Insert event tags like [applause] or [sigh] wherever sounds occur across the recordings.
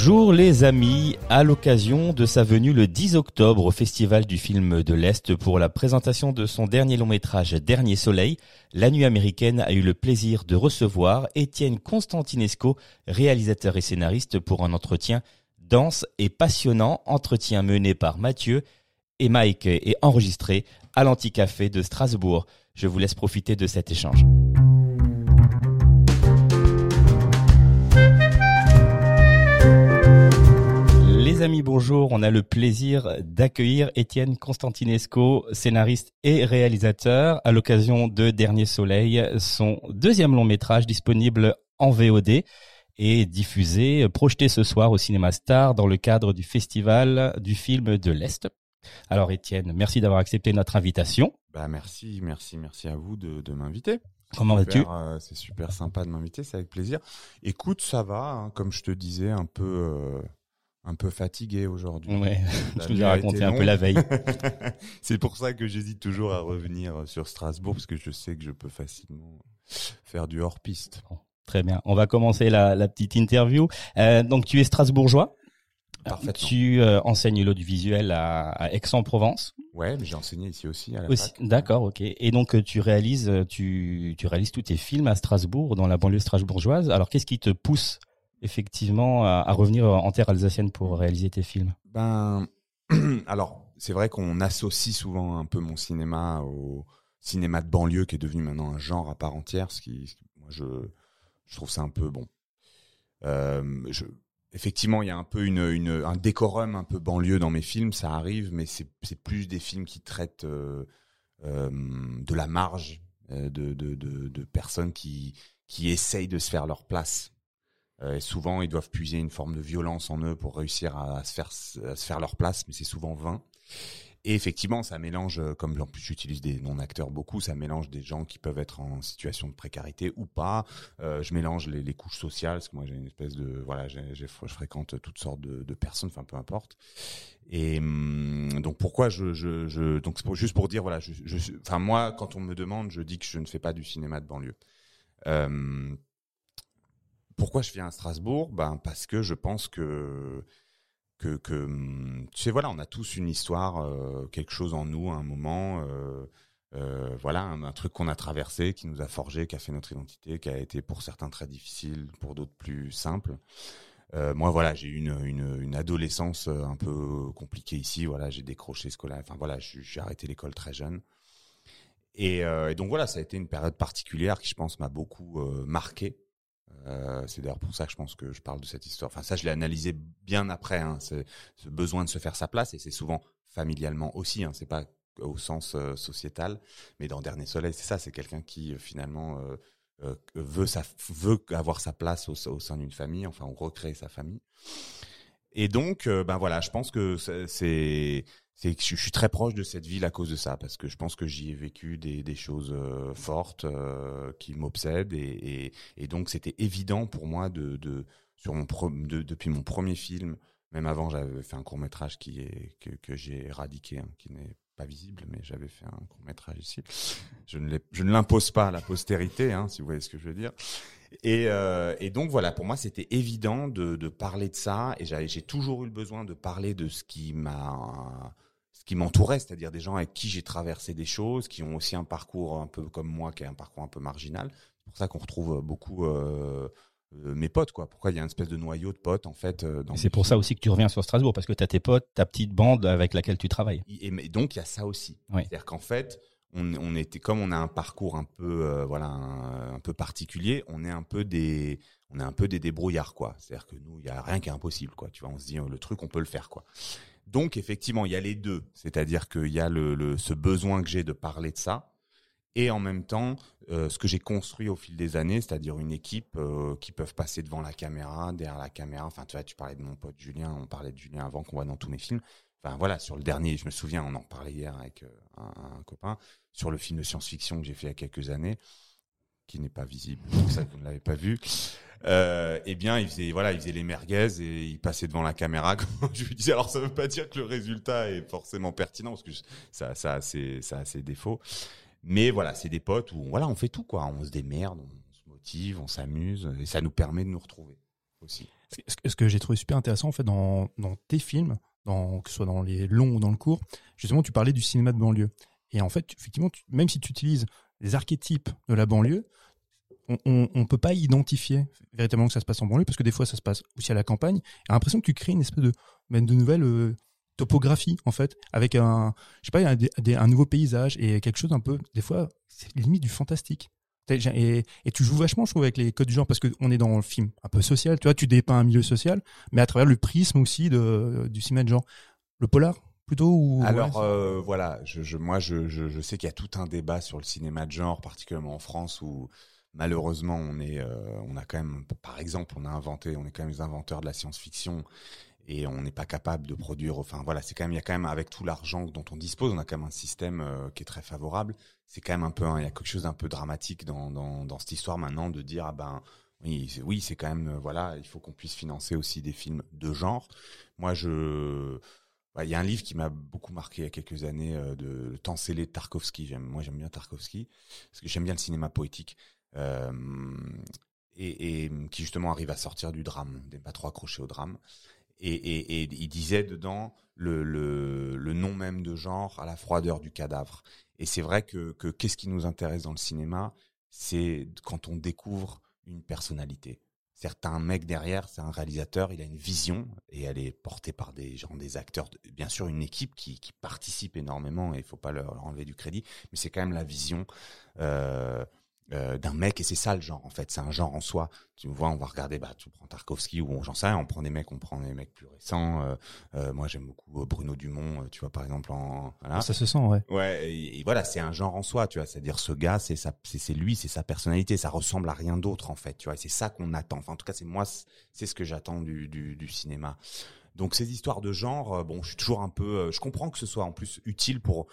Bonjour les amis, à l'occasion de sa venue le 10 octobre au Festival du film de l'Est pour la présentation de son dernier long métrage Dernier Soleil, la nuit américaine a eu le plaisir de recevoir Étienne Constantinesco, réalisateur et scénariste pour un entretien dense et passionnant, entretien mené par Mathieu et Mike et enregistré à l'Anticafé de Strasbourg. Je vous laisse profiter de cet échange. Les amis, bonjour. On a le plaisir d'accueillir Étienne Constantinesco, scénariste et réalisateur, à l'occasion de Dernier Soleil, son deuxième long métrage disponible en VOD et diffusé, projeté ce soir au Cinéma Star dans le cadre du Festival du film de l'Est. Alors Étienne, merci d'avoir accepté notre invitation. Bah merci, merci, merci à vous de, de m'inviter. Comment vas-tu? euh, C'est super sympa de m'inviter, c'est avec plaisir. Écoute, ça va, hein, comme je te disais, un peu, euh, un peu fatigué aujourd'hui. Ouais, La [laughs] je nuit ai raconté un peu la veille. [laughs] c'est pour ça que j'hésite toujours à revenir sur Strasbourg parce que je sais que je peux facilement faire du hors piste. Très bien. On va commencer la, la petite interview. Euh, donc tu es strasbourgeois. Tu euh, enseignes l'audiovisuel à, à Aix-en-Provence. Ouais, mais j'ai enseigné ici aussi à la. D'accord, ok. Et donc euh, tu réalises, tu, tu réalises tous tes films à Strasbourg, dans la banlieue strasbourgeoise. Alors qu'est-ce qui te pousse effectivement à, revenir en terre alsacienne pour réaliser tes films Ben, [clears throat] alors, c'est vrai qu'on associe souvent un peu mon cinéma au cinéma de banlieue qui est devenu maintenant un genre à part entière, ce qui, moi, je, trouve ça un peu bon. Euh, effectivement, il y a un peu un décorum un peu banlieue dans mes films, ça arrive, mais c'est plus des films qui traitent euh, euh, de la marge, euh, de personnes qui, qui essayent de se faire leur place. Euh, souvent, ils doivent puiser une forme de violence en eux pour réussir à, se, faire, à se faire leur place, mais c'est souvent vain. Et effectivement, ça mélange, euh, comme en plus j'utilise des non-acteurs beaucoup, ça mélange des gens qui peuvent être en situation de précarité ou pas. Euh, je mélange les, les couches sociales, parce que moi j'ai une espèce de... Voilà, j'ai- je fréquente toutes sortes de, de personnes, enfin peu importe. Et hum, donc pourquoi je... je, je donc juste pour dire, voilà, je, enfin moi, quand on me demande, je dis que je ne fais pas du cinéma de banlieue. Euh, pourquoi je viens à Strasbourg? Ben parce que je pense que que, que hum, tu sais voilà, on a tous une histoire, euh, quelque chose en nous à un moment. euh, euh, voilà, un, truc qu'on a traversé, qui nous a forgé, qui a fait notre identité, qui a été pour certains très difficile, pour d'autres plus simple. Moi, voilà, j'ai eu une, une, adolescence un peu compliquée ici. Voilà, j'ai décroché scolaire. Enfin voilà, j'ai arrêté l'école très jeune. Et, donc voilà, ça a été une période particulière qui, je pense, m'a beaucoup marqué. Euh, c'est d'ailleurs pour ça que je pense que je parle de cette histoire. Enfin, ça, je l'ai analysé bien après. Hein, ce besoin de se faire sa place, et c'est souvent familialement aussi. Hein, c'est pas au sens euh, sociétal, mais dans Dernier Soleil, c'est ça. C'est quelqu'un qui euh, finalement veut veut avoir sa place au, au sein d'une famille. Enfin, on recrée sa famille. Et donc, ben voilà, je pense que c'est- c'est que je suis très proche de cette ville à cause de ça, parce que je pense que j'y ai vécu des, choses euh, fortes euh, qui m'obsèdent, et, donc c'était évident pour moi de, sur mon depuis mon premier film, même avant j'avais fait un court métrage qui que, j'ai éradiqué, hein, qui n'est pas visible, mais j'avais fait un court métrage ici. Je ne l'impose pas à la postérité, hein, si vous voyez ce que je veux dire. Et, euh, et donc voilà, pour moi, c'était évident de, de parler de ça. Et j'ai toujours eu le besoin de parler de ce qui m'a, ce qui m'entourait, c'est-à-dire des gens avec qui j'ai traversé des choses, qui ont aussi un parcours un peu comme moi, qui est un parcours un peu marginal. C'est pour ça qu'on retrouve beaucoup euh, euh, mes potes, quoi. Pourquoi il y a une espèce de noyau de potes en fait. euh, C'est pour ça aussi que tu reviens sur Strasbourg, parce que tu as tes potes, ta petite bande avec laquelle tu travailles. Et, et donc il y a ça aussi. Oui. C'est-à-dire qu'en fait, on, on était comme on a un parcours un peu euh, voilà un, un peu particulier, on est un peu des on est un peu des débrouillards quoi. C'est-à-dire que nous il y a rien qui est impossible quoi. Tu vois, on se dit euh, le truc on peut le faire quoi. Donc effectivement il y a les deux, c'est-à-dire qu'il y a le, ce besoin que j'ai de parler de ça. et en même temps euh, ce que j'ai construit au fil des années, c'est-à-dire une équipe euh, qui peuvent passer devant la caméra, derrière la caméra. Enfin, tu vois, tu parlais de mon pote Julien, on parlait de Julien avant qu'on voit dans tous mes films. Enfin voilà, sur le dernier, je me souviens, on en parlait hier avec euh, un, un, copain sur le film de science-fiction que j'ai fait il y a quelques années, qui n'est pas visible, pour ça que vous ne l'avez pas vu. Euh, eh bien, il faisait voilà, il faisait les merguez et il passait devant la caméra. [laughs] je lui disais, alors ça veut pas dire que le résultat est forcément pertinent parce que ça, ça a ses, ça a ses défauts. Mais voilà, c'est des potes où voilà, on fait tout quoi, on se démerde, on se motive, on s'amuse et ça nous permet de nous retrouver aussi. Ce que j'ai trouvé super intéressant en fait dans, dans tes films, dans, que ce soit dans les longs ou dans le court, justement tu parlais du cinéma de banlieue. Et en fait, effectivement, même si tu utilises les archétypes de la banlieue, on, on, peut pas identifier véritablement que ça se passe en banlieue parce que des fois ça se passe aussi à la campagne. J'ai l'impression que tu crées une espèce de, de nouvelle euh, topographie en fait, avec un, je sais pas, un, un, nouveau paysage et quelque chose un peu, des fois, c'est limite du fantastique. Et, et, tu joues vachement, je trouve, avec les codes du genre parce que on est dans le film un peu social. Tu vois, tu dépeins un milieu social, mais à travers le prisme aussi de, du cinéma de genre. Le polar, plutôt ou Alors euh, voilà, je, je, moi je, je, je sais qu'il y a tout un débat sur le cinéma de genre, particulièrement en France où malheureusement on est, euh, on a quand même, par exemple, on a inventé, on est quand même les inventeurs de la science-fiction et on n'est pas capable de produire. Enfin voilà, c'est quand même il y a quand même avec tout l'argent dont on dispose, on a quand même un système euh, qui est très favorable. C'est quand même un peu, il y a quelque chose d'un peu dramatique dans, cette histoire maintenant de dire ah ben oui c'est, quand même euh, voilà il faut qu'on puisse financer aussi des films de genre. Moi je il y a un livre qui m'a beaucoup marqué il y a quelques années de Le temps scellé de Tarkovsky. Moi j'aime bien Tarkovsky parce que j'aime bien le cinéma poétique. Euh, et, qui justement arrive à sortir du drame, n'est pas trop accroché au drame et, il disait dedans le, nom même de genre à la froideur du cadavre. Et c'est vrai que, que qu'est-ce qui nous intéresse dans le cinéma, c'est quand on découvre une personnalité. Certains mecs derrière, c'est un réalisateur, il a une vision et elle est portée par des gens, des acteurs, bien sûr une équipe qui, participe énormément et il faut pas leur enlever du crédit, mais c'est quand même la vision. Euh, euh, d'un mec et c'est ça le genre en fait. C'est un genre en soi. Tu vois on va regarder bah tu prends Tarkovsky ou j'en sais rien on prend des mecs on prend des mecs plus récents euh, euh, moi j'aime beaucoup Bruno Dumont tu vois par exemple en voilà. ça se sent ouais. Ouais et, voilà c'est un genre en soi tu vois. C'est à dire ce gars c'est ça c'est lui c'est sa personnalité ça ressemble à rien d'autre en fait tu vois. C'est ça qu'on attend. Enfin en tout cas c'est moi c'est ce que j'attends du, du, du cinéma. Donc ces histoires de genre bon je suis toujours un peu je comprends que ce soit en plus utile pour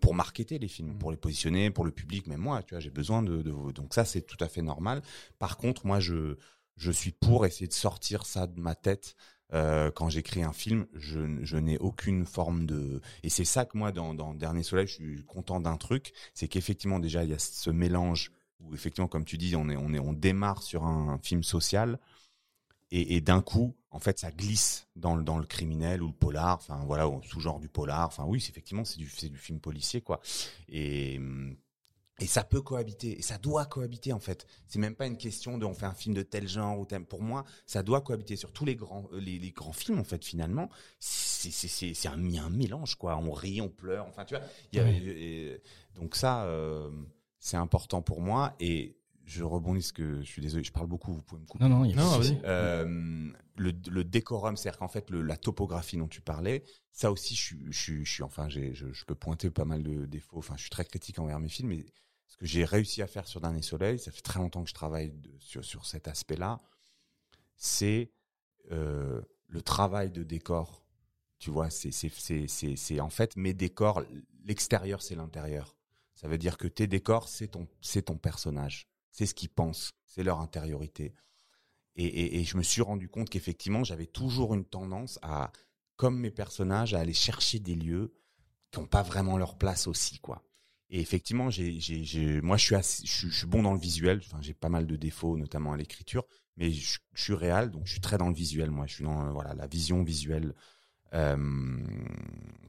pour marketer les films, mmh. pour les positionner, pour le public, même moi, tu vois, j'ai besoin de, de, donc ça c'est tout à fait normal. Par contre, moi je je suis pour essayer de sortir ça de ma tête. Euh, quand j'écris un film, je, je n'ai aucune forme de et c'est ça que moi dans, dans Dernier Soleil, je suis content d'un truc, c'est qu'effectivement déjà il y a ce mélange où effectivement comme tu dis, on est on est on démarre sur un film social et, et d'un coup, en fait, ça glisse dans le dans le criminel ou le polar, enfin voilà, sous-genre du polar. Enfin oui, effectivement c'est du film policier quoi. Et et ça peut cohabiter, et ça doit cohabiter en fait. C'est même pas une question de on fait un film de tel genre ou tel. Pour moi, ça doit cohabiter sur tous les grands euh, les, les grands films en fait. Finalement, c'est un, un mélange quoi. On rit, on pleure. Enfin tu vois. Y a, donc ça, euh, c'est important pour moi et je rebondis ce que je suis désolé, je parle beaucoup, vous pouvez me couper. Non, non, il y a non euh, le, le décorum, c'est-à-dire qu'en fait, le, la topographie dont tu parlais, ça aussi, je, je, je suis, enfin, je, je, peux pointer pas mal de défauts. Enfin, je suis très critique envers mes films, mais ce que j'ai réussi à faire sur Dernier Soleil, ça fait très longtemps que je travaille de, sur, sur cet aspect-là, c'est euh, le travail de décor. Tu vois, c'est, c'est, c'est, c'est, c'est en fait mes décors, l'extérieur, c'est l'intérieur. Ça veut dire que tes décors, c'est ton, c'est ton personnage c'est ce qu'ils pensent, c'est leur intériorité. Et, et, et, je me suis rendu compte qu'effectivement, j'avais toujours une tendance à, comme mes personnages, à aller chercher des lieux qui n'ont pas vraiment leur place aussi, quoi. Et effectivement, j'ai, j'ai, j'ai, moi, je suis, je, bon dans le visuel. Enfin, j'ai pas mal de défauts, notamment à l'écriture, mais je, suis réel, donc je suis très dans le visuel. Moi, je suis dans voilà la vision visuelle euh,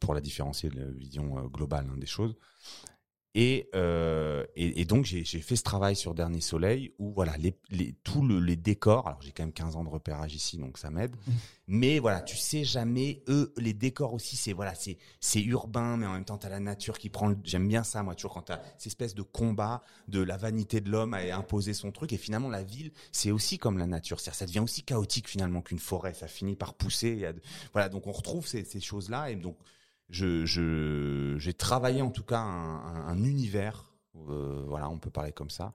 pour la différencier de la vision euh, globale hein, des choses. Et, euh, et, et, donc j'ai fait ce travail sur Dernier Soleil où voilà les, les tous le, les décors. Alors j'ai quand même 15 ans de repérage ici, donc ça m'aide. Mmh. Mais voilà, tu sais jamais. Eux, les décors aussi, c'est voilà, c'est c'est urbain, mais en même temps t'as la nature qui prend. J'aime bien ça, moi, toujours quand t'as cette espèce de combat de la vanité de l'homme à imposer son truc. Et finalement, la ville, c'est aussi comme la nature. Ça devient aussi chaotique finalement qu'une forêt. Ça finit par pousser. Voilà, donc on retrouve ces, ces choses là et donc je j'ai travaillé en tout cas un, un, univers euh, voilà, on peut parler comme ça,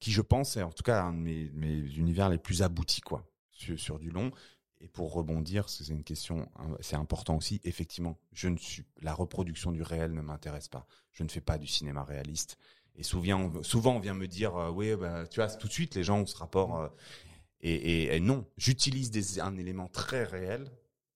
qui je pense est en tout cas un de mes, univers les plus aboutis quoi sur, sur du long. Et pour rebondir, c'est une question, hein, c'est important aussi. Effectivement, je ne suis la reproduction du réel ne m'intéresse pas. Je ne fais pas du cinéma réaliste. Et souvent, souvent on vient me dire, euh, oui, bah, tu vois, tout de suite les gens ont ce rapport. euh, et, et- et non, j'utilise un élément très réel.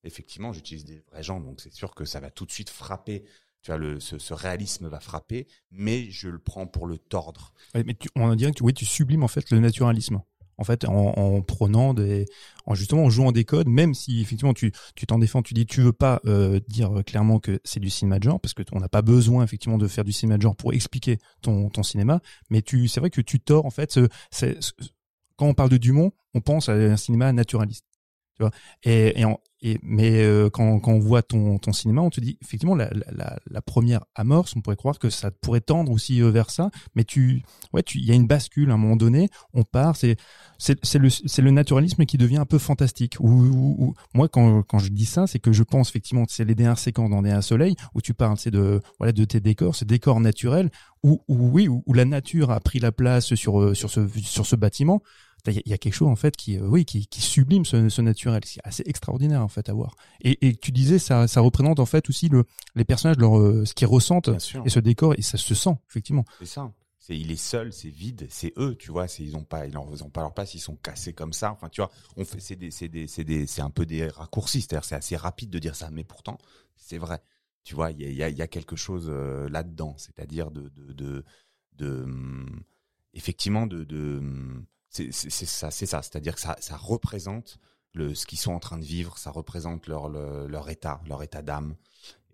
Effectivement, j'utilise des vrais gens, donc c'est sûr que ça va tout de suite frapper. Tu vois, le, ce, réalisme va frapper, mais je le prends pour le tordre. Mais tu, on que tu, oui, tu sublimes en fait le naturalisme. En fait, en, en prenant des, en justement en jouant des codes, même si effectivement tu t'en défends, tu dis tu veux pas euh, dire clairement que c'est du cinéma de genre parce que on n'a pas besoin effectivement de faire du cinéma de genre pour expliquer ton cinéma, mais tu c'est vrai que tu tords en fait. quand on parle de Dumont, on pense à un cinéma naturaliste, tu vois. Et, et, mais euh, quand quand on voit ton ton cinéma, on te dit effectivement la la, la, première amorce, on pourrait croire que ça pourrait tendre aussi euh, vers ça, mais tu ouais, tu il y a une bascule à un moment donné, on part, c'est c'est le le naturalisme qui devient un peu fantastique. Ou, ou- ou- moi quand quand je dis ça, c'est que je pense effectivement c'est les dernières séquences dans Des soleil où tu parles c'est de voilà de tes décors, ces décors naturels où, où oui où, où la nature a pris la place sur euh, sur ce sur ce bâtiment. Il y, a- il y a quelque chose en fait qui euh, oui qui, qui sublime ce, ce naturel, c'est assez extraordinaire en fait à voir. Et, et tu disais ça ça représente en fait aussi le les personnages leur euh, ce qu'ils ressentent et ce décor et ça se sent effectivement. C'est ça. C'est, il est seul, c'est vide, c'est eux, tu vois. Ils ont pas, ils en ils ont pas leur place, ils sont cassés comme ça. Enfin, tu vois, on fait, c'est des, c'est des, c'est des, c'est un peu des raccourcis. C'est-à-dire, c'est assez rapide de dire ça, mais pourtant, c'est vrai. Tu vois, il y a, y a, y a quelque chose euh, là-dedans. C'est-à-dire de, de, de, de, hum, effectivement, de, de, hum, c'est, ça, c'est ça. C'est-à-dire que ça, ça représente le, ce qu'ils sont en train de vivre. Ça représente leur, le- leur état, leur état d'âme.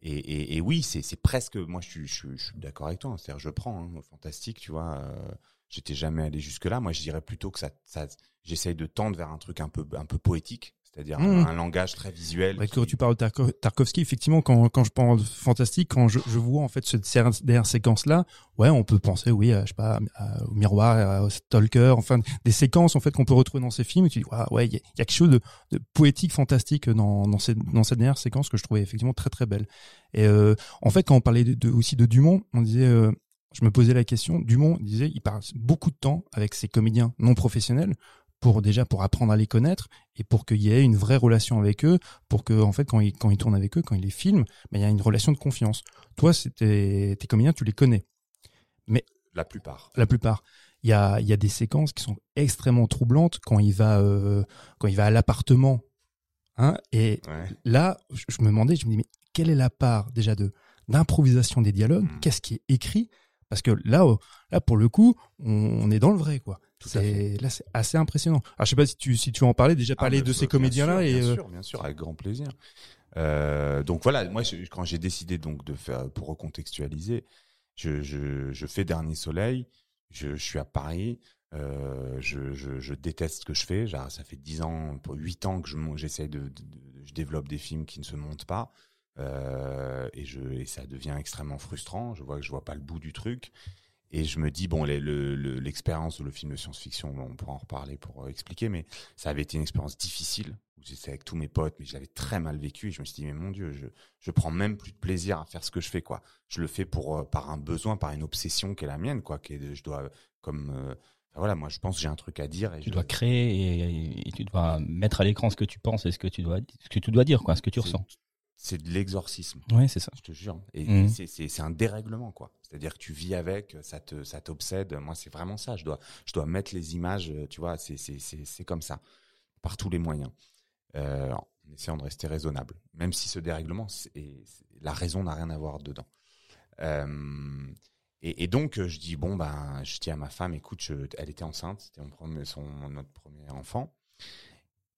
Et, et, oui, c'est presque. Moi, je suis, je, suis- je suis d'accord avec toi. hein. C'est-à-dire, je prends, hein, fantastique, tu vois. euh, J'étais jamais allé jusque là. Moi, je dirais plutôt que ça, ça j'essaye de tendre vers un truc un peu, un peu poétique, c'est-à-dire un, Mmh. un langage très visuel. Qui- quand tu parles de Tarko- Tarkovsky, effectivement, quand, quand je pense fantastique, quand je, je vois en fait cette dernière séquence-là, ouais, on peut penser, oui, à, je sais pas, à- au miroir, à Stalker, enfin, des séquences en fait qu'on peut retrouver dans ces films. Et tu dis, ouais, ouais, il y, a il y a quelque chose de, de poétique, fantastique dans, dans, cette, dans cette dernière séquence que je trouvais effectivement très très belle. Et euh, en fait, quand on parlait de, de- aussi de Dumont, on disait, euh, je me posais la question, Dumont disait, il passe beaucoup de temps avec ses comédiens non professionnels pour déjà pour apprendre à les connaître et pour qu'il y ait une vraie relation avec eux, pour que en fait quand il quand il tourne avec eux, quand il les filme, ben, il y a une relation de confiance. Toi, c'était tes comédiens, tu les connais. La plupart. La plupart. Il y a il y a des séquences qui sont extrêmement troublantes quand il va euh, quand il va à l'appartement, hein. Et Ouais. là, je, je me demandais, je me dis mais quelle est la part déjà de d'improvisation des dialogues? Mm. Qu'est-ce qui est écrit? Parce que là, oh, là pour le coup, on, on est dans le vrai quoi. Tout à fait. C'est là c'est assez impressionnant. Alors je sais pas si tu si tu veux en parler déjà Ah, parler bien de ces comédiens là bien et sûr, euh, bien sûr, bien sûr, avec grand plaisir. Euh, donc voilà, moi je- quand j'ai décidé donc de faire pour recontextualiser, je, je, je fais Dernier Soleil, je, suis à Paris, euh, je, déteste ce que je fais. Genre, ça fait dix ans, pour huit ans que j'essaie de, de- de- je développe des films qui ne se montent pas. Euh, et je et ça devient extrêmement frustrant. Je vois que je vois pas le bout du truc. Et je me dis, bon, les- le- le- l'expérience de le film de science-fiction, on pourra en reparler pour euh, expliquer, mais ça avait été une expérience difficile, où j'étais avec tous mes potes, mais je l'avais très mal vécu, et je me suis dit, mais mon Dieu, je, je prends même plus de plaisir à faire ce que je fais, quoi. Je le fais pour, euh, par un besoin, par une obsession qui est la mienne, quoi, qui est de- je dois, comme, euh, voilà, moi, je pense que j'ai un truc à dire, et Tu je dois créer et, et tu dois mettre à l'écran ce que tu penses et ce que tu dois, ce que tu dois dire, quoi, ce que tu ressens. C'est de l'exorcisme. Oui, c'est ça. Je te jure. Et Mhm. c'est- un dérèglement, quoi. C'est-à-dire que tu vis avec, ça te ça t'obsède. Moi, c'est vraiment ça. Je dois je dois mettre les images. euh, Tu vois, c'est c'est c'est c'est comme ça, par tous les moyens, euh, en essayant de rester raisonnable. Même si ce dérèglement, la raison n'a rien à voir dedans. Euh, et, et donc, je dis bon ben, je dis à ma femme, écoute, je- elle était enceinte, c'était mon premier, son notre premier enfant.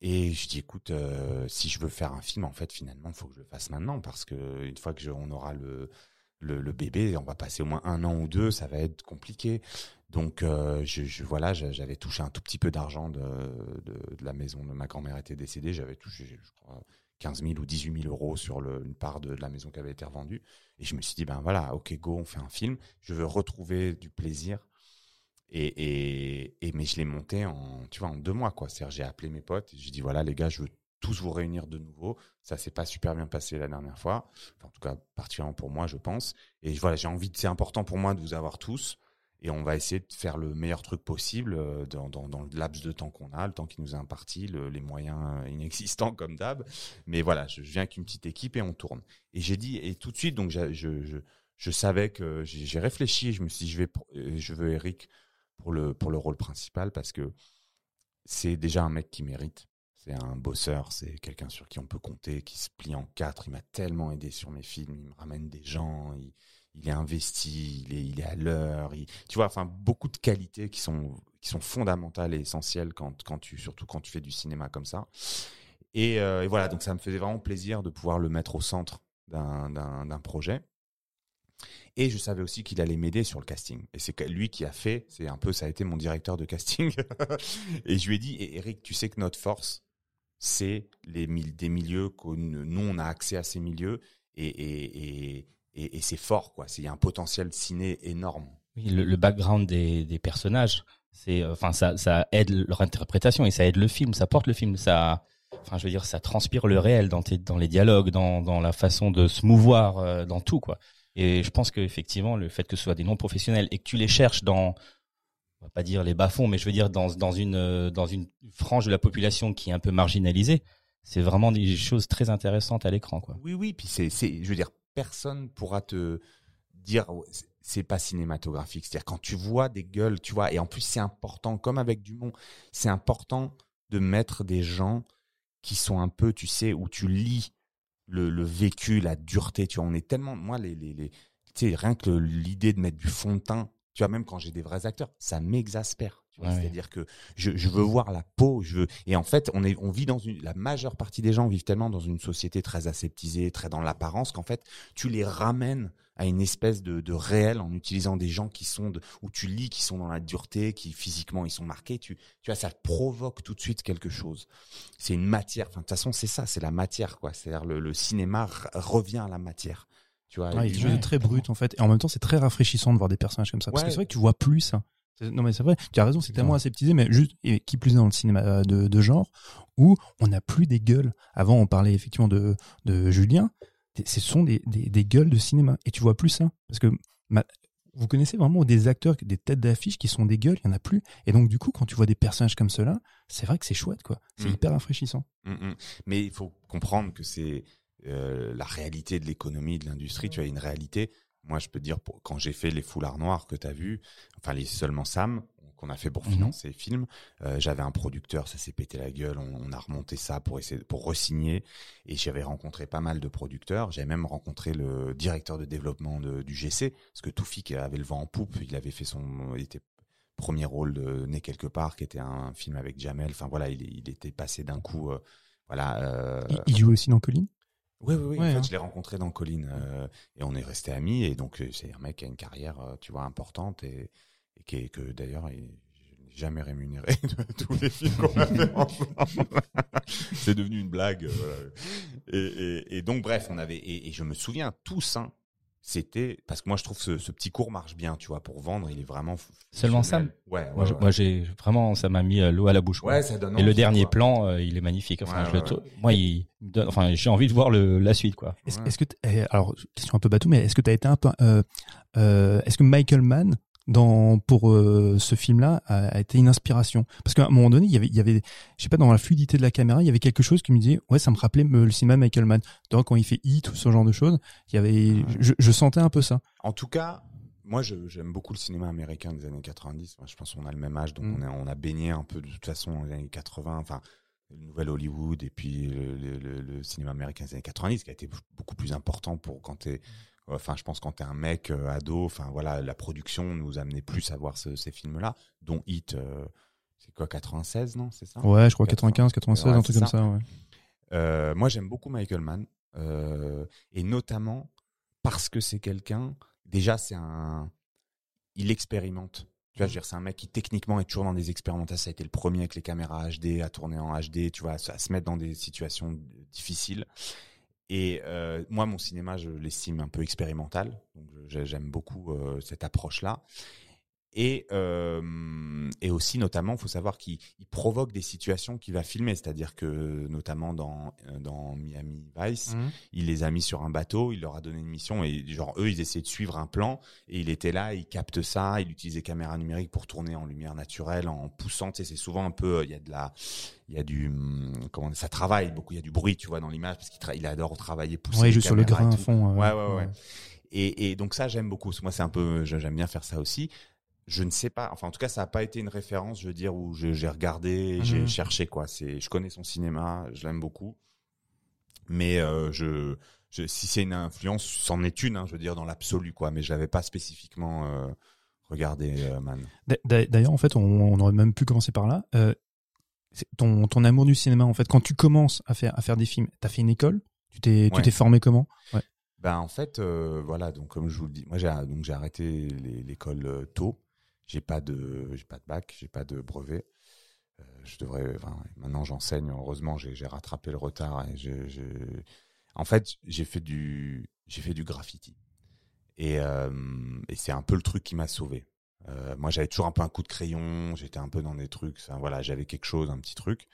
Et je dis, écoute, euh, si je veux faire un film, en fait, finalement, il faut que je le fasse maintenant parce que une fois que on aura le, le, bébé, on va passer au moins un an ou deux, ça va être compliqué. Donc, euh, je, voilà, j'a- j'avais touché un tout petit peu d'argent de, de, la maison de ma grand-mère était décédée. J'avais touché, je crois, 15 000 ou 18 000 euros sur une part de, de la maison qui avait été revendue. Et je me suis dit, ben voilà, ok, go, on fait un film. Je veux retrouver du plaisir. Et, et, et mais je l'ai monté en, tu vois, en deux mois, quoi. C'est-à-dire, j'ai appelé mes potes et j'ai dit, voilà, les gars, je veux tous vous réunir de nouveau. Ça s'est pas super bien passé la dernière fois. En tout cas, particulièrement pour moi, je pense. Et voilà, j'ai envie c'est important pour moi de vous avoir tous. et on va essayer de faire le meilleur truc possible euh, dans, dans, le laps de temps qu'on a, le temps qui nous est imparti, le- les moyens inexistants comme d'hab. Mais voilà, je, viens avec une petite équipe et on tourne. Et j'ai dit, et tout de suite, donc je, je, je savais que j'ai réfléchi, je me suis dit, je, vais, euh, je veux Eric pour le, pour le rôle principal parce que c'est déjà un mec qui mérite. C'est un bosseur, c'est quelqu'un sur qui on peut compter, qui se plie en quatre. Il m'a tellement aidé sur mes films, il me ramène des gens, il, il est investi, il est, il est à l'heure. Tu vois, enfin, beaucoup de qualités qui sont, qui sont fondamentales et essentielles quand, quand tu, surtout quand tu fais du cinéma comme ça. Et, euh, et voilà, donc ça me faisait vraiment plaisir de pouvoir le mettre au centre d'un projet. Et je savais aussi qu'il allait m'aider sur le casting. Et c'est lui qui a fait, c'est un peu, ça a été mon directeur de casting. [laughs] et je lui ai dit, Eh, Eric, tu sais que notre force, c'est les des milieux que nous on a accès à ces milieux et, et, et, c'est fort quoi. Il y a un potentiel ciné énorme. Oui, le, le background des, des personnages, c'est, euh, enfin, ça, ça aide leur interprétation et ça aide le film, ça porte le film, ça, enfin, je veux dire, ça transpire le réel dans, tes, dans les dialogues, dans, dans la façon de se mouvoir, euh, dans tout, quoi. Et je pense qu'effectivement, le fait que ce soit des non-professionnels et que tu les cherches dans, on va pas dire les bas-fonds, mais je veux dire dans, une, frange de la population qui est un peu marginalisée, c'est vraiment des choses très intéressantes à l'écran, quoi. Oui, oui. Puis c'est, c'est, je veux dire, personne pourra te dire c'est pas cinématographique. C'est-à-dire quand tu vois des gueules, tu vois. Et en plus, c'est important, comme avec Dumont, c'est important de mettre des gens qui sont un peu, tu sais, où tu lis le, vécu, la dureté. Tu vois, on est tellement, moi, les, les, tu sais, rien que l'idée de mettre du fond de teint. Tu vois, même quand j'ai des vrais acteurs, ça m'exaspère. Ouais. C'est-à-dire que je, je veux voir la peau, je veux. Et en fait, on est, on vit dans une. La majeure partie des gens vivent tellement dans une société très aseptisée, très dans l'apparence, qu'en fait, tu les ramènes à une espèce de, de réel en utilisant des gens qui sont de, où tu lis qui sont dans la dureté, qui physiquement ils sont marqués. Tu, tu vois, ça provoque tout de suite quelque chose. C'est une matière. Enfin, de toute façon, c'est ça, c'est la matière, quoi. C'est-à-dire le, le cinéma revient à la matière. Tu vois. Ouais, il y a du- quelque chose de très brut en fait. Et en même temps, c'est très rafraîchissant de voir des personnages comme ça. Parce que c'est vrai que tu vois plus ça. Non mais c'est vrai, tu as raison, c'est tellement aseptisé, mais juste, et qui plus est dans le cinéma euh, de, de genre, où on n'a plus des gueules. Avant, on parlait effectivement de, de Julien, ce sont des, des, des gueules de cinéma. Et tu vois plus ça. Parce que ma- vous connaissez vraiment des acteurs, des têtes d'affiche qui sont des gueules, il y en a plus. Et donc du coup, quand tu vois des personnages comme cela, c'est vrai que c'est chouette, quoi. C'est Mm. hyper rafraîchissant. Mm, mm. Mais il faut comprendre que c'est euh, la réalité de l'économie, de l'industrie. Tu as une réalité. Moi, je peux te dire, pour, quand j'ai fait les foulards noirs que tu as vus, enfin les seulement Sam, qu'on a fait pour Mhm. financer le film, euh, j'avais un producteur, ça s'est pété la gueule, on, on a remonté ça pour essayer pour resigner. Et j'avais rencontré pas mal de producteurs. J'avais même rencontré le directeur de développement de- du GC, parce que Toufik avait le vent en poupe. Il avait fait son, il était premier rôle de Né quelque part, qui était un film avec Jamel. Enfin voilà, il, il était passé d'un coup. euh, voilà. euh, Il, il joue aussi dans Colline? Oui, oui, oui. Ouais, en fait, hein. je l'ai rencontré dans Colline euh, et on est resté amis. Et donc, euh, c'est un mec qui a une carrière, euh, tu vois, importante et, et qui est, que d'ailleurs, il je n'ai jamais rémunéré [laughs] de tous les films qu'on a fait ensemble. [laughs] c'est devenu une blague. euh, voilà. et, et, et donc, bref, on avait et, et je me souviens tous. Hein, c'était parce que moi, je trouve ce, ce petit cours marche bien, tu vois, pour vendre. Il est vraiment Seulement. Sam Ouais, ouais, Moi, je- ouais. moi, j'ai vraiment, ça m'a mis euh, l'eau à la bouche. Ouais, ça donne. Et le dernier quoi. plan, euh, il est magnifique. Enfin, Ouais, je le moi, il donne, enfin, j'ai envie de voir le, la suite, quoi. Est-ce que eh, alors question un peu bateau mais est-ce que tu as été un peu euh, euh, est-ce que Michael Mann dans pour euh, ce film-là a, a été une inspiration parce qu'à un moment donné il y avait il y avait je sais pas dans la fluidité de la caméra il y avait quelque chose qui me disait ouais ça me rappelait euh, le cinéma Michael Mann donc quand il fait Hit ou ce genre de choses il y avait je, je sentais un peu ça En tout cas, moi, j'aime beaucoup le cinéma américain des années 90. Moi, je pense qu'on a le même âge, donc Mm. on, a, on a baigné un peu de toute façon dans les années 80. Enfin, le nouvel Hollywood et puis le, le- le- le cinéma américain des années 90 qui a été beaucoup plus important pour quand t'es. Enfin, je pense quand t'es un mec euh, ado. Enfin, voilà, la production nous amenait plus à voir ce- ces films-là, dont Hit. euh, c'est quoi, 96, non C'est ça? Ouais je crois 95 96 Ouais, un truc comme ça. ouais. Euh, moi, j'aime beaucoup Michael Mann, et notamment parce que c'est quelqu'un. Déjà, c'est un. Il expérimente. Tu vois, c'est un mec qui techniquement est toujours dans des expérimentations. Ça a été le premier avec les caméras HD à tourner en HD, tu vois, à se mettre dans des situations difficiles. Et euh, moi, mon cinéma, je l'estime un peu expérimental. Donc, j'aime beaucoup euh, cette approche-là. Et, euh, et aussi notamment, il faut savoir qu'il il provoque des situations qu'il va filmer, c'est-à-dire que notamment dans euh, dans Miami Vice, Mhm. il les a mis sur un bateau, il leur a donné une mission et genre eux ils essayaient de suivre un plan et il était là, il capte ça, il utilisait caméra numérique pour tourner en lumière naturelle, en poussant, tu sais, c'est souvent un peu, il y a de la, il y a du, hum, comment ça travaille beaucoup, il y a du bruit, tu vois, dans l'image parce qu'il il adore travailler, pousser. Ouais, il joue sur le caméras grain à fond. euh, Ouais, ouais, ouais. Et, et donc ça, j'aime beaucoup. Moi, c'est un peu, j'aime bien faire ça aussi. Je ne sais pas, enfin en tout cas, ça n'a pas été une référence, je veux dire, où j'ai regardé, j'ai Mhm. cherché quoi. C'est, je connais son cinéma, je l'aime beaucoup, mais euh, je, je, si c'est une influence, c'en est une, hein, je veux dire dans l'absolu quoi. Mais je l'avais pas spécifiquement euh, regardé, euh, man. D'a- d'a- D'ailleurs, en fait, on, on aurait même pu commencer par là. Ton, ton amour du cinéma, en fait, quand tu commences à faire, à faire des films, t'as fait une école? Tu t'es tu t'es formé comment? Ben en fait, voilà, donc comme je vous le dis, moi j'ai donc j'ai arrêté l'école tôt. J'ai pas de j'ai pas de bac, j'ai pas de brevet. Euh, je devrais, maintenant j'enseigne. Heureusement, j'ai rattrapé le retard. En fait, j'ai fait du j'ai fait du graffiti. Et, euh, c'est un peu le truc qui m'a sauvé. Euh, moi, j'avais toujours un peu un coup de crayon. J'étais un peu dans des trucs. voilà, j'avais quelque chose, un petit truc.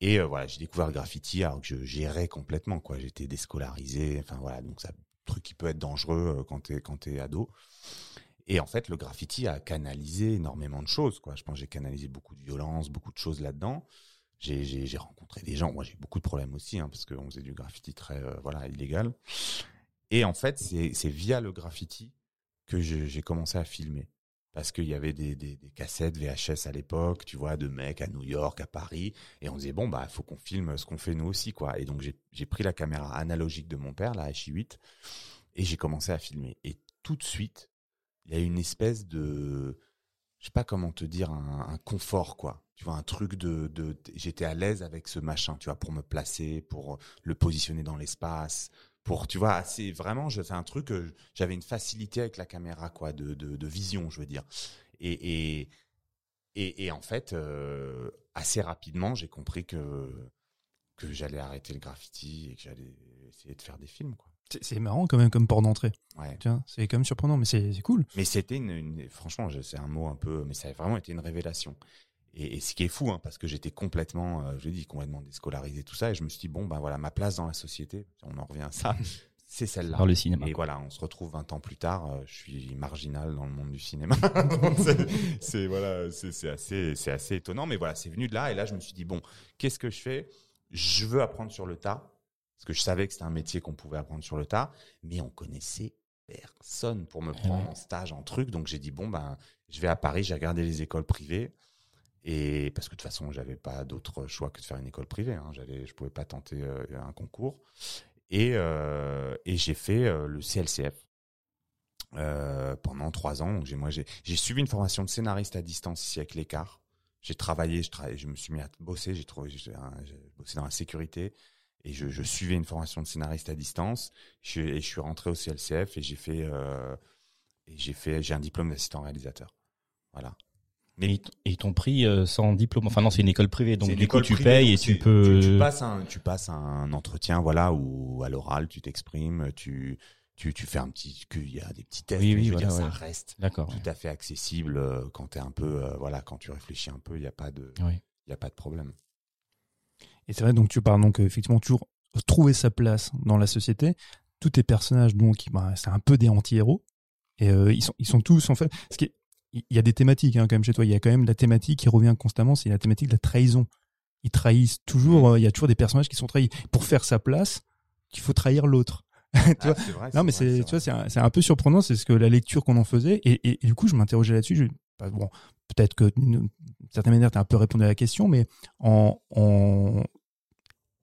Et voilà, j'ai découvert le graffiti alors que je gérais complètement quoi. J'étais déscolarisé. Enfin voilà, donc ça truc qui peut être dangereux quand t'es quand t'es ado. Et en fait, le graffiti a canalisé énormément de choses quoi. Je pense que j'ai canalisé beaucoup de violence, beaucoup de choses là-dedans. J'ai rencontré des gens. Moi, j'ai beaucoup de problèmes aussi hein, parce qu'on faisait du graffiti très euh, voilà illégal. Et en fait, c'est via le graffiti que j'ai commencé à filmer parce qu'il y avait des, des, cassettes VHS à l'époque, tu vois, de mecs à New York, à Paris, et on disait bon bah faut qu'on filme ce qu'on fait nous aussi quoi. Et donc j'ai pris la caméra analogique de mon père, la HI8, et j'ai commencé à filmer. Et tout de suite, il y a une espèce de, je sais pas comment te dire, un, confort quoi. Tu vois un truc de, j'étais à l'aise avec ce machin, tu vois, pour me placer, pour le positionner dans l'espace, pour tu vois c'est vraiment je- un truc j'avais une facilité avec la caméra quoi de, de, vision je veux dire et et et, en fait euh, assez rapidement j'ai compris que que j'allais arrêter le graffiti et que j'allais essayer de faire des films C'est marrant quand même comme port d'entrée. ouais c'est quand même surprenant, mais c'est cool. mais c'était une, une- franchement je- c'est un mot un peu mais ça a vraiment été une révélation et, et ce qui est fou hein, parce que j'étais complètement euh, je l'ai dit complètement déscolarisé tout ça et je me suis dit bon ben voilà ma place dans la société on en revient à ça [laughs] c'est celle-là Par le cinéma. Et voilà, on se retrouve 20 ans plus tard. euh, je suis marginal dans le monde du cinéma. [laughs] C'est- voilà, c'est c'est assez, c'est assez étonnant. Mais voilà, c'est venu de là. Et là, je me suis dit bon, qu'est-ce que je fais? Je veux apprendre sur le tas, parce que je savais que c'était un métier qu'on pouvait apprendre sur le tas, mais on connaissait personne pour me prendre ouais. en stage, en truc. Donc j'ai dit bon ben, je vais à Paris. J'ai regardé les écoles privées. Et parce que de toute façon, j'avais pas d'autre choix que de faire une école privée. Hein. J'allais, je pouvais pas tenter euh, un concours. Et, euh, et j'ai fait euh, le CLCF pendant trois ans. Donc j'ai, moi, j'ai, j'ai suivi une formation de scénariste à distance ici avec l'écart. J'ai travaillé, je, travaillais, je me suis mis à bosser. J'ai trouvé, j'ai bossé dans la sécurité et je, je suivais une formation de scénariste à distance. Je, et je suis rentré au CLCF et j'ai fait, euh, et j'ai fait, j'ai un diplôme d'assistant réalisateur. Voilà. Mais ils t'ont pris euh, sans diplôme. Enfin non, c'est une école privée, donc du coup tu privée, payes et tu peux. Tu, tu passes un, tu passes un entretien, voilà, où à l'oral tu t'exprimes, tu, tu, tu fais un petit, qu'il y a des petits tests. Oui, oui, je veux voilà, ça ouais. reste D'accord. tout à fait accessible euh, quand t'es un peu, euh, voilà, quand tu réfléchis un peu, il n'y a pas de, Oui. il y a pas de problème. Et c'est vrai, donc tu parles donc effectivement toujours trouver sa place dans la société. Tous tes personnages, donc, bah, c'est un peu des anti-héros. Et euh, ils, sont, ils sont tous, en fait. Ce qui est- il y a des thématiques hein, quand même chez toi. Il y a quand même la thématique qui revient constamment, c'est la thématique de la trahison. Ils trahissent toujours. euh, Il y a toujours des personnages qui sont trahis. Pour faire sa place, il faut trahir l'autre. [laughs] Tu vois? Ah, c'est vrai, non, mais c'est, tu vois, c'est un, un peu surprenant, c'est ce que la lecture qu'on en faisait. Et, et, et du coup, je m'interrogeais là-dessus. Je, bah, bon, peut-être que d'une certaine manière, tu as un peu répondu à la question, mais en, en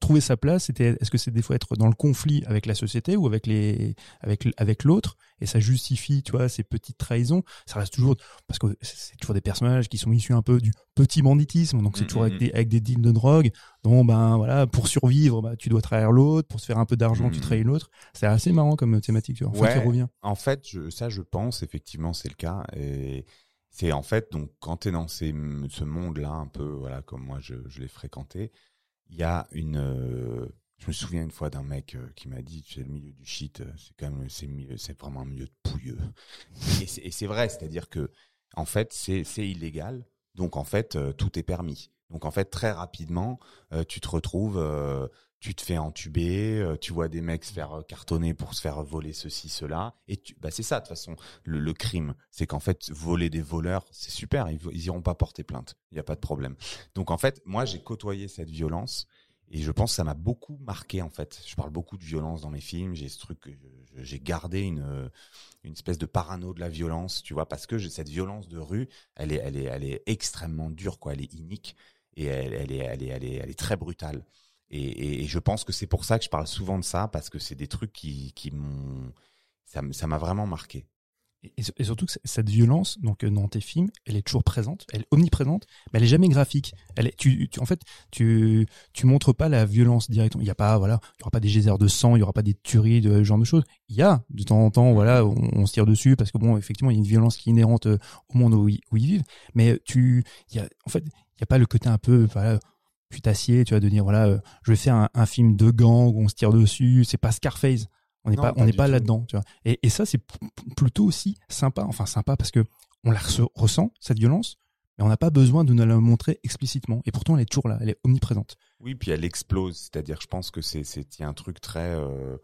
trouver sa place, c'était, est-ce que c'est des fois être dans le conflit avec la société ou avec les, avec, avec l'autre, et ça justifie, tu vois, ces petites trahisons. Ça reste toujours, parce que c'est toujours des personnages qui sont issus un peu du petit banditisme, donc c'est Mm, toujours mm, avec des, avec des deals de drogue, dont, ben, voilà, pour survivre, bah, tu dois trahir l'autre, pour se faire un peu d'argent, tu Mm. trahis l'autre. C'est assez marrant comme thématique, tu vois. Enfin, Ouais. qui revient. En fait, je, ça, je pense effectivement, c'est le cas. Et c'est en fait, donc, quand tu es dans ces, ce monde-là, un peu, voilà, comme moi, je, je l'ai fréquenté, il y a une. euh, je me souviens une fois d'un mec euh, qui m'a dit, tu sais, le milieu du shit, euh, c'est quand même, c'est, vraiment un milieu de pouilleux. Et c'est, vrai, c'est-à-dire que, en fait, c'est, illégal Donc en fait, tout est permis. Donc en fait, très rapidement, tu te retrouves, tu te fais entuber, euh, tu vois des mecs se faire euh, cartonner pour se faire voler ceci, cela. Et tu, bah c'est ça de toute façon le, crime, c'est qu'en fait voler des voleurs, c'est super, ils, ils iront pas porter plainte, il y a pas de problème. Donc en fait, moi j'ai côtoyé cette violence. Et je pense que ça m'a beaucoup marqué en fait. Je parle beaucoup de violence dans mes films. J'ai ce truc j'ai gardé une une espèce de parano de la violence, tu vois, parce que cette violence de rue, elle est elle est elle est extrêmement dure quoi. Elle est inique et elle est elle est elle est elle est très brutale. Et, je pense que c'est pour ça que je parle souvent de ça parce que c'est des trucs qui m'ont ça m'a vraiment marqué. Et, surtout que cette violence, donc euh, dans tes films, elle est toujours présente, elle est omniprésente, mais elle est jamais graphique. Elle est, tu, en fait, tu, tu montres pas la violence directement. Il y a pas, voilà, il y aura pas des geysers de sang, il y aura pas des tueries, de ce genre de choses. Il y a de temps en temps, voilà, on, se tire dessus parce que bon, effectivement, il y a une violence qui est inhérente euh, au monde où ils, vivent. Mais tu, il en fait, il y a pas le côté un peu, voilà, putassier, tu vois, de dire voilà, euh, je vais faire un, un film de gang où on se tire dessus. C'est pas Scarface. On n'est pas, pas on n'est pas là-dedans, tu vois. Et, et ça, c'est plutôt aussi sympa. Enfin, sympa parce que on la resse- ressent cette violence, mais on n'a pas besoin de nous la montrer explicitement. Et pourtant, elle est toujours là, elle est omniprésente. Oui, puis elle explose, c'est-à-dire je pense que c'est c'est il y a un truc très euh,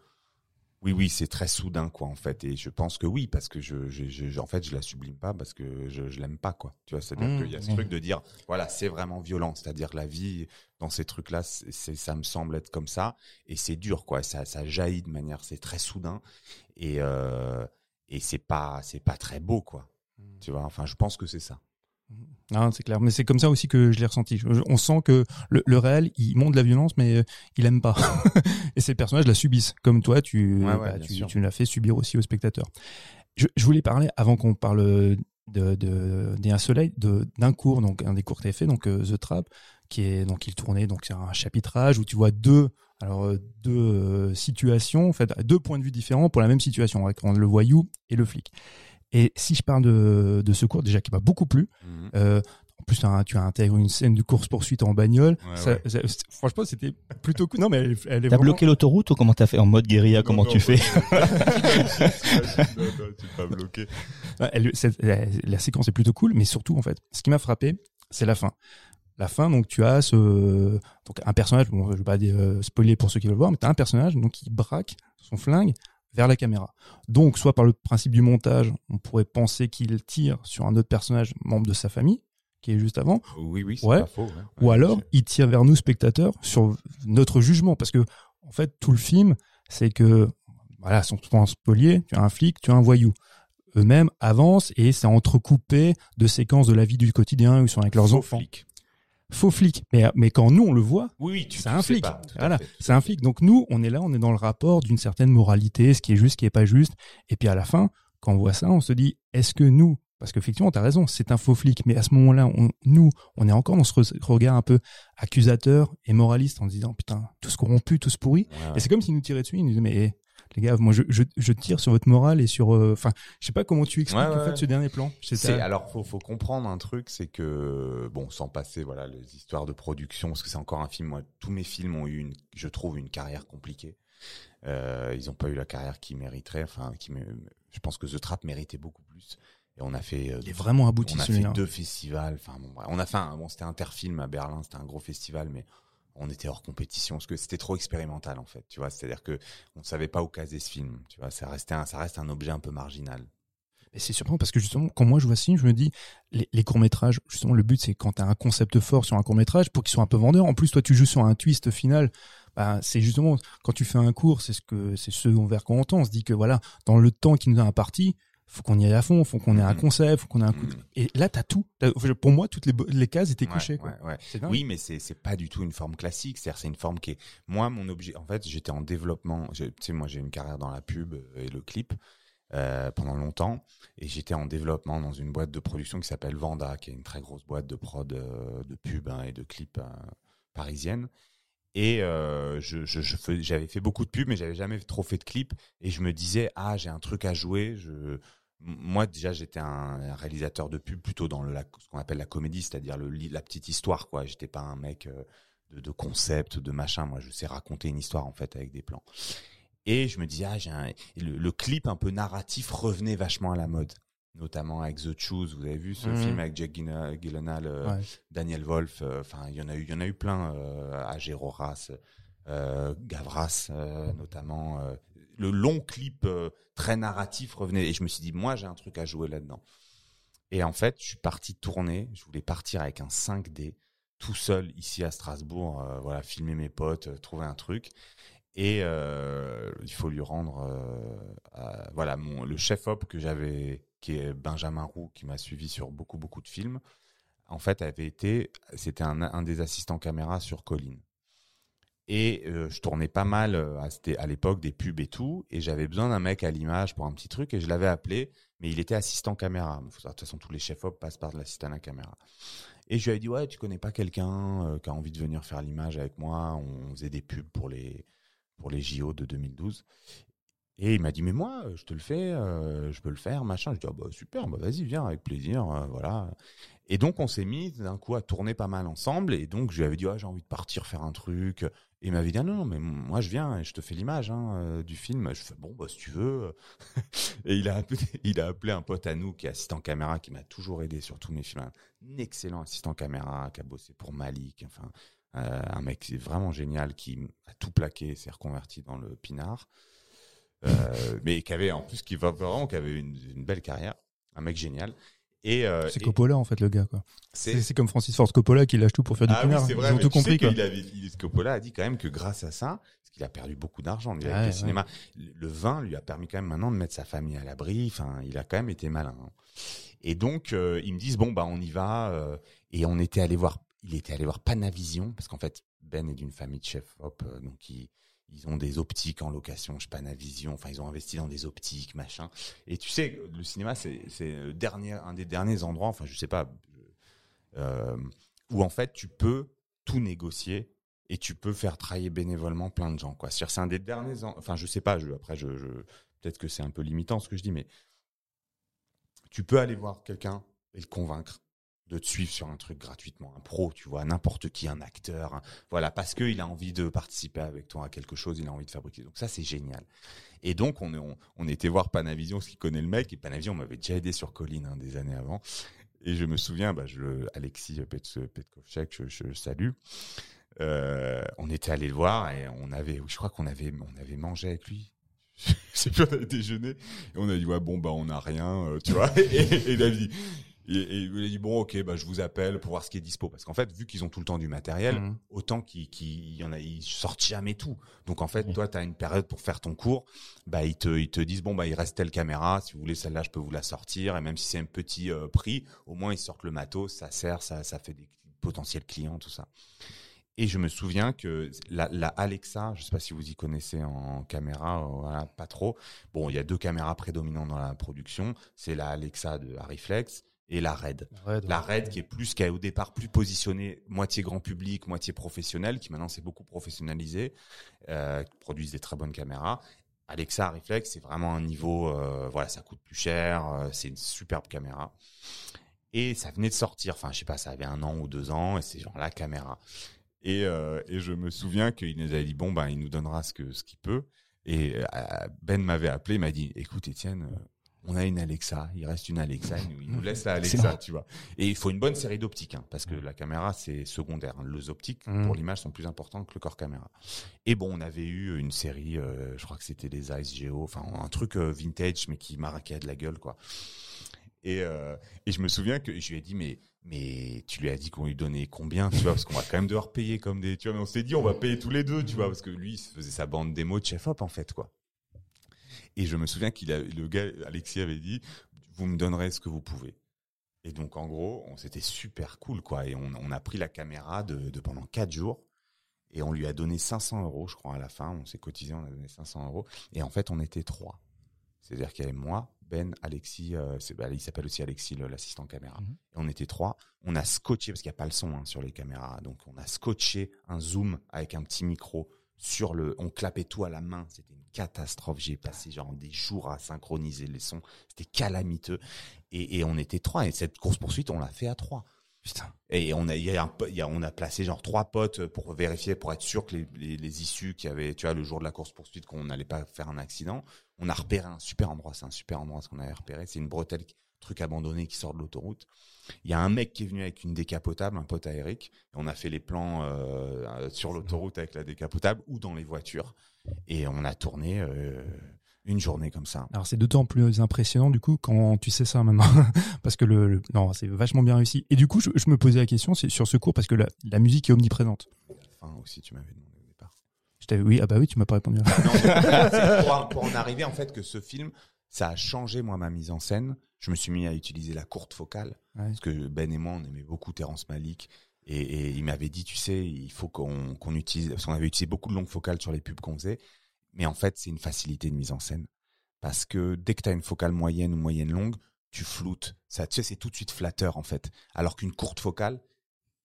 oui oui, c'est très soudain quoi en fait et je pense que oui parce que je, je, je- en fait je la sublime pas parce que je, je l'aime pas quoi. Tu vois, c'est-à-dire Mmh, qu'il y a ce mmh. truc de dire voilà, c'est vraiment violent, c'est-à-dire la vie dans ces trucs-là, c'est c'est- ça me semble être comme ça et c'est dur quoi, ça ça jaillit de manière c'est très soudain et euh, et c'est pas c'est pas très beau quoi. Tu vois, enfin je pense que c'est ça. Non, c'est clair. Mais c'est comme ça aussi que je l'ai ressenti. Je- on sent que le, le réel, il montre de la violence, mais euh, il aime pas. [laughs] et ces personnages la subissent. Comme toi, tu, Ouais, ouais, bah, tu, tu l'as fait subir aussi aux spectateurs. Je, je voulais parler, avant qu'on parle de, de, d'un soleil, d'un cours, donc un des cours que tu fait, donc euh, The Trap, qui est, donc il tournait, donc c'est un chapitrage où tu vois deux, alors euh, deux euh, situations, en fait, deux points de vue différents pour la même situation, avec le voyou et le flic. Et si je parle de, de ce cours, déjà qui m'a beaucoup plu, Mhm. euh, en plus, tu as, tu as intégré une scène de course-poursuite en bagnole. Ouais, Ça- ouais. ça- c'est- franchement, c'était plutôt cool. Non, mais elle, elle est T'as vraiment- bloqué l'autoroute ou comment t'as fait? En mode guérilla Comment tu fais? [laughs] pas bloqué. Ouais, elle- cette- la, la séquence est plutôt cool, mais surtout, en fait, ce qui m'a frappé, c'est la fin. La fin, donc tu as ce, donc un personnage. Bon, je vais pas euh, spoiler pour ceux qui veulent voir, mais tu as un personnage donc qui braque son flingue vers la caméra. Donc, soit par le principe du montage, on pourrait penser qu'il tire sur un autre personnage membre de sa famille qui est juste avant, Oui oui, c'est Ouais. pas faux. ouais. ou Ouais, alors il tire vers nous spectateurs sur notre jugement parce que en fait tout le film c'est que voilà sans sans spolier tu as un flic tu as un voyou eux-mêmes avancent et c'est entrecoupé de séquences de la vie du quotidien où ils sont avec leurs Faux enfants flic. Faux flic mais mais quand nous on le voit Oui, oui, c'est un flic pas, voilà c'est un flic donc nous on est là on est dans le rapport d'une certaine moralité ce qui est juste ce qui est pas juste et puis à la fin quand on voit ça on se dit est-ce que nous parce qu'effectivement, tu as raison, c'est un faux flic. Mais à ce moment-là, on, nous, on est encore dans ce re- regard un peu accusateur et moraliste en se disant, putain, tous corrompus, tous pourris. Ouais, ouais. Et c'est comme s'ils nous tiraient dessus, ils nous disaient, mais les gars, moi, je, je, je tire sur votre morale et sur... euh, Enfin, je sais pas comment tu expliques, Ouais, ouais, en fait, ce dernier plan. C'est alors faut faut comprendre un truc, c'est que bon, sans passer voilà les histoires de production, parce que c'est encore un film. Moi, tous mes films ont eu une, je trouve, une carrière compliquée. Euh, ils ont pas eu la carrière qu'ils mériteraient. Enfin, qui je pense que The Trap méritait beaucoup plus. Et on a fait, euh, Il est vraiment abouti, on a fait deux festivals. Enfin, bon, on a fait un, bon, c'était Interfilm à Berlin, c'était un gros festival, mais on était hors compétition parce que c'était trop expérimental en fait. Tu vois, c'est-à-dire que on savait pas où caser ce film. Tu vois, ça restait, un, ça reste un objet un peu marginal. Et c'est surprenant parce que justement, quand moi je vois film, je me dis, les, les courts-métrages, justement, le but c'est quand tu as un concept fort sur un court-métrage pour qu'il soit un peu vendeur. En plus, toi, tu joues sur un twist final. Bah, c'est justement, quand tu fais un cours, c'est ce que, c'est ce vers quoi on tend. On se dit que voilà, dans le temps qui nous a imparti, faut qu'on y aille à fond, faut qu'on ait un Mhm. concept, faut qu'on ait un coup. de- Mhm. Et là, t'as tout. Pour moi, toutes les, cases étaient Ouais, cochées, quoi. ouais, ouais. C'est dingue. Oui, mais c'est c'est pas du tout une forme classique. C'est-à-dire, c'est une forme qui est. Moi, mon objet. En fait, j'étais en développement. Tu sais, moi, j'ai une carrière dans la pub euh, et le clip euh, pendant longtemps, et j'étais en développement dans une boîte de production qui s'appelle Vanda, qui est une très grosse boîte de prod euh, de pub hein, et de clips euh, parisienne. Et euh, je, j'avais fait beaucoup de pubs, mais j'avais jamais trop fait de clips. Et je me disais, ah, j'ai un truc à jouer. Je, moi, déjà, j'étais un, réalisateur de pub plutôt dans le, la, ce qu'on appelle la comédie, c'est-à-dire le, la petite histoire. quoi. J'étais pas un mec euh, de, de concept, de machin. Moi, je sais raconter une histoire en fait avec des plans. Et je me disais, ah, j'ai un, et le, le clip un peu narratif revenait vachement à la mode. notamment avec The Choose. Vous avez vu ce Mhm. film avec Jack Gyllenhaal, euh, Ouais. Daniel Wolf. euh, Enfin, il y en a eu, il y en a eu plein. Euh, euh, Gavras, euh, notamment. euh, le long clip euh, très narratif revenait et je me suis dit moi j'ai un truc à jouer là-dedans. Et en fait, je suis parti tourner. Je voulais partir avec un 5D tout seul ici à Strasbourg. euh, voilà, filmer mes potes, euh, trouver un truc. Et il faut lui rendre, voilà, mon, le chef op que j'avais, qui est Benjamin Roux, qui m'a suivi sur beaucoup beaucoup de films. En fait, avait été, c'était un, un des assistants caméra sur Colline. Et euh, je tournais pas mal euh, à, à l'époque des pubs et tout, et j'avais besoin d'un mec à l'image pour un petit truc, et je l'avais appelé, mais il était assistant caméra. De toute façon, tous les chefs op passent par de l'assistant à la caméra. Et je lui ai dit ouais, tu connais pas quelqu'un euh, qui a envie de venir faire l'image avec moi? On faisait des pubs pour les pour les JO de 2012. Et il m'a dit mais moi je te le fais, je peux le faire, machin. Je dis ah bah super, bah vas-y viens avec plaisir, voilà. Et donc on s'est mis d'un coup à tourner pas mal ensemble. Et donc je lui avais dit ah j'ai envie de partir faire un truc. Et il m'avait dit ah, non non mais moi je viens et je te fais l'image hein, euh, du film. Je fais bon bah si tu veux. [laughs] et il a appelé, [laughs] il a appelé un pote à nous qui est assistant caméra qui m'a toujours aidé sur tous mes films. Un excellent assistant caméra qui a bossé pour Malik. Enfin euh, un mec vraiment génial qui a tout plaqué, s'est reconverti dans le pinard. Euh, mais qui avait en plus qui va vraiment qui avait une, une belle carrière, un mec génial. Et euh, C'est et Coppola en fait le gars quoi. c'est comme Francis Ford Coppola qui lâche tout pour faire du ah oui, c'est vrai. Ils ont mais tout compris quoi. avait, il- Coppola a dit quand même que grâce à ça, parce qu'il a perdu beaucoup d'argent avec Ouais, cinéma, le vin lui a permis quand même maintenant de mettre sa famille à l'abri. Enfin, il a quand même été malin. hein. Et donc euh, ils me disent bon bah on y va. euh, et on était allé voir, il était allé voir Panavision parce qu'en fait Ben est d'une famille de chefs hop, donc ils ils ont des optiques en location chez Panavision. Enfin, ils ont investi dans des optiques, machin. Et tu sais, le cinéma, c'est dernier, un des derniers endroits. Enfin, je sais pas, euh, où en fait tu peux tout négocier et tu peux faire travailler bénévolement plein de gens. C'est un des derniers. en- Enfin, je sais pas. Je, après, je, je peut-être que c'est un peu limitant ce que je dis, mais tu peux aller voir quelqu'un et le convaincre de te suivre sur un truc gratuitement, un pro, tu vois, n'importe qui, un acteur, voilà, parce qu'il a envie de participer avec toi à quelque chose, il a envie de fabriquer. Donc ça, c'est génial. Et donc, on, on, était voir Panavision, ce qui connaît le mec, et Panavision m'avait déjà aidé sur Colline hein, des années avant. Et je me souviens, bah, Alexis Pet- Petkovchek, je, je salue. Euh, on était allé le voir et on avait, je crois qu'on avait, on avait mangé avec lui. [laughs] Je sais plus, on et on a dit ouais bon bah on a rien, euh, tu vois. [laughs] Et, et dit, et, et il a dit bon ok bah je vous appelle pour voir ce qui est dispo parce qu'en fait vu qu'ils ont tout le temps du matériel, Mhm. autant qu'ils qu'ils- y en a, ils sortent jamais tout. Donc en fait toi tu as une période pour faire ton cours, bah ils te ils te disent bon bah il reste telle caméra, si vous voulez celle-là je peux vous la sortir et même si c'est un petit euh, prix, au moins ils sortent le matos, ça sert, ça ça fait des potentiels clients tout ça. Et je me souviens que la, la Alexa, je sais pas si vous y connaissez en caméra, euh, voilà, pas trop. Bon, il y a deux caméras prédominantes dans la production. C'est la Alexa de Harryflex et la Red. Ouais, La Red qui est plus, qui est au départ plus positionnée moitié grand public, moitié professionnel, qui maintenant s'est beaucoup professionnalisé, euh, qui produisent des très bonnes caméras. Alexa Harryflex, c'est vraiment un niveau, euh, voilà, ça coûte plus cher, euh, c'est une superbe caméra. Et ça venait de sortir, enfin je sais pas, ça avait un an ou deux ans, et c'est genre la caméra. Et, euh, et je me souviens qu'il nous avait dit bon ben il nous donnera ce que ce qu'il peut. Et Ben m'avait appelé, m'a dit écoute Étienne, on a une Alexa, il reste une Alexa, il nous, il nous laisse la Alexa, tu vois. Et il faut une bonne série d'optiques, hein, parce que la caméra c'est secondaire. hein. Les optiques Mhm. pour l'image sont plus importantes que le corps caméra. Et bon, on avait eu une série, euh, je crois que c'était les Ice Geo, enfin un truc euh, vintage mais qui marquait de la gueule quoi. Et, euh, et je me souviens que je lui ai dit mais mais tu lui as dit qu'on lui donnait combien tu vois parce qu'on va quand même devoir payer comme des tu vois mais on s'est dit on va payer tous les deux tu vois parce que lui il se faisait sa bande démo de chef op en fait quoi. Et je me souviens qu'il a le gars Alexis avait dit vous me donnerez ce que vous pouvez. Et donc en gros on c'était super cool quoi et on, on a pris la caméra de, de pendant quatre jours et on lui a donné 500 euros je crois à la fin on s'est cotisé on a donné 500 euros et en fait on était trois. C'est-à-dire qu'il y avait moi, Ben, Alexis, euh, bah, il s'appelle aussi Alexis, le- l'assistant caméra. Mhm. Et on était trois. On a scotché, parce qu'il n'y a pas le son hein, sur les caméras, donc on a scotché un zoom avec un petit micro sur le... On clapait tout à la main, c'était une catastrophe. J'ai passé genre des jours à synchroniser les sons, c'était calamiteux. Et, et on était trois, et cette course-poursuite, on l'a fait à trois. Putain. Et on a, y a un, po- il y a, on a placé genre trois potes pour vérifier, pour être sûr que les, les, les issues qu'il y avait, tu vois, le jour de la course poursuite, qu'on n'allait pas faire un accident. On a repéré un super endroit, c'est un super endroit ce qu'on avait repéré. C'est une bretelle, truc abandonné qui sort de l'autoroute. Il y a un mec qui est venu avec une décapotable, un pote à Eric. Et on a fait les plans euh, sur l'autoroute avec la décapotable ou dans les voitures. Et on a tourné euh, une journée comme ça. Alors c'est d'autant plus impressionnant du coup quand tu sais ça maintenant, [laughs] parce que le, le- non c'est vachement bien réussi. Et du coup je, je me posais la question c'est sur ce cours parce que la, la musique est omniprésente. Enfin aussi, tu m'avais demandé au départ. Je t'avais oui ah bah oui tu m'as pas répondu. Non, [laughs] pour en arriver en fait que ce film, ça a changé moi ma mise en scène. Je me suis mis à utiliser la courte focale Ouais. parce que Ben et moi on aimait beaucoup Terrence Malick et, et il m'avait dit tu sais il faut qu'on qu'on utilise parce qu'on avait utilisé beaucoup de longues focales sur les pubs qu'on faisait, mais en fait c'est une facilité de mise en scène parce que dès que tu as une focale moyenne ou moyenne longue, tu floutes. Ça, tu sais, c'est tout de suite flatteur en fait. Alors qu'une courte focale,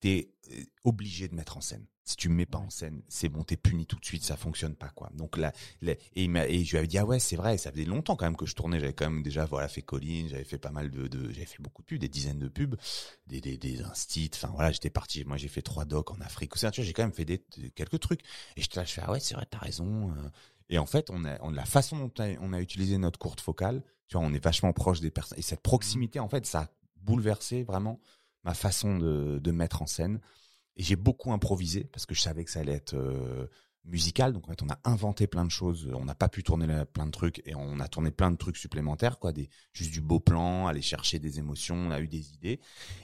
t'es euh, obligé de mettre en scène. Si tu me mets pas en scène, c'est bon, t'es puni tout de suite, ça fonctionne pas quoi. Donc là, là- et, il et je lui avais dit ah ouais c'est vrai, ça faisait longtemps quand même que je tournais, j'avais quand même déjà voilà fait Colline, j'avais fait pas mal de, de j'avais fait beaucoup de pubs, des dizaines de pubs, des des des instits, enfin voilà j'étais parti, moi j'ai fait trois docs en Afrique, tu j'ai quand même fait des, quelques trucs et j'étais là je fais ah ouais c'est vrai t'as raison. euh. Et en fait on a on, la façon dont on a, on a utilisé notre courte focale, tu vois on est vachement proche des personnes et cette proximité en fait ça a bouleversé vraiment ma façon de de mettre en scène. Et j'ai beaucoup improvisé parce que je savais que ça allait être euh, musical. Donc en fait, on a inventé plein de choses. On n'a pas pu tourner plein de trucs et on a tourné plein de trucs supplémentaires, quoi, des juste du beau plan, aller chercher des émotions. On a eu des idées.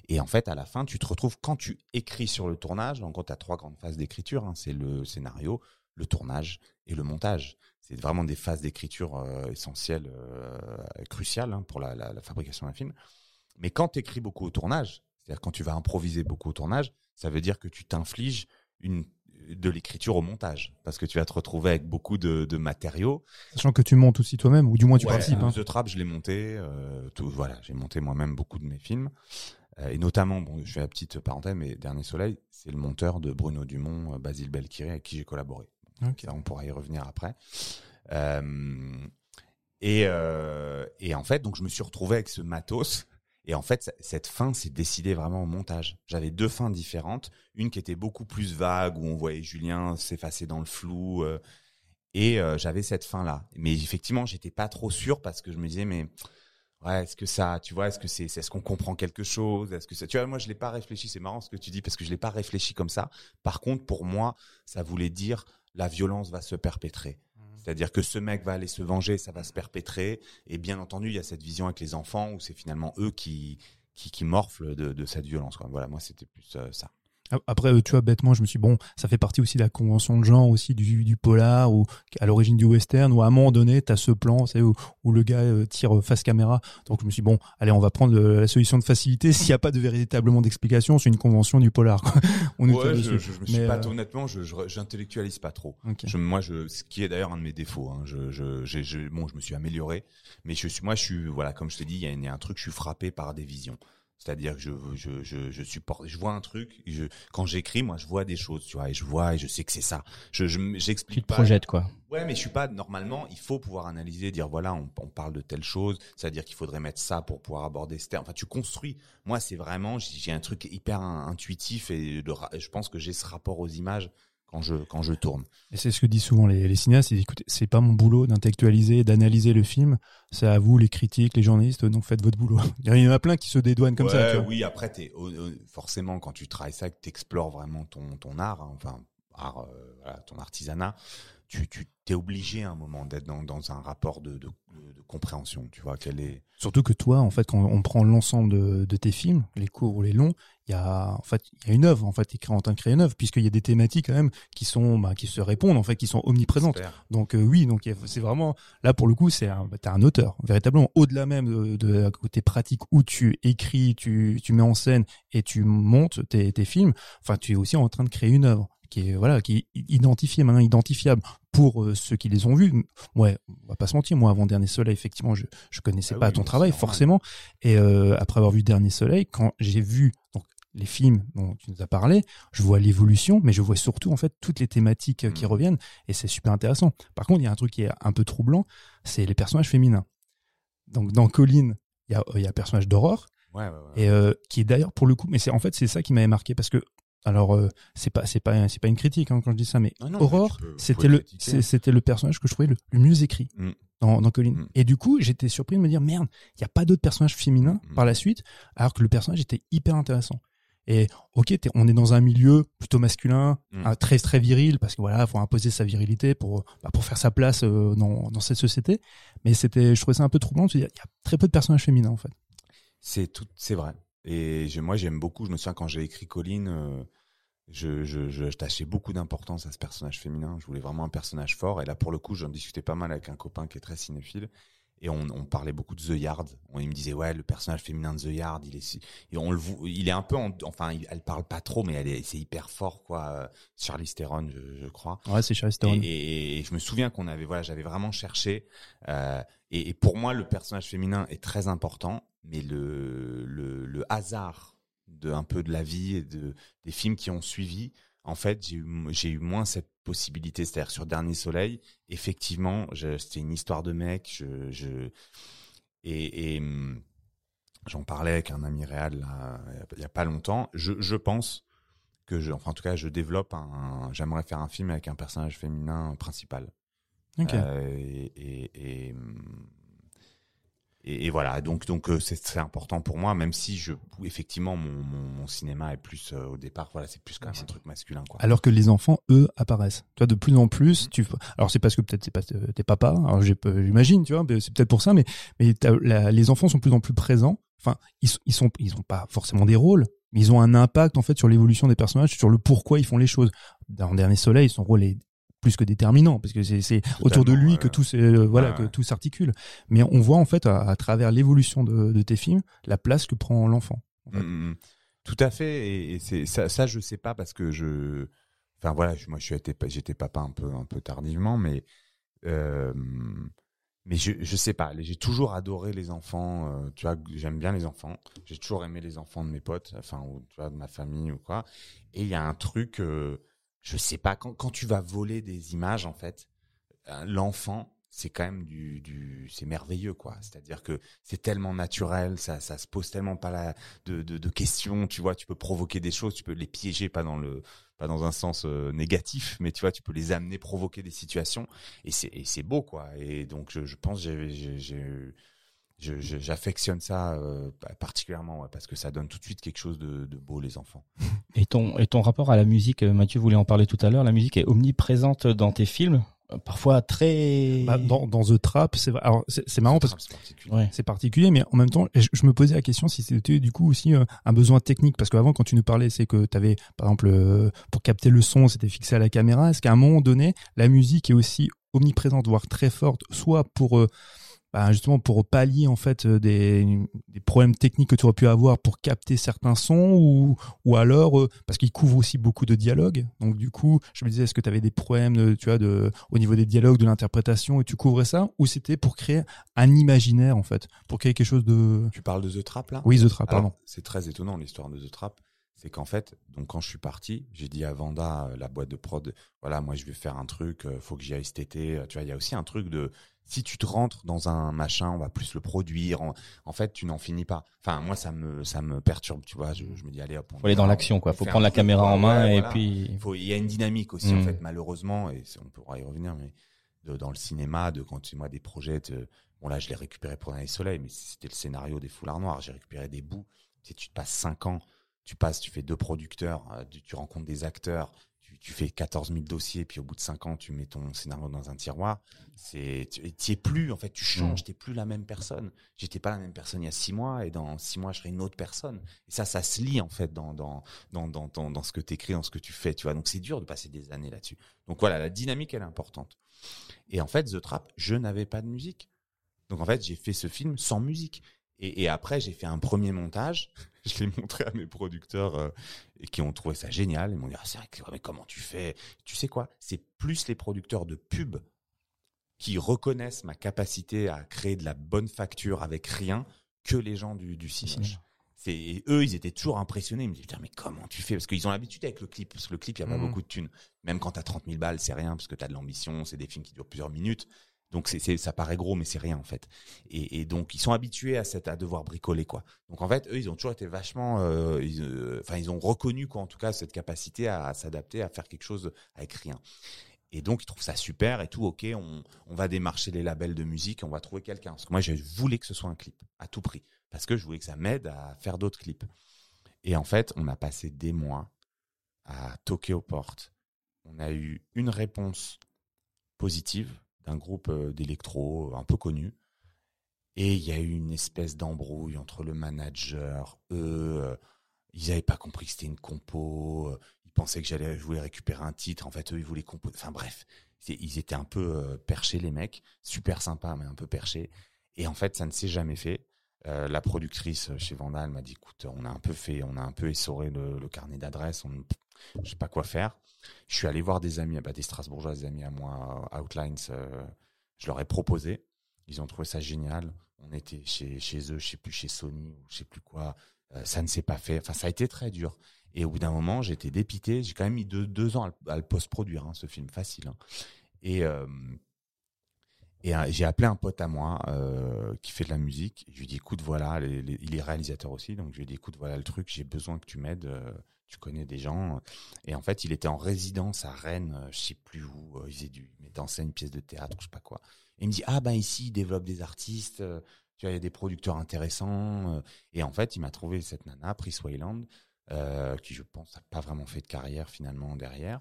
Et en fait, à la fin, tu te retrouves quand tu écris sur le tournage. En gros, tu as trois grandes phases d'écriture. hein. c'est le scénario, le tournage et le montage. C'est vraiment des phases d'écriture euh, essentielles, euh, cruciales hein, pour la- la fabrication d'un film. Mais quand tu écris beaucoup au tournage, c'est-à-dire quand tu vas improviser beaucoup au tournage, ça veut dire que tu t'infliges une de l'écriture au montage parce que tu vas te retrouver avec beaucoup de, de matériaux. Sachant que tu montes aussi toi-même ou du moins tu Ouais, participes. hein. The Trap, je l'ai monté. euh, tout, voilà, j'ai monté moi-même beaucoup de mes films. Euh, et notamment, bon, je fais la petite parenthèse, mais Dernier Soleil, c'est le monteur de Bruno Dumont, euh, Basile Belkiri, avec qui j'ai collaboré. Ok. Ça, on pourra y revenir après. Euh, et, et en fait, donc je me suis retrouvé avec ce matos. Et en fait, cette fin s'est décidée vraiment au montage. J'avais deux fins différentes, une qui était beaucoup plus vague où on voyait Julien s'effacer dans le flou, euh, et euh, j'avais cette fin là. Mais effectivement, j'étais pas trop sûr parce que je me disais mais ouais, est-ce que ça, tu vois, est-ce que c'est, c'est- est-ce qu'on comprend quelque chose, est-ce que ça, tu vois, moi je l'ai pas réfléchi. C'est marrant ce que tu dis parce que je l'ai pas réfléchi comme ça. Par contre, pour moi, ça voulait dire la violence va se perpétrer. C'est-à-dire que ce mec va aller se venger, ça va se perpétrer. Et bien entendu, il y a cette vision avec les enfants où c'est finalement eux qui, qui, morflent de, de cette violence. Voilà, moi, c'était plus euh, ça. Après, euh, tu vois, bêtement, je me suis dit, bon, ça fait partie aussi de la convention de genre, aussi du, du polar, ou à l'origine du western, où à un moment donné, t'as ce plan, tu où, où le gars euh, tire face caméra. Donc je me suis dit, bon, allez, on va prendre euh, la solution de facilité. [laughs] S'il n'y a pas de véritablement d'explication, c'est une convention du polar. Quoi. [laughs] On Ouais, je, je, je me suis Mais, pas, euh, honnêtement, je, j'intellectualise pas trop. Je, moi, je, ce qui est d'ailleurs un de mes défauts. Hein, je, je, j'ai- je- bon, je me suis amélioré, mais je suis, moi, je suis, voilà, comme je il y, a- il y a un truc, je suis frappé par des visions. C'est-à-dire que je, je, je, je supporte, je vois un truc, je, quand j'écris, moi, je vois des choses, tu vois, et je vois et je sais que c'est ça. Je, je, Tu j'explique te pas. projettes, quoi. Ouais, mais je suis pas normalement. Il faut pouvoir analyser, dire voilà, on, on parle de telle chose, c'est-à-dire qu'il faudrait mettre ça pour pouvoir aborder ce terme. Enfin, tu construis. Moi, c'est vraiment, j'ai un truc hyper in- intuitif et je pense que j'ai ce rapport aux images quand je quand je tourne. Et c'est ce que disent souvent les, les cinéastes, ils disent, écoutez, c'est pas mon boulot d'intellectualiser, d'analyser le film, c'est à vous les critiques, les journalistes, donc faites votre boulot. [laughs] Il y en a plein qui se dédouanent comme ça. Tu vois. oui. Après, forcément quand tu travailles ça, que t'explores vraiment ton ton art, hein, enfin art, euh, voilà, ton artisanat. Tu tu t'es obligé à un moment d'être dans dans un rapport de de, de- de compréhension. Tu vois quelle est Surtout que toi, en fait, quand on prend l'ensemble de, de tes films, les courts ou les longs, il y a, en fait, il y a une œuvre, en fait, écrite en train de créer une œuvre, puisqu'il y a des thématiques quand même qui sont, bah, qui se répondent, en fait, qui sont omniprésentes. Donc euh, oui, donc c'est vraiment là pour le coup, c'est un, bah, t'es un auteur véritablement au-delà même de, de côté pratique où tu écris, tu, tu mets en scène et tu montes tes, tes films. Enfin, tu es aussi en train de créer une œuvre qui est voilà, qui est identifiée maintenant, identifiable pour euh, ceux qui les ont vus. Ouais, on va pas se mentir. Moi, avant Dernier Soleil, effectivement, je je connaissais Ah pas oui, ton travail forcément. Et euh, après avoir vu Dernier Soleil, quand j'ai vu donc les films dont tu nous as parlé, je vois l'évolution, mais je vois surtout en fait toutes les thématiques euh, qui Mm. reviennent, et c'est super intéressant. Par contre, il y a un truc qui est un peu troublant, c'est les personnages féminins. Donc dans Colline, il y a, il y a un personnage d'Aurore, Ouais, ouais, ouais. et euh, qui est d'ailleurs pour le coup, mais c'est en fait c'est ça qui m'avait marqué parce que alors euh, c'est pas c'est pas c'est pas une critique hein, quand je dis ça, mais Ah non, Aurore, c'était le c'était le personnage que je trouvais le, le mieux écrit. Mm. dans, dans Colline. Mm. Et du coup, j'étais surpris de me dire merde, il y a pas d'autres personnages féminins Mm. par la suite, alors que le personnage était hyper intéressant. Et ok, on est dans un milieu plutôt masculin, Mm. un- très très viril, parce que voilà, faut imposer sa virilité pour bah, pour faire sa place euh, dans dans cette société. Mais c'était, je trouvais ça un peu troublant il y a très peu de personnages féminins en fait. C'est tout, c'est vrai. Et moi, j'aime beaucoup. Je me souviens quand j'ai écrit Colline, euh, je, je, je, j'attachais beaucoup d'importance à ce personnage féminin. Je voulais vraiment un personnage fort. Et là, pour le coup, j'en discutais pas mal avec un copain qui est très cinéphile. Et on, on parlait beaucoup de The Yard. On, il me disait, ouais, le personnage féminin de The Yard, il est, si- et on le, vou- il est un peu, en- enfin, il- elle parle pas trop, mais elle est, c'est hyper fort, quoi. Charlie Theron, je, je crois. Ouais, c'est Charlize Et, Theron. et- et je me souviens qu'on avait, voilà, j'avais vraiment cherché. euh, et, et pour moi, le personnage féminin est très important, mais le, le, le hasard de un peu de la vie et de des films qui ont suivi, en fait, j'ai eu, j'ai eu moins cette possibilité. C'est-à-dire sur Dernier Soleil, effectivement, je- c'était une histoire de mec. Je, je et, et hum, j'en parlais avec un ami réel là, il y a pas longtemps. Je, je pense que je, enfin en tout cas, je développe un. J'aimerais faire un film avec un personnage féminin principal. Euh, et, et, et, hum, et- et voilà, donc donc euh, c'est très important pour moi, même si je effectivement mon, mon, mon cinéma est plus euh, au départ, voilà, c'est plus quand même un truc masculin quoi. Alors que les enfants, eux, apparaissent. Tu vois, de plus en plus, tu. Alors c'est parce que peut-être c'est pas euh, tes papas. Alors j'ai pas- j'imagine, tu vois, c'est peut-être pour ça. Mais mais la- les enfants sont de plus en plus présents. Enfin, ils, ils sont ils ont pas forcément des rôles, mais ils ont un impact en fait sur l'évolution des personnages, sur le pourquoi ils font les choses. Dans Dernier Soleil, son rôle est plus que déterminant parce que c'est autour de lui que tout euh, voilà que tout s'articule. Mais on voit en fait à, à travers l'évolution de, de tes films la place que prend l'enfant. en fait. Mm, mm. Tout à fait, et, et c'est ça, ça je sais pas parce que je, enfin voilà, moi je suis été, j'étais papa un peu un peu tardivement, mais euh, mais je je sais pas, j'ai toujours adoré les enfants, euh, tu vois, j'aime bien les enfants, j'ai toujours aimé les enfants de mes potes, enfin ou tu vois de ma famille ou quoi, et il y a un truc, euh, je sais pas quand quand tu vas voler des images en fait, euh, l'enfant c'est quand même du, du c'est merveilleux quoi. C'est à dire que c'est tellement naturel ça ça se pose tellement pas la de, de, de questions tu vois tu peux provoquer des choses tu peux les piéger pas dans le pas dans un sens euh, négatif mais tu vois tu peux les amener provoquer des situations. Et c'est et c'est beau quoi. Et donc je, je pense j'ai j'ai j'affectionne ça euh, particulièrement ouais, parce que ça donne tout de suite quelque chose de, de beau les enfants [laughs] Et ton, et ton rapport à la musique, euh, Mathieu voulait en parler tout à l'heure, la musique est omniprésente dans tes films, euh, parfois très... Bah, dans, dans The Trap, c'est marrant parce que C'est particulier. Ouais. c'est particulier, mais en même temps, je, je me posais la question si c'était du coup aussi euh, un besoin technique, parce qu'avant, quand tu nous parlais, c'est que tu avais, par exemple, euh, pour capter le son, c'était fixé à la caméra. Est-ce qu'à un moment donné, la musique est aussi omniprésente, voire très forte, soit pour euh, bah, justement pour pallier en fait euh, des, des problèmes techniques que tu aurais pu avoir pour capter certains sons, ou, ou alors euh, parce qu'il couvre aussi beaucoup de dialogues. Donc du coup, je me disais, est-ce que tu avais des problèmes, de, tu vois, de, au niveau des dialogues, de l'interprétation, et tu couvrais ça, ou c'était pour créer un imaginaire en fait, pour créer quelque chose de tu parles de The Trap là? Oui, The Trap, Alors, pardon. C'est très étonnant l'histoire de The Trap. C'est qu'en fait, donc quand je suis parti, j'ai dit à Vanda, euh, la boîte de prod, voilà, moi je vais faire un truc, faut que j'y aille cet été. Tu vois, il y a aussi un truc de, si tu te rentres dans un machin, on va plus le produire. En, en fait, tu n'en finis pas. Enfin, moi ça me, ça me perturbe, tu vois. Je, je me dis allez hop. on Faut aller dans l'action, quoi. Faut prendre la caméra quoi. en main Ouais, et voilà. puis... Il faut, il y a une dynamique aussi en Mm. fait, malheureusement, et on pourra y revenir, mais de- dans le cinéma, de quand tu moi des projets, de- bon là je l'ai récupéré pour Année Soleil, mais c'était le scénario des Foulards Noirs. J'ai récupéré des bouts. Tu, sais, tu te passes cinq ans, tu passes, tu fais deux producteurs, euh, tu rencontres des acteurs, tu, tu fais 14 000 dossiers, puis au bout de cinq ans, tu mets ton scénario dans un tiroir. C'est, tu es plus en fait, tu changes, Mm. t'es plus la même personne. J'étais pas la même personne il y a six mois, et dans six mois je serai une autre personne. Et ça, ça se lit en fait dans dans dans dans dans, dans ce que t'écris, dans ce que tu fais, tu vois. Donc c'est dur de passer des années là-dessus. Donc voilà, la dynamique elle est importante. Et en fait, The Trap, je n'avais pas de musique. Donc en fait, j'ai fait ce film sans musique. Et, et après, j'ai fait un premier montage. [laughs] Je l'ai montré à mes producteurs euh, et qui ont trouvé ça génial. Ils m'ont dit ah, c'est vrai que mais comment tu fais? Tu sais quoi? C'est plus les producteurs de pub qui reconnaissent ma capacité à créer de la bonne facture avec rien que les gens du, du. C'est eux, ils étaient toujours impressionnés. Ils me disaient mais comment tu fais? Parce qu'ils ont l'habitude avec le clip. Parce que le clip, il y a pas Mhm. beaucoup de thunes. Même quand t'as 30 000 balles, c'est rien parce que t'as de l'ambition. C'est des films qui durent plusieurs minutes. Donc ça paraît gros, mais c'est rien en fait. Et, donc ils sont habitués à devoir bricoler quoi. Donc en fait, eux, ils ont toujours été vachement, euh, euh, enfin ils ont reconnu quoi, en tout cas cette capacité à, s'adapter, à faire quelque chose avec rien. Et donc, ils trouvent ça super et tout. Ok, on, on va démarcher les labels de musique, on va trouver quelqu'un. Parce que moi, je voulais que ce soit un clip à tout prix, parce que je voulais que ça m'aide à faire d'autres clips. Et en fait, on a passé des mois à toquer aux portes. On a eu une réponse positive d'un groupe euh, d'électro un peu connu. Et il y a eu une espèce d'embrouille entre le manager, eux. euh, Ils n'avaient pas compris que c'était une compo. euh, Ils pensaient que j'allais, je voulais récupérer un titre. En fait, eux, ils voulaient composer. Enfin bref, ils étaient un peu euh, perchés, les mecs. Super sympa, mais un peu perchés. Et en fait, ça ne s'est jamais fait. Euh, la productrice chez Vandal m'a dit, écoute, on a un peu fait, on a un peu essoré le, le carnet d'adresses. On, je sais pas quoi faire. Je suis allé voir des amis, bah, des Strasbourgeois, des amis à moi, Outlines. euh, je leur ai proposé. Ils ont trouvé ça génial. On était chez, chez eux, je sais plus chez Sony ou je sais plus quoi. Euh, ça ne s'est pas fait. Enfin, ça a été très dur. Et au bout d'un moment, j'étais dépité. J'ai quand même mis deux, deux ans à, le- post-produire, hein, ce film, facile. hein. Et, euh, et euh, j'ai appelé un pote à moi euh, qui fait de la musique. Je lui ai dit, écoute, voilà, il est réalisateur aussi. Donc je lui ai dit, écoute, voilà le truc, j'ai besoin que tu m'aides. Euh, tu connais des gens. Et en fait, il était en résidence à Rennes, euh, je sais plus où. euh, il faisait du, mettait en scène une pièce de théâtre, je sais pas quoi. Et il me dit, ah ben ici, il développe des artistes. euh, tu vois, il y a des producteurs intéressants. euh. Et en fait, il m'a trouvé cette nana, Pris Wayland, euh, qui je pense n'a pas vraiment fait de carrière finalement derrière.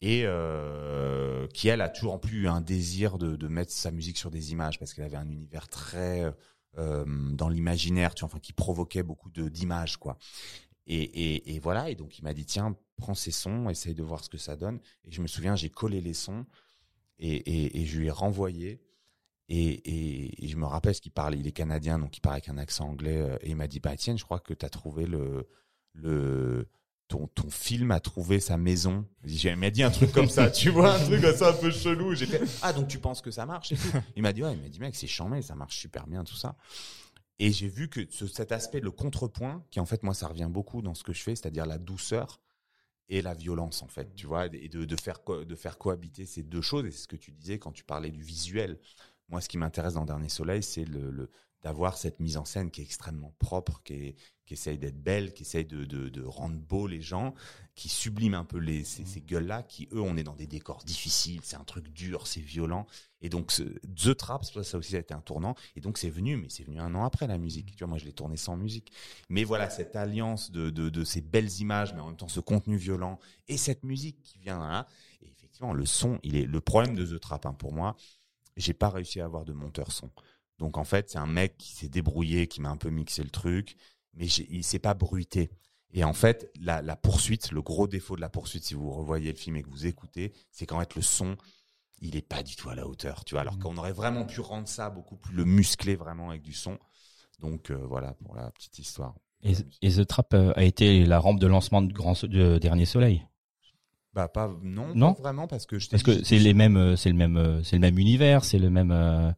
Et euh, qui, elle, a toujours en plus un désir de, de mettre sa musique sur des images parce qu'elle avait un univers très euh, dans l'imaginaire, tu vois, enfin, qui provoquait beaucoup de d'images, quoi. Et, voilà, et donc il m'a dit, tiens, prends ces sons, essaye de voir ce que ça donne. Et je me souviens, j'ai collé les sons et, et, je lui ai renvoyé. Et, je me rappelle ce qu'il parle, il est canadien, donc il parle avec un accent anglais. euh, Et il m'a dit, bah tiens, je crois que tu as trouvé le... le ton, ton film a trouvé sa maison. Il m'a dit un truc comme ça, tu vois, un truc comme ça un peu chelou. J'ai ah, donc tu penses que ça marche. Il m'a dit, ouais, il m'a dit, mec, c'est chambé, ça marche super bien, tout ça. Et j'ai vu que ce- cet aspect, le contrepoint, qui en fait, moi, ça revient beaucoup dans ce que je fais, c'est-à-dire la douceur et la violence, en fait, tu vois, et de, faire, de faire cohabiter ces deux choses. Et c'est ce que tu disais quand tu parlais du visuel. Moi, ce qui m'intéresse dans Dernier Soleil, c'est le- d'avoir cette mise en scène qui est extrêmement propre, qui, est, qui essaye d'être belle, qui essaye de, de, de rendre beau les gens, qui sublime un peu les, ces, ces gueules-là, qui, eux, on est dans des décors difficiles, c'est un truc dur, c'est violent. Et donc, ce, The Trap, ça, aussi, ça a été un tournant. Et donc, c'est venu, mais c'est venu un an après la musique. Tu vois, moi, je l'ai tourné sans musique. Mais voilà, cette alliance de, de, de ces belles images, mais en même temps, ce contenu violent et cette musique qui vient là. Et effectivement, le son, il est le problème de The Trap, hein, pour moi. J'ai pas réussi à avoir de monteur son. Donc, en fait, c'est un mec qui s'est débrouillé, qui m'a un peu mixé le truc, mais il s'est pas bruité. Et en fait, la, la poursuite, le gros défaut de la poursuite, si vous revoyez le film et que vous écoutez, c'est qu'en fait, le son, il est pas du tout à la hauteur, tu vois. Alors qu'on aurait vraiment pu rendre ça beaucoup plus le muscler vraiment avec du son. Donc euh, voilà pour la petite histoire. Et, et The Trap euh, a été la rampe de lancement de, grand, de Dernier Soleil? Bah pas non, Non? pas vraiment parce que je Parce que c'est les mêmes, euh, c'est le même, c'est le même univers, c'est le même,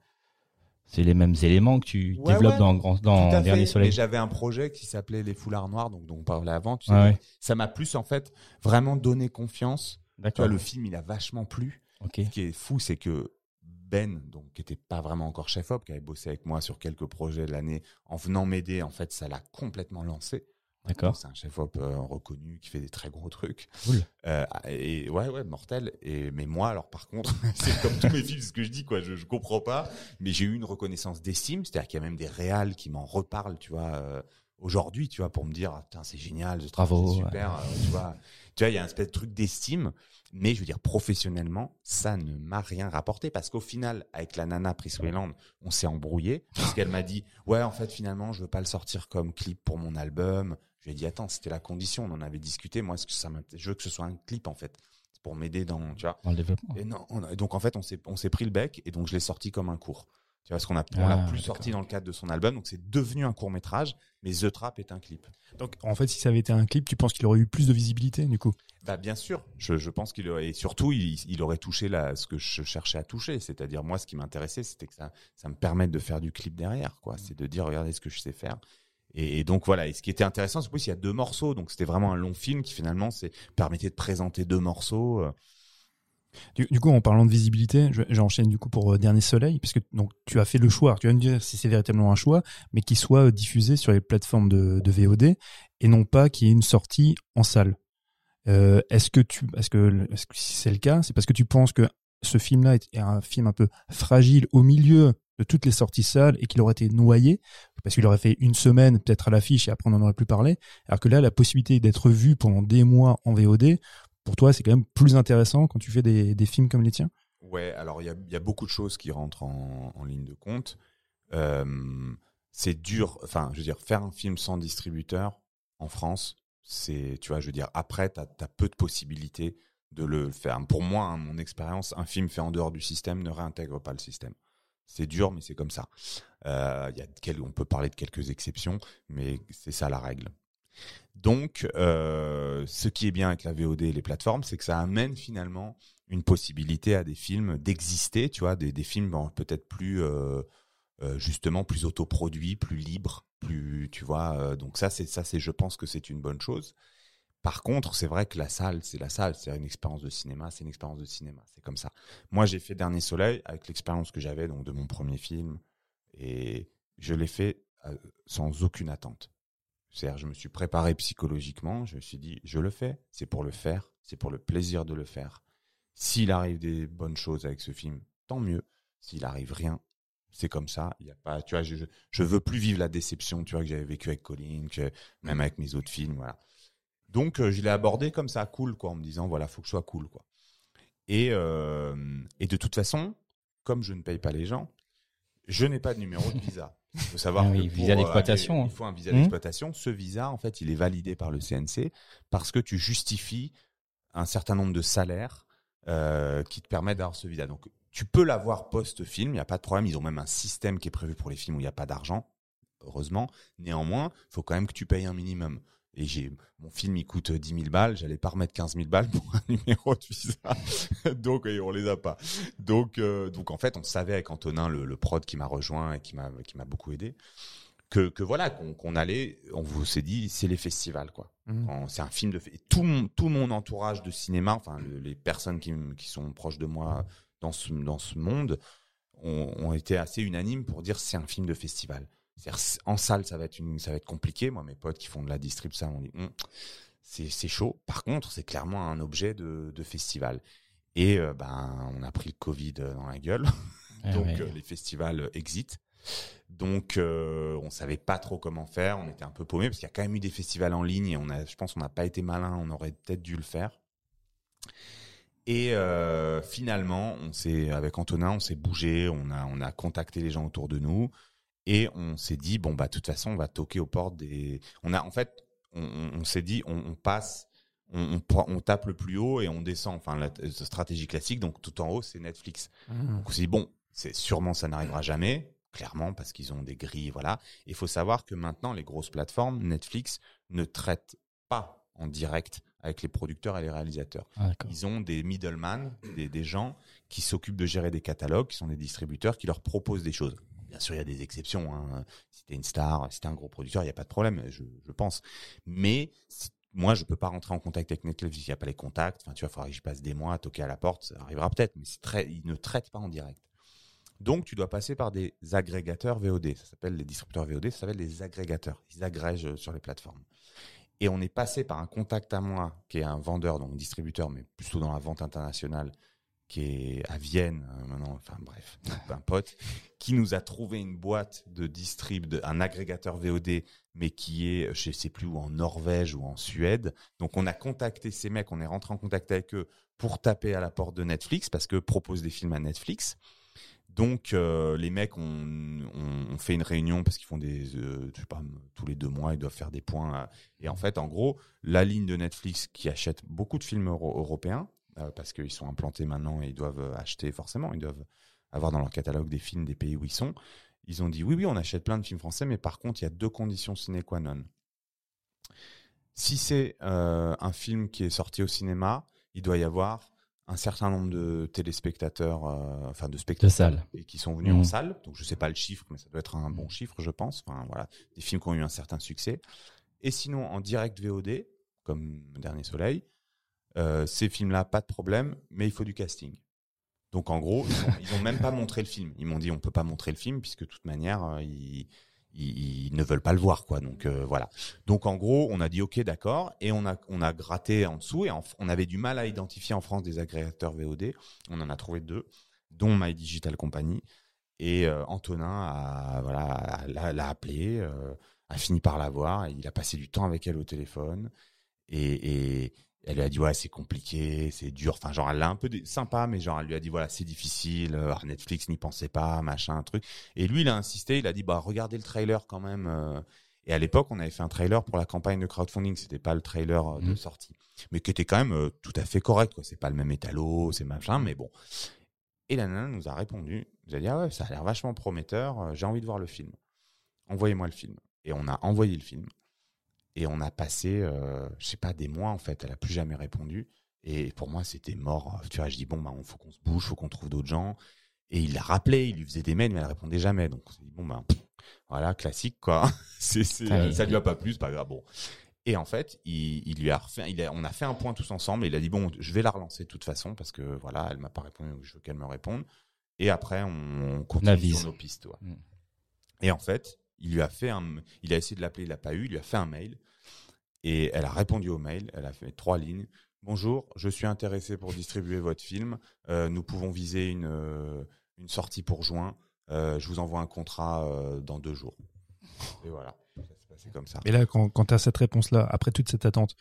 c'est les mêmes éléments que tu Ouais, développes ouais. dans, grand, dans Tout à Dernier fait. Soleil. J'avais un projet qui s'appelait les foulards noirs, donc dont on parlait avant. Tu sais, Ouais, ouais. Ça m'a plus en fait vraiment donné confiance. Tu vois, le film, il a vachement plu. Ce qui est fou, c'est que Ben, donc qui était pas vraiment encore chef op, qui avait bossé avec moi sur quelques projets de l'année, en venant m'aider, en fait, ça l'a complètement lancé. D'accord. C'est un chef op euh, reconnu qui fait des très gros trucs. Cool. Euh, et ouais, ouais, mortel. Et mais moi, alors par contre, [laughs] c'est comme tous mes films, ce que je dis, quoi. Je, je comprends pas, mais j'ai eu une reconnaissance d'estime. C'est-à-dire qu'il y a même des réals qui m'en reparlent, tu vois, euh, aujourd'hui, tu vois, pour me dire, ah, putain, c'est génial, ce Bravo, c'est super, euh, tu vois. Tu vois, il y a un espèce de truc d'estime. Mais je veux dire, professionnellement, ça ne m'a rien rapporté parce qu'au final, avec la nana Pris Wayland, on s'est embrouillé parce qu'elle m'a dit, ouais, en fait, finalement, je veux pas le sortir comme clip pour mon album. Je lui ai dit, attends, c'était la condition, on en avait discuté. Moi, ce que ça m'int- je veux que ce soit un clip, en fait. C'est pour m'aider dans, tu vois. Dans le développement. Et non, on a- et donc, en fait, on s'est, on s'est pris le bec et donc je l'ai sorti comme un court. Tu vois, parce qu'on a, on l'a Ah, plus sorti dans le cadre de son album. Donc, c'est devenu un court métrage, mais The Trap est un clip. Donc, en fait, si ça avait été un clip, tu penses qu'il aurait eu plus de visibilité, du coup? Bah bien sûr, je, je pense qu'il aurait et surtout il, il aurait touché la, ce que je cherchais à toucher, c'est-à-dire moi ce qui m'intéressait c'était que ça ça me permette de faire du clip derrière quoi, c'est de dire regardez ce que je sais faire. Et, donc voilà, et ce qui était intéressant c'est qu'il y a deux morceaux, donc c'était vraiment un long film qui finalement permettait de présenter deux morceaux. euh. Du, coup, en parlant de visibilité, je- j'enchaîne du coup pour euh, Dernier Soleil, parce que donc tu as fait le choix. Tu vas me dire si c'est véritablement un choix, mais qu'il soit euh, diffusé sur les plateformes de, VOD et non pas qu'il y ait une sortie en salle. Est-ce que tu, que, est-ce que si c'est le cas, c'est parce que tu penses que ce film-là est un film un peu fragile au milieu de toutes les sorties salles et qu'il aurait été noyé parce qu'il aurait fait une semaine peut-être à l'affiche et après on n'en aurait plus parlé. Alors que là, la possibilité d'être vu pendant des mois en VOD, pour toi, c'est quand même plus intéressant quand tu fais des, films comme les tiens? Ouais, alors il y a, beaucoup de choses qui rentrent en, ligne de compte. C'est dur, enfin, je veux dire, faire un film sans distributeur en France, c'est, tu vois, je veux dire, après, tu as, peu de possibilités de le faire. Pour moi, hein, mon expérience, un film fait en dehors du système ne réintègre pas le système. C'est dur, mais c'est comme ça. Euh, y a on peut parler de quelques exceptions, mais c'est ça la règle. Donc, euh, ce qui est bien avec la VOD et les plateformes, c'est que ça amène finalement une possibilité à des films d'exister, tu vois, des, films peut-être plus euh, euh, justement plus autoproduits, plus libres, plus, tu vois. Donc ça, c'est ça, c'est, je pense que c'est une bonne chose. Par contre, c'est vrai que la salle, c'est la salle, c'est une expérience de cinéma, c'est une expérience de cinéma, c'est comme ça. Moi, j'ai fait Dernier Soleil avec l'expérience que j'avais donc de mon premier film et je l'ai fait euh, sans aucune attente. C'est-à-dire, je me suis préparé psychologiquement, je me suis dit, je le fais, c'est pour le faire, c'est pour le plaisir de le faire. S'il arrive des bonnes choses avec ce film, tant mieux. S'il arrive rien, c'est comme ça. Il y a pas, tu vois, je, je, veux plus vivre la déception, tu vois, que j'avais vécu avec Colin, que même avec mes autres films, voilà. Donc, euh, je l'ai abordé comme ça, cool, quoi, en me disant, voilà, faut que je sois cool, quoi. Et, euh, et de toute façon, comme je ne paye pas les gens, je n'ai pas de numéro de visa. Il faut savoir ah oui, visa euh, il faut un visa d'exploitation. Ce visa, en fait, il est validé par le CNC parce que tu justifies un certain nombre de salaires euh, qui te permettent d'avoir ce visa. Donc, tu peux l'avoir post-film, il n'y a pas de problème. Ils ont même un système qui est prévu pour les films où il n'y a pas d'argent, heureusement. Néanmoins, il faut quand même que tu payes un minimum. Et j'ai mon film il coûte 10 000 balles, j'allais pas remettre 15 000 balles [laughs] pour un numéro de visa, [laughs] donc on les a pas. Donc euh, donc en fait on savait avec Antonin le, le prod qui m'a rejoint et qui m'a qui m'a beaucoup aidé que, que voilà qu'on allait, on vous s'est dit c'est les festivals quoi. Mmh. C'est un film de tout mon, tout mon entourage de cinéma, enfin les personnes qui, qui sont proches de moi dans ce, dans ce monde ont, ont été assez unanimes pour dire c'est un film de festival. En salle, ça va être une, ça va être compliqué. Moi, mes potes qui font de la distrib, ça, on dit, hm, c'est chaud. Par contre, c'est clairement un objet de, de festival. Et euh, ben, on a pris le Covid dans la gueule, ah donc euh, les festivals exit. Donc, euh, on savait pas trop comment faire. On était un peu paumé parce qu'il y a quand même eu des festivals en ligne et on a, je pense, qu'on n'a pas été malin. On aurait peut-être dû le faire. Et euh, finalement, on s'est avec Antonin, on s'est bougé, on a on a contacté les gens autour de nous et on s'est dit bon bah de toute façon on va toquer aux portes des. On a en fait on, on s'est dit on, on passe on, on, on, tape le plus haut et on descend. Enfin, la, stratégie classique, donc tout en haut, c'est Netflix. Mmh. Donc on s'est dit, bon, c'est sûrement ça n'arrivera jamais, clairement, parce qu'ils ont des grilles, voilà. Il faut savoir que maintenant, les grosses plateformes, Netflix, ne traitent pas en direct avec les producteurs et les réalisateurs. Ah, Ils ont des middlemen, des, des gens qui s'occupent de gérer des catalogues, qui sont des distributeurs, qui leur proposent des choses. Bien sûr, il y a des exceptions. Hein. Si t'es une star, si t'es un gros producteur, il n'y a pas de problème, je, pense. Mais moi, je peux pas rentrer en contact avec Netflix s'il n'y a pas les contacts. Enfin, tu vois, il faudra que j'y passe des mois à toquer à la porte. Ça arrivera peut-être, mais ils ne traitent pas en direct. Donc, tu dois passer par des agrégateurs VOD. Ça s'appelle les distributeurs VOD, ça s'appelle les agrégateurs. Ils agrègent sur les plateformes. Et on est passé par un contact à moi, qui est un vendeur, donc distributeur, mais plutôt dans la vente internationale, qui est à Vienne, euh, maintenant, enfin bref, un pote, qui nous a trouvé une boîte de distrib, de, un agrégateur VOD, mais qui est, je sais plus où, en Norvège ou en Suède. Donc on a contacté ces mecs, on est rentré en contact avec eux pour taper à la porte de Netflix, parce que propose des films à Netflix. Donc euh, les mecs ont, ont, fait une réunion parce qu'ils font des, euh, je sais pas, tous les deux mois ils doivent faire des points. et en fait, en gros, la ligne de Netflix qui achète beaucoup de films européens euh, parce qu'ils sont implantés maintenant et ils doivent acheter forcément, ils doivent avoir dans leur catalogue des films des pays où ils sont. Ils ont dit oui, oui, on achète plein de films français, mais par contre, il y a deux conditions sine qua non. Si c'est un film qui est sorti au cinéma, il doit y avoir un certain nombre de téléspectateurs, euh, enfin de spectateurs, et qui sont venus en mmh. salle. Donc je sais pas le chiffre, mais ça doit être un bon chiffre, je pense. Enfin voilà, des films qui ont eu un certain succès. Et sinon en direct VOD, comme Dernier Soleil, euh, ces films-là, pas de problème, mais il faut du casting. Donc en gros, ils ont, ont même pas montré le film. Ils m'ont dit on peut pas montrer le film puisque de toute manière, euh, ils, ne veulent pas le voir, quoi. Donc euh, voilà. Donc en gros, on a dit ok, d'accord, et on a on a gratté en dessous et on avait du mal à identifier en France des agrégateurs VOD. On en a trouvé deux, dont My Digital Company. Et Antonin a voilà l'a, appelé, a fini par la voir. et Il a passé du temps avec elle au téléphone et elle lui a dit ouais c'est compliqué, c'est dur. Enfin genre elle l'a un peu sympa, mais genre elle lui a dit voilà c'est difficile. euh, Netflix n'y pensait pas, machin, un truc. Et lui il a insisté, il a dit bah regardez le trailer quand même. euh. Et à l'époque on avait fait un trailer pour la campagne de crowdfunding, c'était pas le trailer euh, de Mhm. sortie, mais qui était quand même euh, tout à fait correct. quoi. C'est pas le même étalo, c'est machin, mais bon. Et la nana nous a répondu, nous a dit ah ouais ça a l'air vachement prometteur, j'ai envie de voir le film. Envoyez-moi le film. Et on a envoyé le film. Et on a passé, euh, je sais pas, des mois en fait. Elle a plus jamais répondu. Et pour moi, c'était mort. Tu vois, je dis bon, bah, faut qu'on se bouge, faut qu'on trouve d'autres gens. Et il l'a rappelé, il lui faisait des mails, mais elle répondait jamais. Donc on s'est dit bon, bah, pff, voilà, classique quoi. [laughs] c'est, Ah, il- ça lui a pas plu, c'est pas grave. Bon. Et en fait, il, il lui a refait, il a, on a fait un point tous ensemble. Et il a dit bon, je vais la relancer de toute façon parce que voilà, elle m'a pas répondu, je veux qu'elle me réponde. Et après, on, on continue sur nos pistes. ouais. Mm. Et en fait, il lui a fait un, il essayé de l'appeler, il l'a pas eu, il lui a fait un mail. Et elle a répondu au mail, elle a fait trois lignes. Bonjour, je suis intéressé pour distribuer votre film. Euh, nous pouvons viser une, euh, sortie pour juin. Euh, je vous envoie un contrat dans deux jours. Et voilà, ça s'est passé comme ça. Et là, quand, quand tu cette réponse-là, après toute cette attente,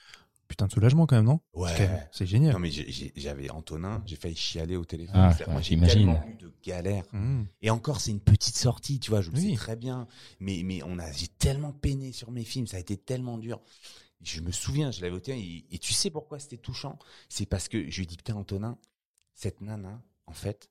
putain de soulagement quand même, non? Ouais. C'est génial. Non mais j'avais Antonin, j'ai failli chialer au téléphone. Ah, C'est-à-dire, moi, ouais, j'ai j'imagine. tellement eu de galères. Mmh. Et encore, c'est une petite sortie, tu vois, je le Oui. sais très bien. Mais, mais on a, j'ai tellement peiné sur mes films, ça a été tellement dur. Je me souviens, je l'avais au téléphone, et, et tu sais pourquoi c'était touchant? C'est parce que je lui ai dit, putain, Antonin, cette nana, en fait,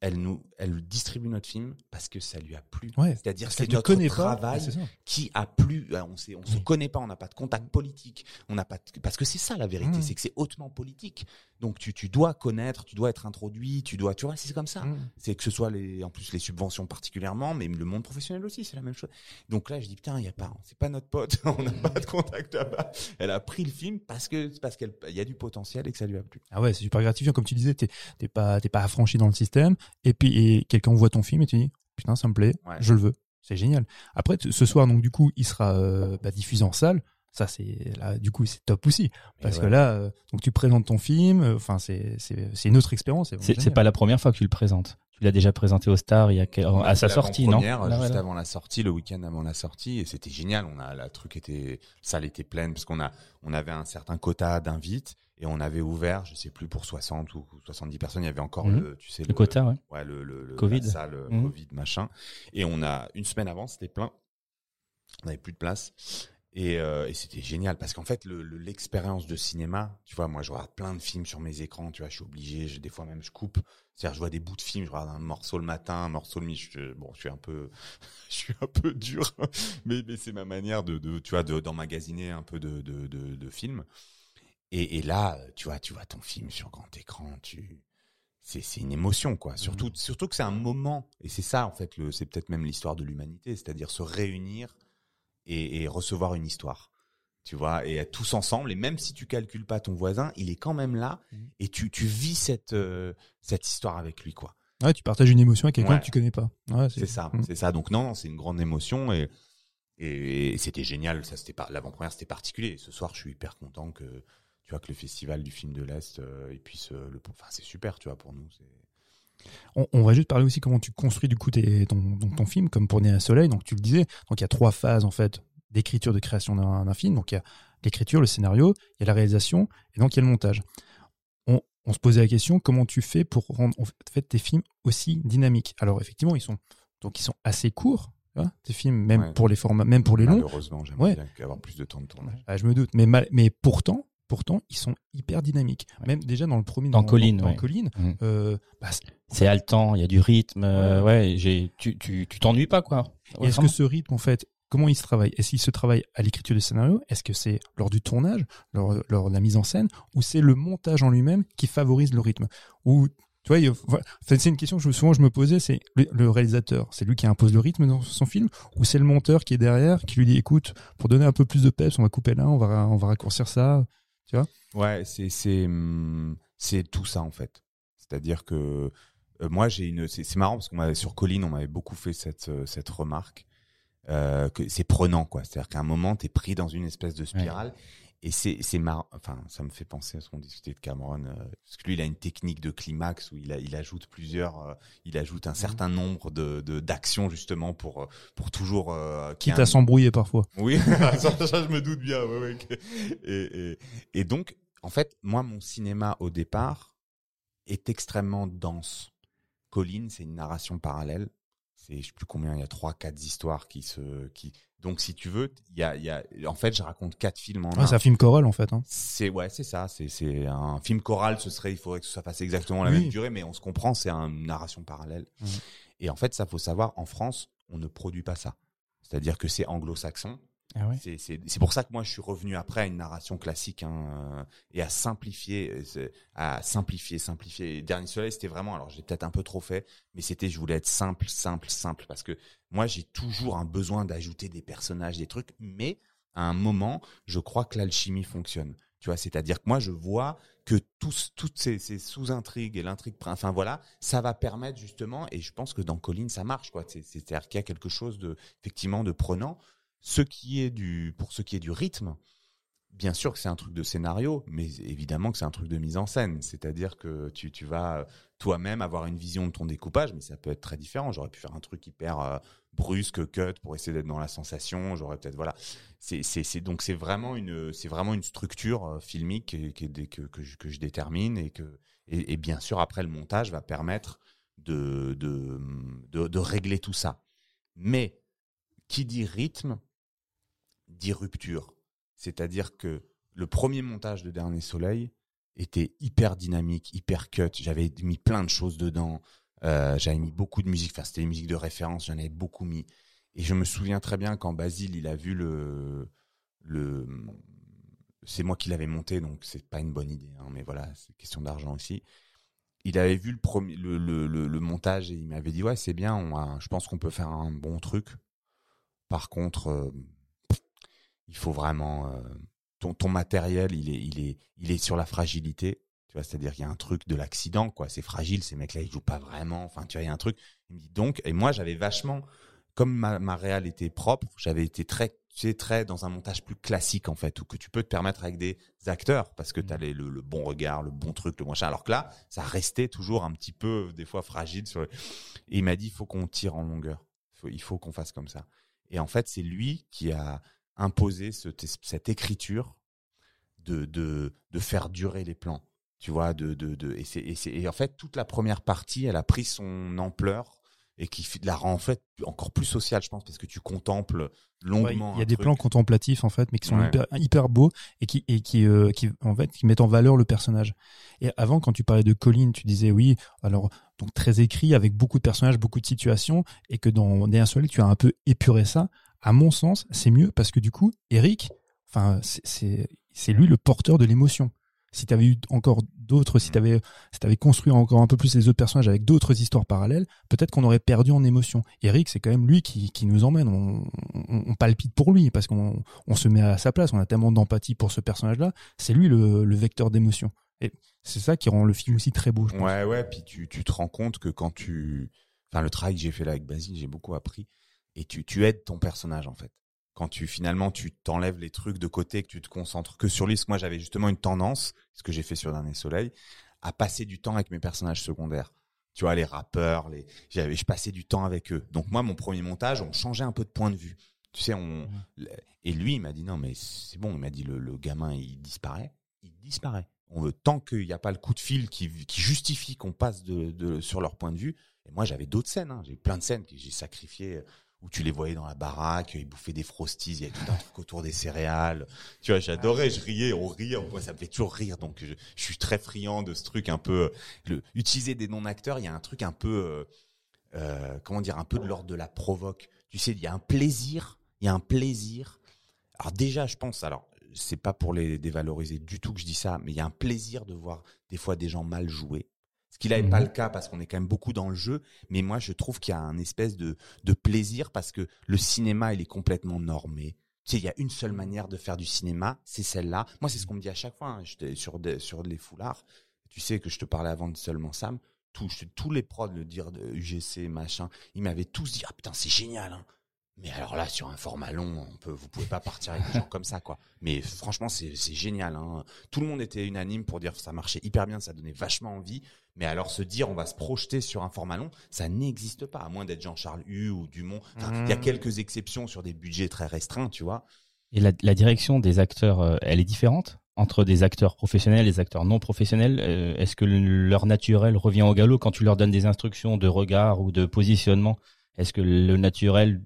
elle nous, elle distribue notre film parce que ça lui a plu. Ouais, C'est-à-dire c'est notre pas. travail qui a plu. Euh, On sait, on se Oui. connaît pas, on n'a pas de contact politique, on n'a pas de- parce que c'est ça la vérité, Mm. c'est que c'est hautement politique. Donc tu, tu dois connaître, tu dois être introduit, tu dois, tu vois, c'est comme ça. Mmh. C'est que ce soit les, en plus les subventions particulièrement, mais le monde professionnel aussi, c'est la même chose. Donc là, je dis putain, il y a pas, c'est pas notre pote, [laughs] on n'a pas de contact là-bas. Elle a pris le film parce que parce qu'elle, il y a du potentiel et que ça lui a plu. Ah ouais, c'est super gratifiant. Comme tu disais, t'es pas, t'es pas affranchi dans le système. Et puis, et quelqu'un voit ton film et tu dis, putain, ça me plaît, Ouais. je le veux. C'est génial. Après, ce soir, donc, du coup, il sera euh, bah, diffusé en salle. Ça, c'est là, du coup, c'est top aussi. Parce que là, euh, donc, tu présentes ton film. euh, Enfin, c'est, c'est, c'est une autre expérience. C'est pas la première fois que tu le présentes. Tu l'as déjà présenté au Star il y a quel- à sa sortie, non Là, juste avant la sortie, le week-end avant la sortie, et c'était génial. On a, la truc était, salle était pleine parce qu'on a, on avait un certain quota d'invites et on avait ouvert, je sais plus pour 60 ou 70 personnes. Il y avait encore Mhm. le, tu sais, Le quota, ouais. ouais, le, le, le- Covid. la salle euh, Mhm. Covid machin. Et on a une semaine avant, c'était plein. On avait plus de place. Et, euh, et c'était génial parce qu'en fait, le- le- l'expérience de cinéma, tu vois, moi je regarde plein de films sur mes écrans, tu vois, je suis obligé, je, des fois même je coupe. C'est-à-dire, je vois des bouts de films, je regarde un morceau le matin, un morceau le midi. Je, bon, je suis un peu, [laughs] je suis un peu dur, [laughs] mais, mais c'est ma manière de, de tu vois, de- d'emmagasiner un peu de, de, de, de films. Et, et là, tu vois, tu vois ton film sur grand écran, tu, c'est c'est une émotion quoi. Surtout surtout que c'est un moment et c'est ça en fait le c'est peut-être même l'histoire de l'humanité, c'est-à-dire se réunir et, et recevoir une histoire. Tu vois et être tous ensemble et même si tu calcules pas ton voisin, il est quand même là Mhm. et tu tu vis cette euh, cette histoire avec lui quoi. Ouais, tu partages une émotion avec quelqu'un Ouais. que tu connais pas. Ouais, C'est ça, Mm. c'est ça. Donc non, c'est une grande émotion et et, et c'était génial. Ça c'était l'avant-première, c'était particulier. Ce soir, je suis hyper content que tu vois que le festival du film de l'Est euh, il puisse euh, le enfin c'est super, tu vois pour nous, On, on va juste parler aussi comment tu construis du coup tes- ton, film, comme pour Né un soleil. Donc tu le disais, donc il y a trois phases en fait d'écriture, de création d'un d'un film. Donc il y a l'écriture, le scénario, il y a la réalisation, et donc il y a le montage. On, on se posait la question comment tu fais pour rendre en fait tes films aussi dynamiques? Alors effectivement, ils sont donc ils sont assez courts, hein, tes films, même Ouais. pour les formats, même pour les longs. Malheureusement, j'aimerais Ouais. bien avoir plus de temps de tournage. Ah, je me doute, mais mal- mais pourtant. Pourtant, ils sont hyper dynamiques. Même déjà dans le premier, Dans Colline, dans, ouais. Colline, Mhm. euh, bah, c'est- haletant, il y a du rythme. euh, ouais, j'ai, tu, tu, tu t'ennuies pas, quoi. Est-ce que ce rythme, en fait, comment il se travaille? Est-ce qu'il se travaille à l'écriture du scénario? Est-ce que c'est lors du tournage, lors, lors de la mise en scène, ou c'est le montage en lui-même qui favorise le rythme? Ou tu vois, c'est une question que je- souvent je me posais, c'est le, le réalisateur, c'est lui qui impose le rythme dans son film, ou c'est le monteur qui est derrière, qui lui dit, écoute, pour donner un peu plus de peps, on va couper là, on va, on va raccourcir ça? Ouais, c'est c'est hum, c'est tout ça en fait. C'est-à-dire que euh, moi j'ai une c'est marrant parce qu'on m'avait sur Colline on m'avait beaucoup fait cette euh, cette remarque. euh, que c'est prenant quoi. C'est-à-dire qu'à un moment t'es pris dans une espèce de spirale. Et c'est c'est marrant. Enfin, ça me fait penser à ce qu'on discutait de Cameron, euh, parce que lui, il a une technique de climax où il, a, il ajoute plusieurs, euh, il ajoute un certain nombre de de- d'actions justement pour euh, pour toujours euh, Quitte un- à s'embrouiller parfois. oui, [laughs] ça, [laughs] ça, je me doute bien. ouais, ouais, que- Et, et, et donc, en fait, moi, mon cinéma au départ est extrêmement dense. Colline, c'est une narration parallèle. C'est, je sais plus combien, il y a trois, quatre histoires qui se, qui. Donc, si tu veux, il y a, il y a, en fait, je raconte quatre films en Ouais, un. c'est un film choral en fait. Hein. C'est ouais, c'est ça. C'est c'est un film choral. Ce serait, il faudrait que ça fasse exactement la Oui. même durée, mais on se comprend. C'est une narration parallèle. Et en fait, ça faut savoir. En France, on ne produit pas ça. C'est-à-dire que c'est anglo-saxon. Ah. C'est- pour ça que moi je suis revenu après à une narration classique hein, euh, et à simplifier, euh, à simplifier, simplifier. Dernier Soleil, c'était vraiment, alors j'ai peut-être un peu trop fait, mais c'était, je voulais être simple, simple, simple, parce que moi j'ai toujours un besoin d'ajouter des personnages, des trucs, mais à un moment, je crois que l'alchimie fonctionne. Tu vois, c'est-à-dire que moi je vois que toutes ces, sous-intrigues et l'intrigue, enfin voilà, ça va permettre justement, et je pense que dans Colline ça marche, quoi. C'est- C'est-à-dire qu'il y a quelque chose de, effectivement, de prenant ce qui est du pour ce qui est du rythme bien sûr que c'est un truc de scénario mais évidemment que c'est un truc de mise en scène. C'est-à-dire que tu tu vas euh, toi-même avoir une vision de ton découpage mais ça peut être très différent. J'aurais pu faire un truc hyper euh, brusque cut pour essayer d'être dans la sensation. J'aurais peut-être voilà. C'est donc c'est vraiment une c'est vraiment une structure euh, filmique que que je, que je détermine et que et bien sûr après le montage va permettre de de de, de régler tout ça. Mais qui dit rythme dit rupture. C'est-à-dire que le premier montage de Dernier Soleil était hyper dynamique, hyper cut. J'avais mis plein de choses dedans. Euh, j'avais mis beaucoup de musique. Enfin, c'était des musiques de référence. J'en avais beaucoup mis. Et je me souviens très bien quand Basile, il a vu le, le, c'est moi qui l'avais monté, donc c'est pas une bonne idée. hein, mais voilà, c'est question d'argent aussi. Il avait vu le premier, le, le, montage et il m'avait dit ouais, c'est bien. Je pense qu'on peut faire un bon truc. Par contre, euh, il faut vraiment euh, ton, ton matériel, il est, il est, il est sur la fragilité. Tu vois, c'est-à-dire qu'il y a un truc de l'accident, quoi. C'est fragile, ces mecs-là, ils jouent pas vraiment. Enfin, tu vois, il y a un truc. Il me dit donc, et moi, j'avais vachement, comme ma, ma réal était propre, j'avais été très, tu sais, très dans un montage plus classique, en fait, où que tu peux te permettre avec des acteurs, parce que tu as le, le bon regard, le bon truc, le machin. Alors que là, ça restait toujours un petit peu, des fois, fragile sur le... Et il m'a dit, il faut qu'on tire en longueur. Faut, il faut qu'on fasse comme ça. Et en fait, c'est lui qui a imposé ce- cette écriture de, de, de faire durer les plans. Tu vois, de, de, de, et, c'est, et, c'est, et en fait, toute la première partie, elle a pris son ampleur et qui la rend en fait encore plus sociale, je pense, parce que tu contemples longuement. Il y a des truc. plans contemplatifs en fait, mais qui sont Ouais. hyper, hyper beaux et qui et qui euh, qui en fait qui mettent en valeur le personnage. Et avant, quand tu parlais de Colline, tu disais oui, alors donc très écrit avec beaucoup de personnages, beaucoup de situations, et que dans Derrière Soleil, tu as un peu épuré ça. À mon sens, c'est mieux parce que du coup, Eric, enfin c'est lui le porteur de l'émotion. Si tu avais eu encore d'autres, si tu avais construit encore un peu plus les autres personnages avec d'autres histoires parallèles, peut-être qu'on aurait perdu en émotion. Eric, c'est quand même lui qui, nous emmène. On, palpite pour lui parce qu'on on se met à sa place. On a tellement d'empathie pour ce personnage-là. C'est lui le, le vecteur d'émotion. Et c'est ça qui rend le film aussi très beau. Je pense. Ouais, ouais, puis tu, tu te rends compte que quand tu. Enfin, le travail que j'ai fait là avec Basile, j'ai beaucoup appris. Et tu, tu aides ton personnage, en fait. Quand tu, finalement, tu t'enlèves les trucs de côté, que tu te concentres que sur lui. Parce que moi, j'avais justement une tendance, ce que j'ai fait sur Dernier Soleil, à passer du temps avec mes personnages secondaires. Tu vois, les rappeurs, les, je passais du temps avec eux. Donc, moi, mon premier montage, on changeait un peu de point de vue. Tu sais, on, et lui, il m'a dit, non, mais c'est bon. Il m'a dit, le, le gamin, il disparaît. Il disparaît. On veut, tant qu'il n'y a pas le coup de fil qui, qui justifie qu'on passe de, de, sur leur point de vue. Et moi, j'avais d'autres scènes. Hein. J'ai eu plein de scènes que j'ai sacrifiées où tu les voyais dans la baraque, ils bouffaient des frosties, il y avait tout un truc autour des céréales. Tu vois, j'adorais, je riais, on riait, ça me fait toujours rire. Donc je, suis très friand de ce truc un peu le utiliser des non-acteurs, il y a un truc un peu euh, euh, comment dire, un peu de l'ordre de la provoque. Tu sais, il y a un plaisir, il y a un plaisir. Alors déjà, je pense alors c'est pas pour les dévaloriser du tout que je dis ça, mais il y a un plaisir de voir des fois des gens mal jouer. Ce qui là n'est pas le cas parce qu'on est quand même beaucoup dans le jeu, mais moi je trouve qu'il y a un espèce de, de plaisir parce que le cinéma il est complètement normé. Tu sais, il y a une seule manière de faire du cinéma, c'est celle-là. Moi c'est ce qu'on me dit à chaque fois hein. Sur des, sur les foulards. Tu sais que je te parlais avant de seulement Sam. Tous, tous les prods le dire de UGC machin, ils m'avaient tous dit ah putain c'est génial. Hein. Mais alors là, sur un format long, on peut, vous pouvez pas partir avec des gens comme ça, quoi. Mais franchement, c'est c'est génial. Hein. Tout le monde était unanime pour dire que ça marchait hyper bien, ça donnait vachement envie. Mais alors se dire, on va se projeter sur un format long, ça n'existe pas, à moins d'être Jean-Charles Hu ou Dumont. Enfin, Il y a Mmh. quelques exceptions sur des budgets très restreints, tu vois. Et la, la direction des acteurs, euh, elle est différente entre des acteurs professionnels et des acteurs non professionnels? Euh, Est-ce que le- leur naturel revient au galop quand tu leur donnes des instructions de regard ou de positionnement? Est-ce que le naturel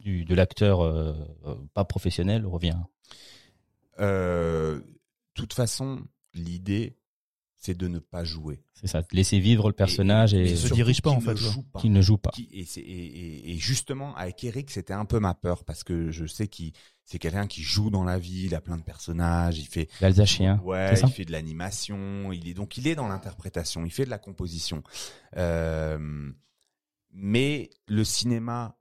du, de l'acteur euh, pas professionnel revient? Euh, toute façon, l'idée, c'est de ne pas jouer. C'est ça, laisser vivre le personnage et, mais se surtout dirige pas, en fait, qu'il ne joue pas. Qui- et, et- et- et justement, avec Eric, c'était un peu ma peur parce que je sais qu'il c'est quelqu'un qui joue dans la vie, il a plein de personnages, il fait L'Alsacien, ouais, il fait de l'animation, il est donc il est dans l'interprétation, il fait de la composition. Euh, mais le cinéma,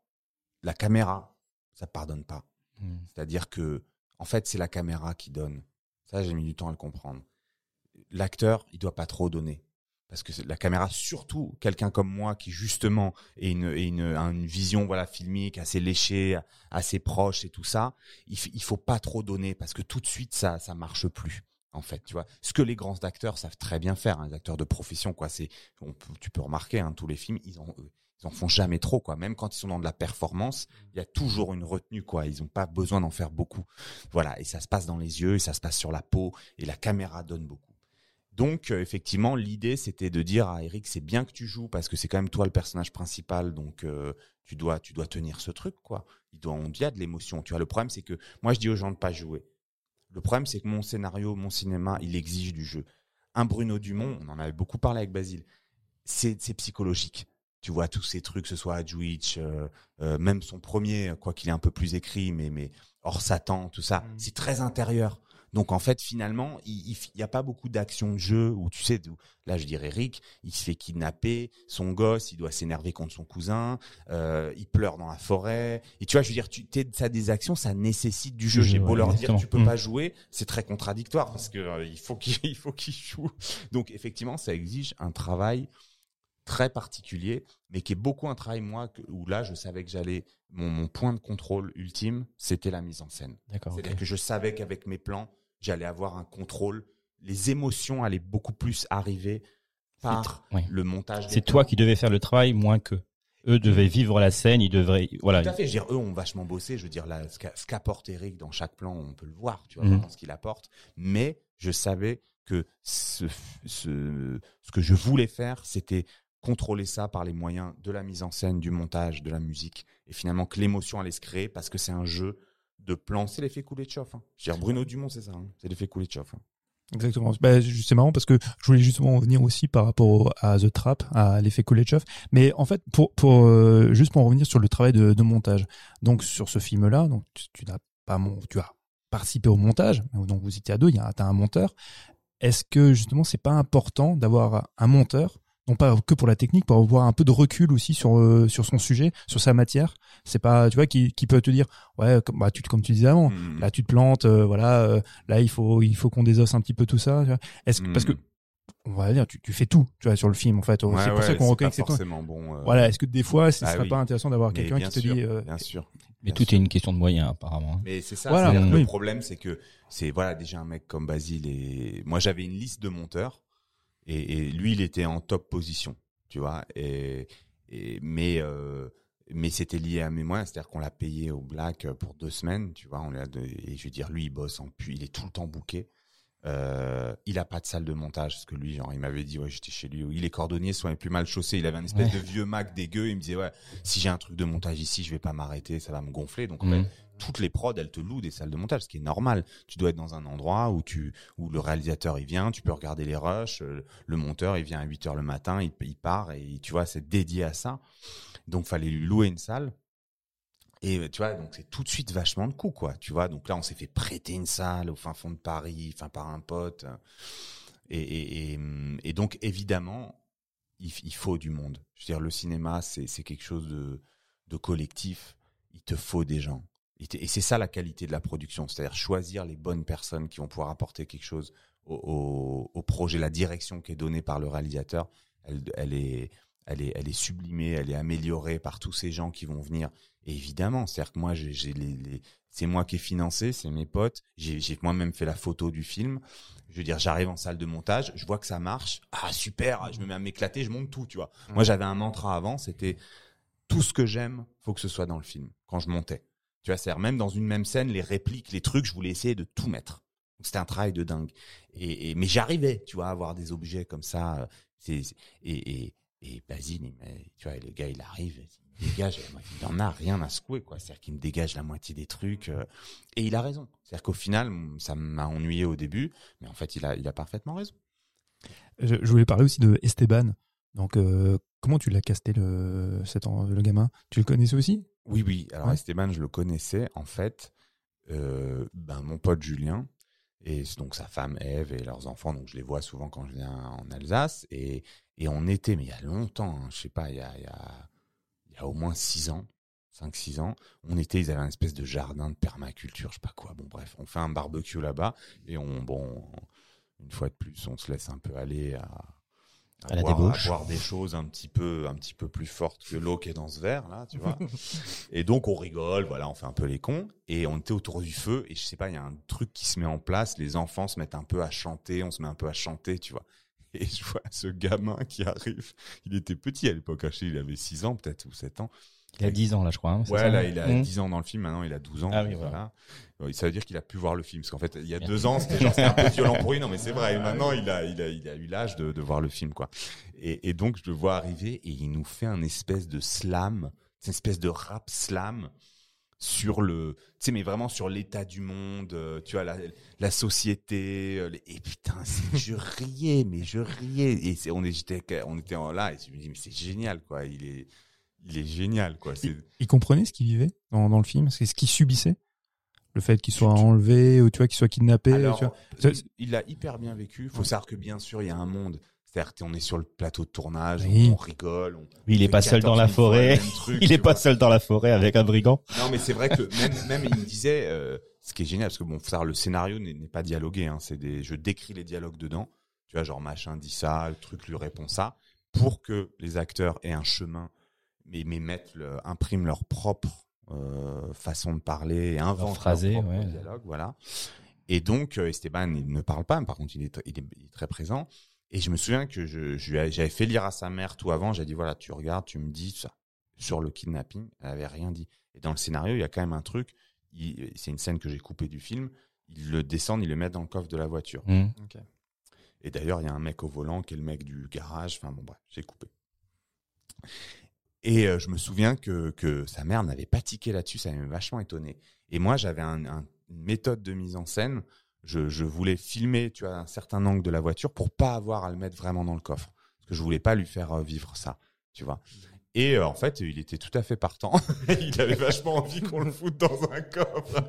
la caméra, ça pardonne pas. Hmm. C'est-à-dire que, en fait, c'est la caméra qui donne. Ça, j'ai mis du temps à le comprendre. L'acteur, il doit pas trop donner. Parce que la caméra, surtout quelqu'un comme moi qui justement a une vision voilà filmique assez léchée, assez proche et tout ça, il, il faut pas trop donner parce que tout de suite ça ça marche plus en fait, tu vois. Ce que les grands acteurs savent très bien faire, hein, les acteurs de profession quoi, c'est tu peux remarquer hein, tous les films, ils en font jamais trop quoi, même quand ils sont dans de la performance, il y a toujours une retenue quoi, ils ont pas besoin d'en faire beaucoup. Voilà, et ça se passe dans les yeux, et ça se passe sur la peau et la caméra donne beaucoup. Donc euh, effectivement, l'idée c'était de dire à Eric, c'est bien que tu joues parce que c'est quand même toi le personnage principal, donc euh, tu dois tu dois tenir ce truc quoi. Il doit on y a de l'émotion. Tu vois, le problème c'est que moi je dis aux gens de pas jouer. Le problème c'est que mon scénario, mon cinéma, il exige du jeu. Un Bruno Dumont, on en avait beaucoup parlé avec Basile. C'est psychologique. Tu vois tous ces trucs, que ce soit Adwitch, euh, euh, même son premier, quoi qu'il est un peu plus écrit, mais mais hors Satan, tout ça, Mm. c'est très intérieur. Donc en fait, finalement, il il y a pas beaucoup d'action de jeu où tu sais, là je dirais Rick, il se fait kidnapper, son gosse, il doit s'énerver contre son cousin, euh, il pleure dans la forêt. Et tu vois, je veux dire, tu t'es ça des actions, ça nécessite du jeu. J'ai beau ouais, leur exactement. dire tu peux Mm. pas jouer, c'est très contradictoire parce que euh, il faut qu'il [laughs] il faut qu'il joue. Donc effectivement, ça exige un travail très particulier, mais qui est beaucoup un travail moi où là je savais que j'allais mon, mon point de contrôle ultime, c'était la mise en scène. D'accord. C'est-à-dire que je savais qu'avec mes plans, j'allais avoir un contrôle. Les émotions allaient beaucoup plus arriver par le montage. C'est toi plans. qui devais faire le travail moins que eux devaient vivre la scène, ils devraient voilà. Tout à fait. Je veux dire, eux ont vachement bossé. Je veux dire, là, ce qu'a- ce qu'apporte Eric dans chaque plan, on peut le voir, tu vois, vraiment ce qu'il apporte. Mais je savais que ce, ce, ce que je voulais faire, c'était contrôler ça par les moyens de la mise en scène, du montage, de la musique, et finalement que l'émotion allait se créer parce que c'est un jeu de plans. C'est l'effet Kuleshov. Hein. Dire, Bruno Dumont, c'est ça. hein. C'est l'effet Kuleshov. hein. Exactement. Bah, c'est marrant parce que je voulais justement en venir aussi par rapport au- à The Trap, à l'effet Kuleshov. Mais en fait, pour, pour euh, juste pour en revenir sur le travail de, de montage. Donc sur ce film-là, donc tu, tu n'as pas mon, tu as participé au montage. Donc vous étiez à deux, il y a t'as un monteur. Est-ce que justement c'est pas important d'avoir un monteur, non pas que pour la technique, pour avoir un peu de recul aussi sur euh, sur son sujet, sur sa matière. C'est pas, tu vois, qui, qui peut te dire, ouais, comme, bah, tu, comme tu disais avant, Mhm. là tu te plantes euh, voilà euh, là il faut il faut qu'on désosse un petit peu tout ça tu vois. est-ce que parce que Mhm. on va dire tu, tu fais tout tu vois sur le film en fait Ouais, c'est pour ouais, ça qu'on reconnaît que c'est toi forcément bon. euh, voilà est-ce que des fois ce Bah serait oui. pas intéressant d'avoir quelqu'un qui te sûr, dit euh, bien sûr. Mais bien tout sûr. est une question de moyens apparemment. Mais c'est ça. Voilà, oui. Le problème, c'est que c'est voilà déjà un mec comme Basile et moi j'avais une liste de monteurs et, et lui il était en top position, tu vois. Et, et mais euh, mais c'était lié à mes moyens, c'est-à-dire qu'on l'a payé au Black pour deux semaines, tu vois. On l'a et je veux dire lui il bosse en puis il est tout le temps booké. Euh, il a pas de salle de montage parce que lui genre il m'avait dit ouais j'étais chez lui il est cordonnier soit plus mal chaussé il avait un espèce Ouais. de vieux Mac dégueu il me disait ouais si j'ai un truc de montage ici je vais pas m'arrêter ça va me gonfler donc en Mhm. fait, toutes les prods elles te louent des salles de montage ce qui est normal tu dois être dans un endroit où tu où le réalisateur il vient tu peux regarder les rushs euh, le monteur il vient à 8 heures le matin il, part et tu vois c'est dédié à ça donc fallait lui louer une salle et tu vois, donc c'est tout de suite vachement de coups, quoi. Tu vois, donc là, on s'est fait prêter une salle au fin fond de Paris, enfin par un pote. Et, donc évidemment, il, faut du monde. Je veux dire, le cinéma, c'est quelque chose de collectif. Il te faut des gens. Et c'est ça la qualité de la production, c'est-à-dire choisir les bonnes personnes qui vont pouvoir apporter quelque chose au, au, au projet, la direction qui est donnée par le réalisateur. Elle, elle est, elle est, elle est sublimée, elle est améliorée par tous ces gens qui vont venir. Et évidemment, c'est-à-dire que moi, j'ai j'ai les, les- c'est moi qui ai financé, c'est mes potes. J'ai j'ai moi-même fait la photo du film. Je veux dire, j'arrive en salle de montage, je vois que ça marche. Ah super, je me mets à m'éclater, je monte tout, tu vois. Moi, j'avais un mantra avant, c'était tout ce que j'aime, faut que ce soit dans le film. Quand je montais, tu vois, c'est-à-dire même dans une même scène, les répliques, les trucs, je voulais essayer de tout mettre. C'était un travail de dingue. Et, mais j'arrivais, tu vois, à avoir des objets comme ça. euh, et et et Basile, tu vois, le gars, il arrive, il dégage, il en a rien à secouer, quoi. C'est-à-dire qu'il me dégage la moitié des trucs. euh, et il a raison. C'est-à-dire qu'au final, ça m'a ennuyé au début, mais en fait, il a, parfaitement raison. Je, voulais parler aussi de Esteban. Donc, euh, comment tu l'as casté le, le gamin? Tu le connaissais aussi? Oui, oui. Alors Ouais. Esteban, je le connaissais. En fait, euh, ben, mon pote Julien et donc sa femme Eve et leurs enfants. Donc je les vois souvent quand je viens en Alsace. Et, et on était, mais il y a longtemps, hein, je sais pas, il y a, il y a, il y a au moins six ans, cinq, six ans. On était, ils avaient un espèce de jardin de permaculture, je sais pas quoi. Bon, bref, on fait un barbecue là-bas et on, bon, une fois de plus, on se laisse un peu aller à, À la boire, débauche. boire des choses un petit peu, un petit peu plus fortes que l'eau qui est dans ce verre là, tu vois. [laughs] et donc on rigole, voilà, on fait un peu les cons et on était autour du feu et je sais pas, il y a un truc qui se met en place, les enfants se mettent un peu à chanter, on se met un peu à chanter, tu vois. [laughs] Et je vois ce gamin qui arrive, il était petit à l'époque, il avait 6 ans peut-être ou 7 ans. Il a 10 ans là, je crois. hein, Ouais, là, il a Mmh. 10 ans dans le film, maintenant il a 12 ans. Ah oui, voilà. Ouais, Ça veut dire qu'il a pu voir le film, parce qu'en fait, il y a deux ans, c'était un peu [laughs] violent pour lui, non, mais c'est vrai, et maintenant, il a, il a, il a eu l'âge de, de voir le film, quoi. Et, et donc, je le vois arriver, et il nous fait un espèce de slam, une espèce de rap slam sur le, tu sais, mais vraiment sur l'état du monde, euh, tu vois, la, la société, euh, les- et putain, je riais, mais je riais, et on, j'étais, on était en- là, et je me dis, mais c'est génial, quoi, il est, il est génial, quoi, c'est, Il comprenait ce qu'il vivait dans, dans le film? C'est ce qu'il subissait? Le fait qu'il soit enlevé ou tu vois qu'il soit kidnappé Alors, tu vois? il- l'a hyper bien vécu. Il faut savoir que bien sûr, il y a un monde. C'est-à-dire qu'on est sur le plateau de tournage, Oui. on rigole. On Oui, il est pas seul dans 14 la 000 fois forêt. [laughs] truc, Il est pas vois. seul dans la forêt avec un brigand. Non, mais c'est vrai que même, même il me disait, euh, ce qui est génial, parce que bon, faut savoir, le scénario n'est n'est pas dialogué. Hein, c'est des, je décris les dialogues dedans. Tu vois, genre machin dit ça, le truc lui répond ça, pour que les acteurs aient un chemin, mais, mais mettent, le, impriment leur propre euh, façon de parler et inventent leur phrasé, propre ouais. dialogue, voilà. Et donc euh, Esteban, il ne parle pas, mais par contre, il est, tr- il est, il est très présent. Et je me souviens que je, j'avais fait lire à sa mère tout avant. J'ai dit voilà, tu regardes, tu me dis ça sur le kidnapping. Elle avait rien dit. Et dans le scénario, il y a quand même un truc. il- C'est une scène que j'ai coupée du film. Ils le descendent, ils le mettent dans le coffre de la voiture. Mmh. Et d'ailleurs, il y a un mec au volant qui est le mec du garage. Enfin bon, bref, j'ai coupé. Et euh, je me souviens que, sa mère n'avait pas tiqué là-dessus, ça m'avait vachement étonné. Et moi, j'avais un, un- une méthode de mise en scène. Je, voulais filmer, tu vois, un certain angle de la voiture pour pas avoir à le mettre vraiment dans le coffre, parce que je voulais pas lui faire euh, vivre ça, tu vois. Et euh, en fait, il était tout à fait partant. [laughs] il avait vachement envie qu'on le foute dans un coffre.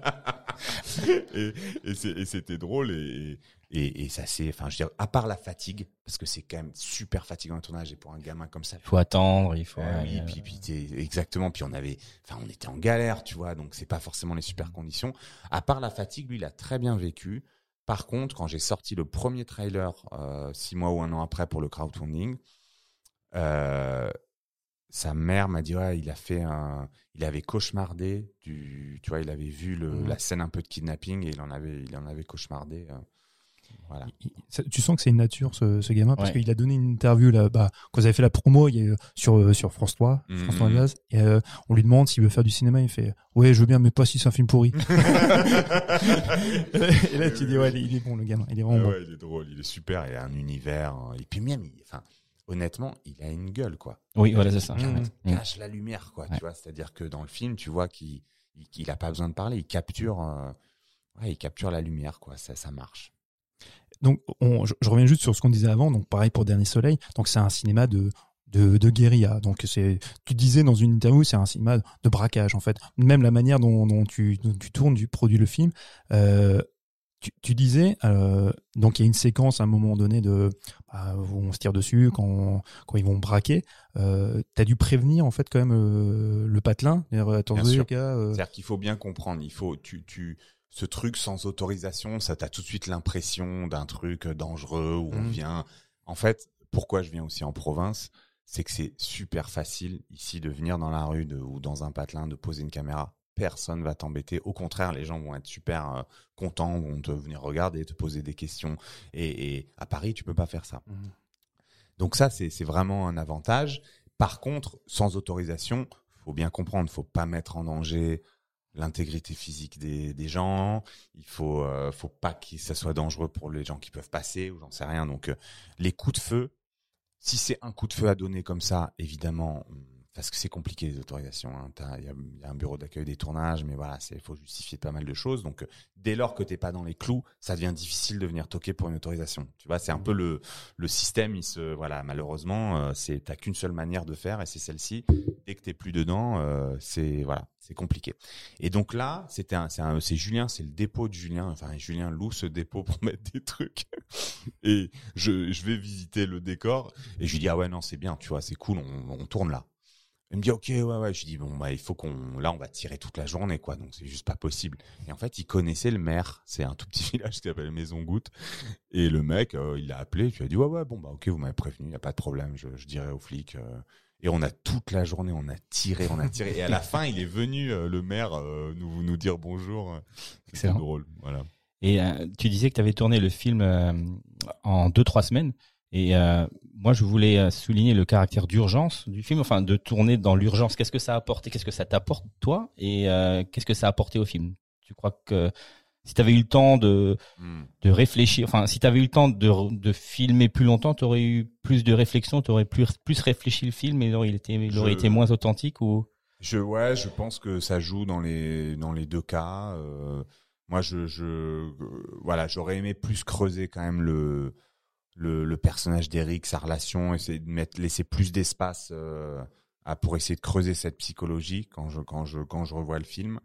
[laughs] et et c'était drôle et, et, et ça c'est, enfin, je veux dire, à part la fatigue, parce que c'est quand même super fatigant un tournage et pour un gamin comme ça. Il faut attendre, il faut. Ah oui, euh, puis, puis t'es- exactement. Puis on avait, enfin, on était en galère, tu vois. Donc c'est pas forcément les super conditions. À part la fatigue, lui, il a très bien vécu. Par contre, quand j'ai sorti le premier trailer euh, six mois ou un an après pour le crowdfunding, euh, sa mère m'a dit ouais, il a fait un, il avait cauchemardé du, tu vois, il avait vu le, Mhm. la scène un peu de kidnapping et il en avait, il en avait cauchemardé. euh, voilà. Il- ça- tu sens que c'est une nature ce, ce gamin parce Ouais. qu'il a donné une interview là bah, quand vous avez fait la promo il y a eu sur euh, sur France 3 Mhm. France 3 Alsace, et euh, on lui demande s'il veut faire du cinéma il fait ouais je veux bien mais pas si c'est un film pourri [laughs] et là tu dis ouais il est bon le gamin il est Ah vraiment bon. ouais, il est drôle, il est super, il a un univers. hein. Et puis même, il- enfin, honnêtement, il a une gueule, quoi. Oui, voilà, c'est ça. Mmh. Mmh. cache la lumière, quoi. Ouais. Tu vois, c'est-à-dire que dans le film, tu vois qu'il il, il a pas besoin de parler, il capture, euh, ouais, il capture la lumière, quoi. Ça, ça marche. Donc on- je, je reviens juste sur ce qu'on disait avant donc pareil pour Dernier Soleil. Donc c'est un cinéma de de, de guérilla. Donc c'est tu disais dans une interview c'est un cinéma de braquage en fait. Même la manière dont, dont tu dont tu tournes tu produis le film euh, tu, tu disais euh, donc il y a une séquence à un moment donné de bah, où on se tire dessus quand quand ils vont braquer euh, t'as dû prévenir en fait quand même euh, le patelin? Attendez C'est-à-dire qu'il faut bien comprendre, il faut, tu, tu, ce truc sans autorisation, ça t'a tout de suite l'impression d'un truc dangereux où on Mhm. vient. En fait, pourquoi je viens aussi en province, c'est que c'est super facile ici de venir dans la rue de, ou dans un patelin, de poser une caméra. Personne va t'embêter. Au contraire, les gens vont être super euh, contents, vont te venir regarder, te poser des questions. Et, et à Paris, tu peux pas faire ça. Mhm. Donc ça, c'est c'est vraiment un avantage. Par contre, sans autorisation, faut bien comprendre, faut pas mettre en danger l'intégrité physique des, des gens. Il faut, euh, faut pas que ça soit dangereux pour les gens qui peuvent passer ou j'en sais rien. Donc euh, les coups de feu, si c'est un coup de feu à donner comme ça, évidemment, parce que c'est compliqué les autorisations. hein. Il y, a, il y a un bureau d'accueil des tournages, mais voilà, il faut justifier pas mal de choses. Donc euh, dès lors que t'es pas dans les clous, ça devient difficile de venir toquer pour une autorisation. Tu vois, c'est un peu le, le système. Il se, voilà, malheureusement, euh, c'est t'as qu'une seule manière de faire et c'est celle-ci. Dès que t'es plus dedans, euh, c'est voilà, c'est compliqué. Et donc là, c'était c'est Julien, c'est le dépôt de Julien. Enfin, Julien loue ce dépôt pour [laughs] mettre des trucs. Et je, je vais visiter le décor et je lui dis ah ouais non c'est bien, tu vois, c'est cool, on, on tourne là. Il me dit ok ouais ouais. Je dis bon bah il faut qu'on là on va tirer toute la journée quoi, donc c'est juste pas possible. Et en fait il connaissait le maire, c'est un tout petit [laughs] village qui s'appelle Maison Goutte. Et le mec euh, il l'a appelé, lui ai dit ouais ouais bon bah ok vous m'avez prévenu, y a pas de problème, je, je dirai aux flics. euh. Et on a toute la journée, on a tiré, on a tiré. Et à la fin, il est venu, euh, le maire, euh, nous, nous dire bonjour. C'est drôle, voilà. Et euh, tu disais que tu avais tourné le film en deux trois semaines. Et euh, moi, je voulais euh, souligner le caractère d'urgence du film, enfin de tourner dans l'urgence. Qu'est-ce que ça a apporté Qu'est-ce que ça t'apporte toi? Et euh, qu'est-ce que ça a apporté au film? Tu crois que si tu avais eu le temps de, Hmm. de réfléchir, enfin si tu avais eu le temps de, de filmer plus longtemps, tu aurais eu plus de réflexion, tu aurais plus, plus réfléchi le film et il aurait été, il aurait Je- été moins authentique ou? Je ouais, je pense que ça joue dans les dans les deux cas. Euh, moi, je je voilà, j'aurais aimé plus creuser quand même le le, personnage d'Eric, sa relation, essayer de mettre laisser plus d'espace euh, à pour essayer de creuser cette psychologie quand je quand je quand je revois le film.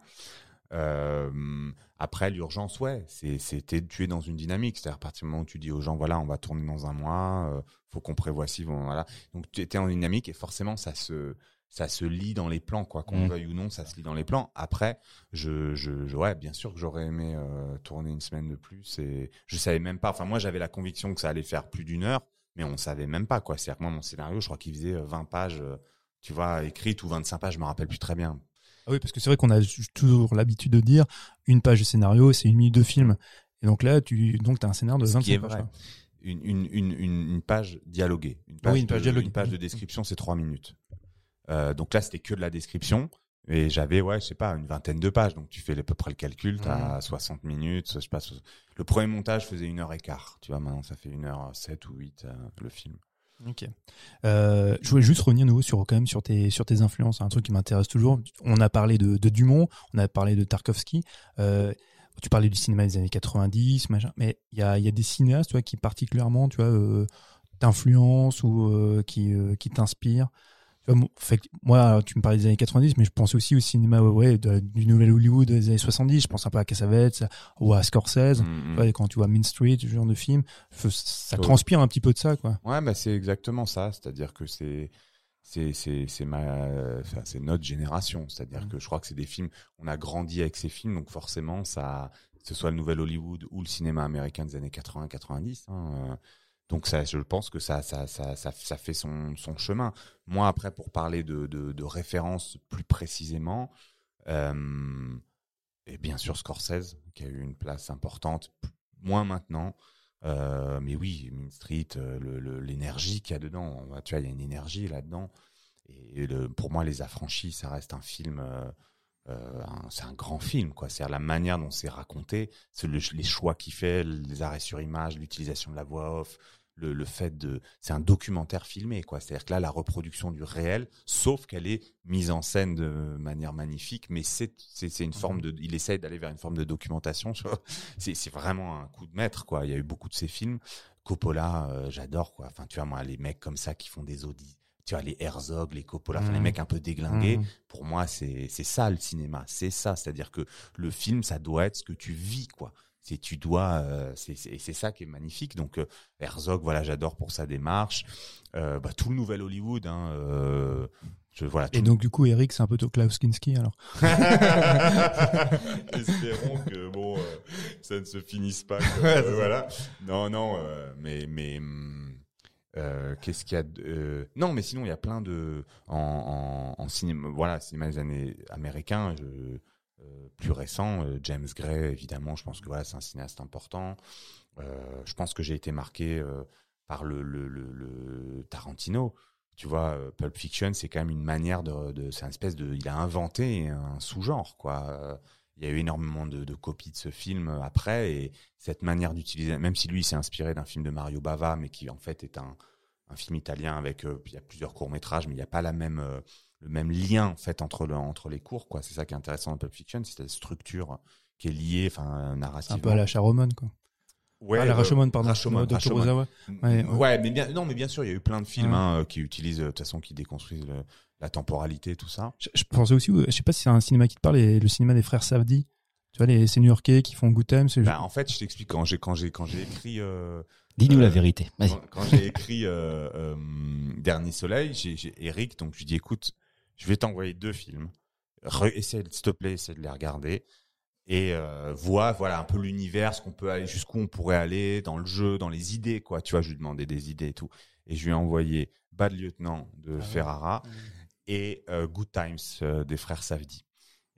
Euh, après l'urgence, ouais, c'était tu es dans une dynamique, c'est-à-dire à partir du moment où tu dis aux gens voilà, on va tourner dans un mois, euh, faut qu'on prévoie si bon voilà. Donc tu étais en dynamique et forcément ça se ça se lit dans les plans quoi qu'on Mm. le veuille ou non ça se lit dans les plans après je je, je- ouais bien sûr que j'aurais aimé euh, tourner une semaine de plus et je savais même pas enfin moi j'avais la conviction que ça allait faire plus d'une heure mais on savait même pas quoi c'est à dire que moi mon scénario je crois qu'il faisait euh, 20 pages euh, tu vois écrites ou 25 pages je me rappelle plus très bien Ah oui, parce que c'est vrai qu'on a toujours l'habitude de dire une page de scénario, c'est une minute de film. Et donc là, tu donc as un scénario de Ce 25 qui est pages. une, une, une, une, page dialoguée. Une Ah oui, une page de, dialoguée. Une page de description, c'est trois minutes. Euh, donc là, c'était que de la description. Et j'avais, ouais, je sais pas, une vingtaine de pages. Donc tu fais à peu près le calcul, t'as 60 minutes, je sais pas. so- Le premier montage faisait une heure et quart. Tu vois, maintenant, ça fait une heure sept ou huit, euh, le film. Ok. Euh, je voulais juste revenir nouveau sur quand même sur tes sur tes influences, un truc qui m'intéresse toujours. On a parlé de, de Dumont, on a parlé de Tarkovsky. Euh, tu parlais du cinéma des années 90, machin. Mais il y a y a des cinéastes, tu vois, qui particulièrement, tu vois, euh, t'influencent ou qui qui t'inspirent. Fait, moi, tu me parlais des années 90, mais je pense aussi au cinéma ouais, de- du nouvel Hollywood des années 70. Je pense un peu à Cassavetes ou à Scorsese. Mm, mm. Ouais, quand tu vois Mean Street, ce genre de film, ça transpire un petit peu de ça, quoi. Ouais, bah c'est exactement ça. C'est-à-dire que c'est c'est c'est c'est ma enfin, c'est notre génération. C'est-à-dire Mhm. que je crois que c'est des films. On a grandi avec ces films, donc forcément ça, que ce soit le nouvel Hollywood ou le cinéma américain des années 80-90. Hein, euh, donc ça, je pense que ça ça ça ça, fait son son chemin. Moi après pour parler de de, références plus précisément. Euh, et bien sûr Scorsese qui a eu une place importante, moins maintenant, euh, mais oui, Mean Street, euh, l'énergie qu'il y a dedans, tu vois, il y a une énergie là-dedans. Et le, pour moi, Les Affranchis, ça reste un film, c'est un grand film, quoi. C'est la manière dont c'est raconté, les choix qu'il fait, les arrêts sur image, l'utilisation de la voix off, le, le fait de, c'est un documentaire filmé, quoi. C'est-à-dire que là, la reproduction du réel, sauf qu'elle est mise en scène de manière magnifique, mais c'est, une forme de, il essaye d'aller vers une forme de documentation. C'est, c'est vraiment un coup de maître, quoi. Il y a eu beaucoup de ces films. Coppola, euh, j'adore, quoi. Enfin, tu vois, moi, les mecs comme ça qui font des audits, tu vois, les Herzog, les Coppola, les Mhm. mecs un peu déglingués. Mhm. Pour moi, c'est, c'est ça, le cinéma. C'est ça. C'est-à-dire que le film, ça doit être ce que tu vis, quoi. C'est, tu dois, euh, c'est, ça qui est magnifique. Donc, euh, Herzog, voilà, j'adore pour sa démarche. Euh, bah, tout le nouvel Hollywood, hein, je, voilà. Et donc, du coup, Eric, c'est un peu Klaus Kinski, alors? [laughs] Espérons que bon, ça ne se finisse pas. voilà. Non, non, mais mais Euh, Qu'est-ce qu'il y a de... Non, mais sinon, il y a plein de... En, en, en cinéma, voilà, cinéma des années américains, je- plus récent, euh, James Gray, évidemment, je pense que voilà, c'est un cinéaste important. Euh, je pense que j'ai été marqué euh, par le, Tarantino. Tu vois, euh, Pulp Fiction, c'est quand même une manière de... c'est une espèce de... Il a inventé un sous-genre, quoi. Euh, Il y a eu énormément de, copies de ce film euh, après, et cette manière d'utiliser, même si lui s'est inspiré d'un film de Mario Bava, mais qui en fait est un, un film italien avec, euh, il y a plusieurs courts métrages, mais il n'y a pas la même, euh, le même lien en fait entre, le, entre les cours, quoi. C'est ça qui est intéressant dans Pulp Fiction, c'est cette structure qui est liée, enfin, C'est narrativement. un peu à la Charomon, quoi. Ouais, ah, la euh, Rashomon, pardon. Rashomon. Rashomon. Ozawa. Ouais, Ouais, ouais. mais bien, non, mais bien sûr, il y a eu plein de films Ouais. hein, euh, qui utilisent, euh, de toute façon, qui déconstruisent le- la temporalité, tout ça. Je, je pensais aussi, je sais pas si c'est un cinéma qui te parle, le cinéma des frères Savdi. Tu vois, les, ces New-Yorkais qui font Gotham, c'est Bah, en fait, je t'explique quand j'ai quand j'ai quand j'ai écrit euh, Dis-nous Euh, la vérité. Vas-y. quand, quand j'ai écrit euh, euh, Dernier Soleil, j'ai j'ai Eric, donc je lui dis écoute, je vais t'envoyer deux films, Re- essaie s'il te plaît, essaie de les regarder et euh, vois voilà un peu l'univers, ce qu'on peut aller, jusqu'où on pourrait aller dans le jeu, dans les idées quoi. Tu vois, je lui demandais des idées et tout, et je lui ai envoyé Bad Lieutenant de ouais. Ferrara et euh, Good Times euh, des frères Savdi.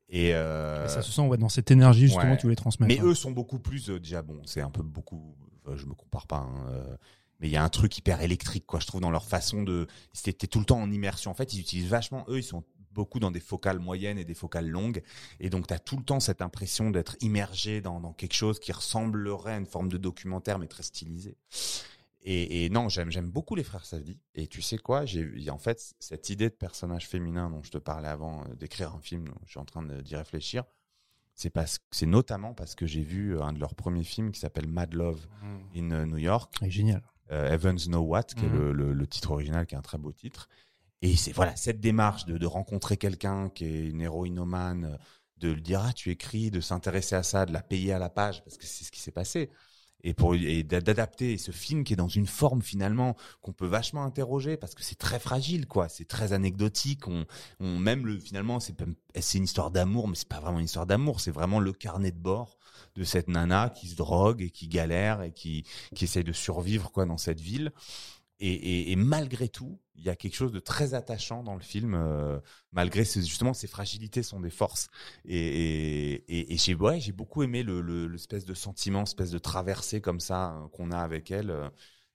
Et, euh, Et ça se sent ouais, dans cette énergie justement ouais. tu voulais transmettre. mais hein. eux sont beaucoup plus déjà bon, c'est un peu beaucoup. je me compare pas, hein, mais il y a un truc hyper électrique quoi. Je trouve dans leur façon de. C'était tout le temps en immersion. En fait, ils utilisent vachement. Eux, ils sont beaucoup dans des focales moyennes et des focales longues, et donc tu as tout le temps cette impression d'être immergé dans, dans quelque chose qui ressemblerait à une forme de documentaire mais très stylisé. Et, et non, j'aime j'aime beaucoup les frères Savdi. Et tu sais quoi, j'ai en fait cette idée de personnage féminin dont je te parlais avant euh, d'écrire un film, je suis en train d'y réfléchir. C'est parce c'est notamment parce que j'ai vu euh, un de leurs premiers films qui s'appelle Mad Love in euh, New York, Ouais, génial. Euh, Evans Know What, qui est Mhm. le, le- le titre original, qui est un très beau titre. Et c'est voilà cette démarche de, de rencontrer quelqu'un qui est une héroïnomane, euh, de lui dire ah tu écris, de s'intéresser à ça, de la payer à la page parce que c'est ce qui s'est passé. Et pour et d'a- d'adapter ce film qui est dans une forme finalement qu'on peut vachement interroger parce que c'est très fragile quoi, c'est très anecdotique. On, on même le finalement c'est c'est une histoire d'amour, mais c'est pas vraiment une histoire d'amour, c'est vraiment le carnet de bord de cette nana qui se drogue et qui galère et qui qui essaye de survivre quoi dans cette ville. Et, et, et malgré tout, il y a quelque chose de très attachant dans le film, euh, malgré ce- justement ces fragilités sont des forces. Et, et, j'ai ouais, j'ai beaucoup aimé le, le, l'espèce de sentiment, espèce de traversée comme ça euh, qu'on a avec elle. euh,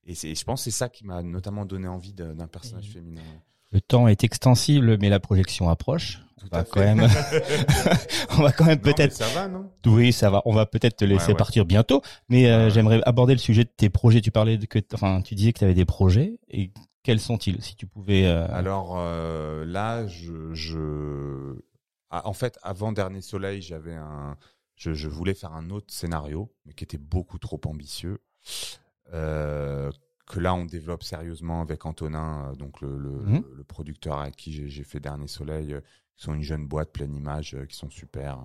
Et, c'est, je pense que c'est ça qui m'a notamment donné envie d'un personnage féminin. Le temps est extensible, mais la projection approche. Tout On va quand même, [laughs] [laughs] on va quand même Non, mais peut-être ça va, non? Oui, ça va. On va peut-être te laisser Ouais, ouais. partir bientôt, mais euh, ouais. j'aimerais aborder le sujet de tes projets. Tu parlais de que, enfin, tu disais que tu avais des projets et quels sont-ils Si tu pouvais. euh, Alors euh, là, je, je... Ah, en fait, avant Dernier Soleil, j'avais un, je, je voulais faire un autre scénario, mais qui était beaucoup trop ambitieux. Que là, on développe sérieusement avec Antonin, euh, donc le, le, Mhm. le- producteur avec qui j'ai fait Dernier Soleil, euh, qui sont une jeune boîte pleine image, euh, qui sont super,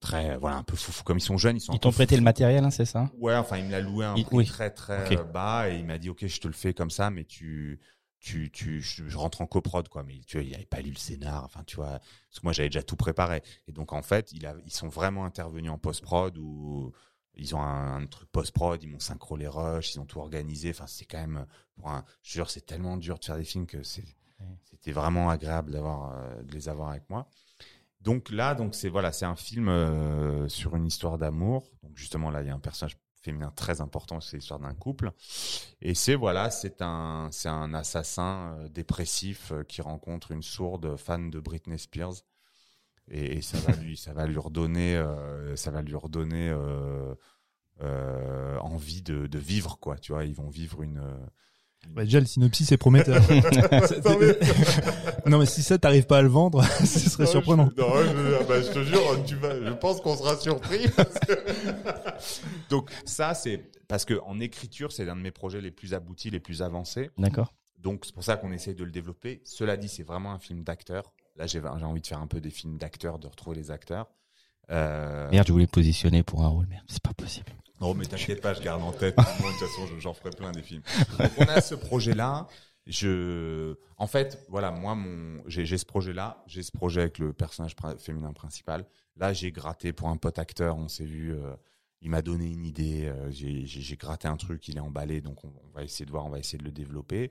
très, voilà, un peu foufou. Comme ils sont jeunes, ils sont. un ils t'ont prêté le matériel, hein, c'est ça? Ouais, enfin, il me l'a loué à un Il- prix oui. très très bas et il m'a dit ok, je te le fais comme ça, mais tu tu tu je, je rentre en coprod quoi. Mais tu vois, il avait pas lu le scénar. Enfin, tu vois, parce que moi j'avais déjà tout préparé. Et donc en fait, il a, ils sont vraiment intervenus en post prod ou ils ont un, un truc post prod, ils m'ont synchro les rushs, ils ont tout organisé. Enfin, c'est quand même pour un. Je jure, c'est tellement dur de faire des films que c'était vraiment agréable d'avoir euh, de les avoir avec moi. Donc là, donc c'est voilà, c'est un film euh, sur une histoire d'amour. Donc justement là, il y a un personnage féminin très important, c'est l'histoire d'un couple. Et c'est voilà, c'est un c'est un assassin euh, dépressif qui rencontre une sourde fan de Britney Spears. Et, et ça va lui ça va lui redonner euh, ça va lui redonner euh, euh, envie de, de vivre quoi. Tu vois, ils vont vivre une euh, Bah, déjà, le synopsis est prometteur. [laughs] [laughs] [laughs] Non, mais- si ça, t'arrives pas à le vendre, ce serait Non, surprenant. Je, non, je, ah bah, je te jure, tu vas, je pense qu'on sera surpris. parce que- Donc ça, c'est parce que en écriture, c'est l'un de mes projets les plus aboutis, les plus avancés. D'accord. Donc c'est pour ça qu'on essaye de le développer. Cela dit, c'est vraiment un film d'acteur. Là, j'ai j'ai envie de faire un peu des films d'acteurs, de retrouver les acteurs. Euh... Merde, je voulais positionner pour un rôle, merde, c'est pas possible. Non, mais t'inquiète pas, je garde en tête. [laughs] Moi, de toute façon, je- j'en ferai plein des films. Donc, on a ce projet-là. Je, en fait, voilà, moi, mon, j'ai j'ai ce projet-là. J'ai ce projet avec le personnage féminin principal. Là, j'ai gratté pour un pote acteur. On s'est vu. euh, il m'a donné une idée, euh, j'ai- gratté un truc, il est emballé, donc on, va essayer de voir, on va essayer de le développer.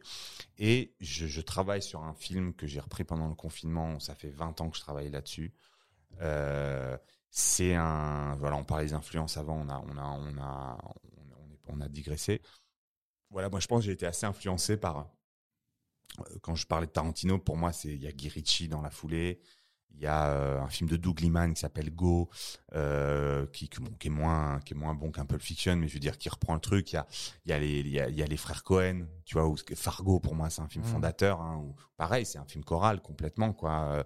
Et je, travaille sur un film que j'ai repris pendant le confinement. Ça fait 20 ans que je travaille là-dessus. Euh, c'est un, voilà, on parlait des influences avant, on a, on a, on a, on, on a digressé. Voilà, moi je pense que j'ai été assez influencé par. euh, Quand je parlais de Tarantino, pour moi, il y a Guy dans la foulée. Il y a euh, un film de Doug Liman qui s'appelle Go, euh, qui, qui, bon, qui est moins qui est moins bon qu'un Pulp Fiction, mais je veux dire qui reprend le truc. Il y a il y a les il y a, il y a les frères Cohen, tu vois, ou Fargo pour moi c'est un film Mhm. fondateur. Hein, pareil, c'est un film choral complètement quoi.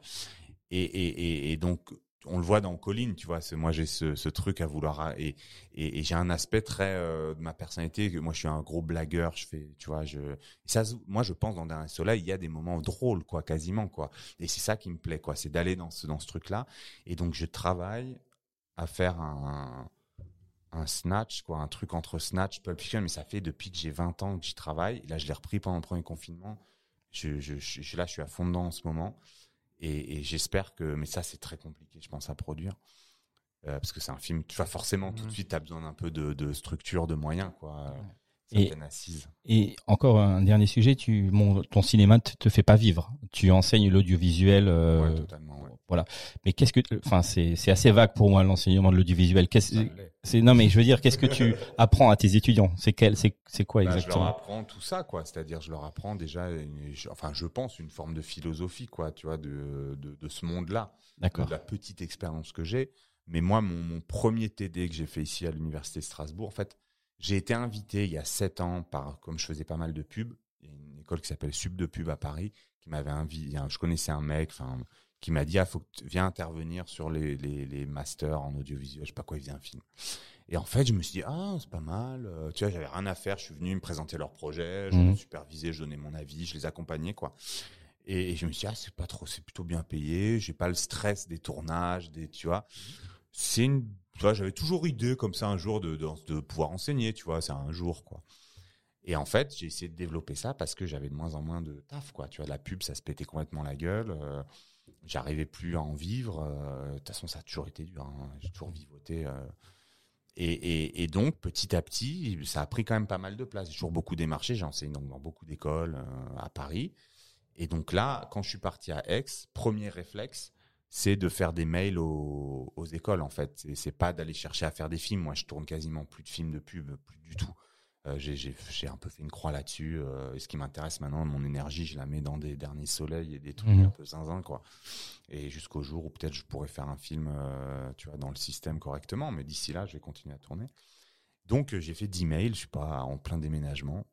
Et, et, et, et donc on le voit dans Colline, tu vois. Moi j'ai ce, truc à vouloir et j'ai un aspect très euh, de ma personnalité que moi je suis un gros blagueur. Je fais, tu vois, moi je pense dans Dernier Soleil il y a des moments drôles quoi, quasiment quoi. Et c'est ça qui me plaît, quoi. C'est d'aller dans ce, truc-là. Et donc, je travaille à faire un, snatch, quoi. Un truc entre snatch, Pulp Fiction. Mais ça fait depuis que j'ai 20 ans que j'y travaille. Et là, je l'ai repris pendant le premier confinement. Je- là, je suis à fond dedans en ce moment. Et, et j'espère que, mais ça, c'est très compliqué, je pense, à produire. Euh, parce que c'est un film, tu vois, forcément, tout de Mhm. suite, tu as besoin d'un peu de, de structure, de moyens, quoi. Et- encore un dernier sujet, tu, mon, ton cinéma te, te fait pas vivre. Tu enseignes l'audiovisuel. euh, Ouais. Voilà. Mais qu'est-ce que, enfin, c'est, assez vague pour moi l'enseignement de l'audiovisuel. C'est, non, mais je veux dire, qu'est-ce que tu [laughs] apprends à tes étudiants? C'est quel, c'est, quoi Bah, je leur exactement? apprends tout ça, quoi. C'est-à-dire, je leur apprends déjà, une- enfin, je pense une forme de philosophie, quoi, tu vois, de, de, de ce monde-là, de la petite expérience que j'ai. Mais moi, mon, mon premier TD que j'ai fait ici à l'université de Strasbourg, en fait, j'ai été invité il y a sept ans par, comme je faisais pas mal de pubs, il y a une école qui s'appelle Sub de pub à Paris, qui m'avait invité. Je connaissais un mec, enfin, qui m'a dit, ah, faut que tu viens intervenir sur les, les, les masters en audiovisuel, je sais pas quoi, il faisait un film. Et en fait, je me suis dit, ah, c'est pas mal. Euh, tu vois, j'avais rien à faire. Je suis venu me présenter leur projet, je les supervisais, je donnais mon avis, je les accompagnais, quoi. Et, et je me suis dit, ah, c'est pas trop, c'est plutôt bien payé. J'ai pas le stress des tournages, des, tu vois. C'est une, tu vois, j'avais toujours idée comme ça un jour de, de, pouvoir enseigner, tu vois, c'est un jour, quoi. Et en fait, j'ai essayé de développer ça parce que j'avais de moins en moins de taf, quoi. Tu vois, la pub, ça se pétait complètement la gueule. euh, J'arrivais plus à en vivre. euh, De toute façon, ça a toujours été dur. hein, J'ai toujours vivoté. euh, et, et, donc, petit à petit, ça a pris quand même pas mal de place. J'ai toujours beaucoup démarché. J'enseigne donc dans beaucoup d'écoles à Paris. Et donc là, quand je suis parti à Aix, premier réflexe, c'est de faire des mails aux, aux écoles, en fait. C'est- C'est pas d'aller chercher à faire des films. Moi, je tourne quasiment plus de films de pub, plus du tout. Euh, j'ai un peu fait une croix là-dessus. euh, et ce qui m'intéresse maintenant, mon énergie, je la mets dans des derniers soleils et des trucs Mhm. un peu zinzin, quoi. Et jusqu'au jour où peut-être je pourrais faire un film, euh, tu vois, dans le système correctement. Mais d'ici là, je vais continuer à tourner. Donc, euh, j'ai fait 10 mails. Je suis pas en plein déménagement.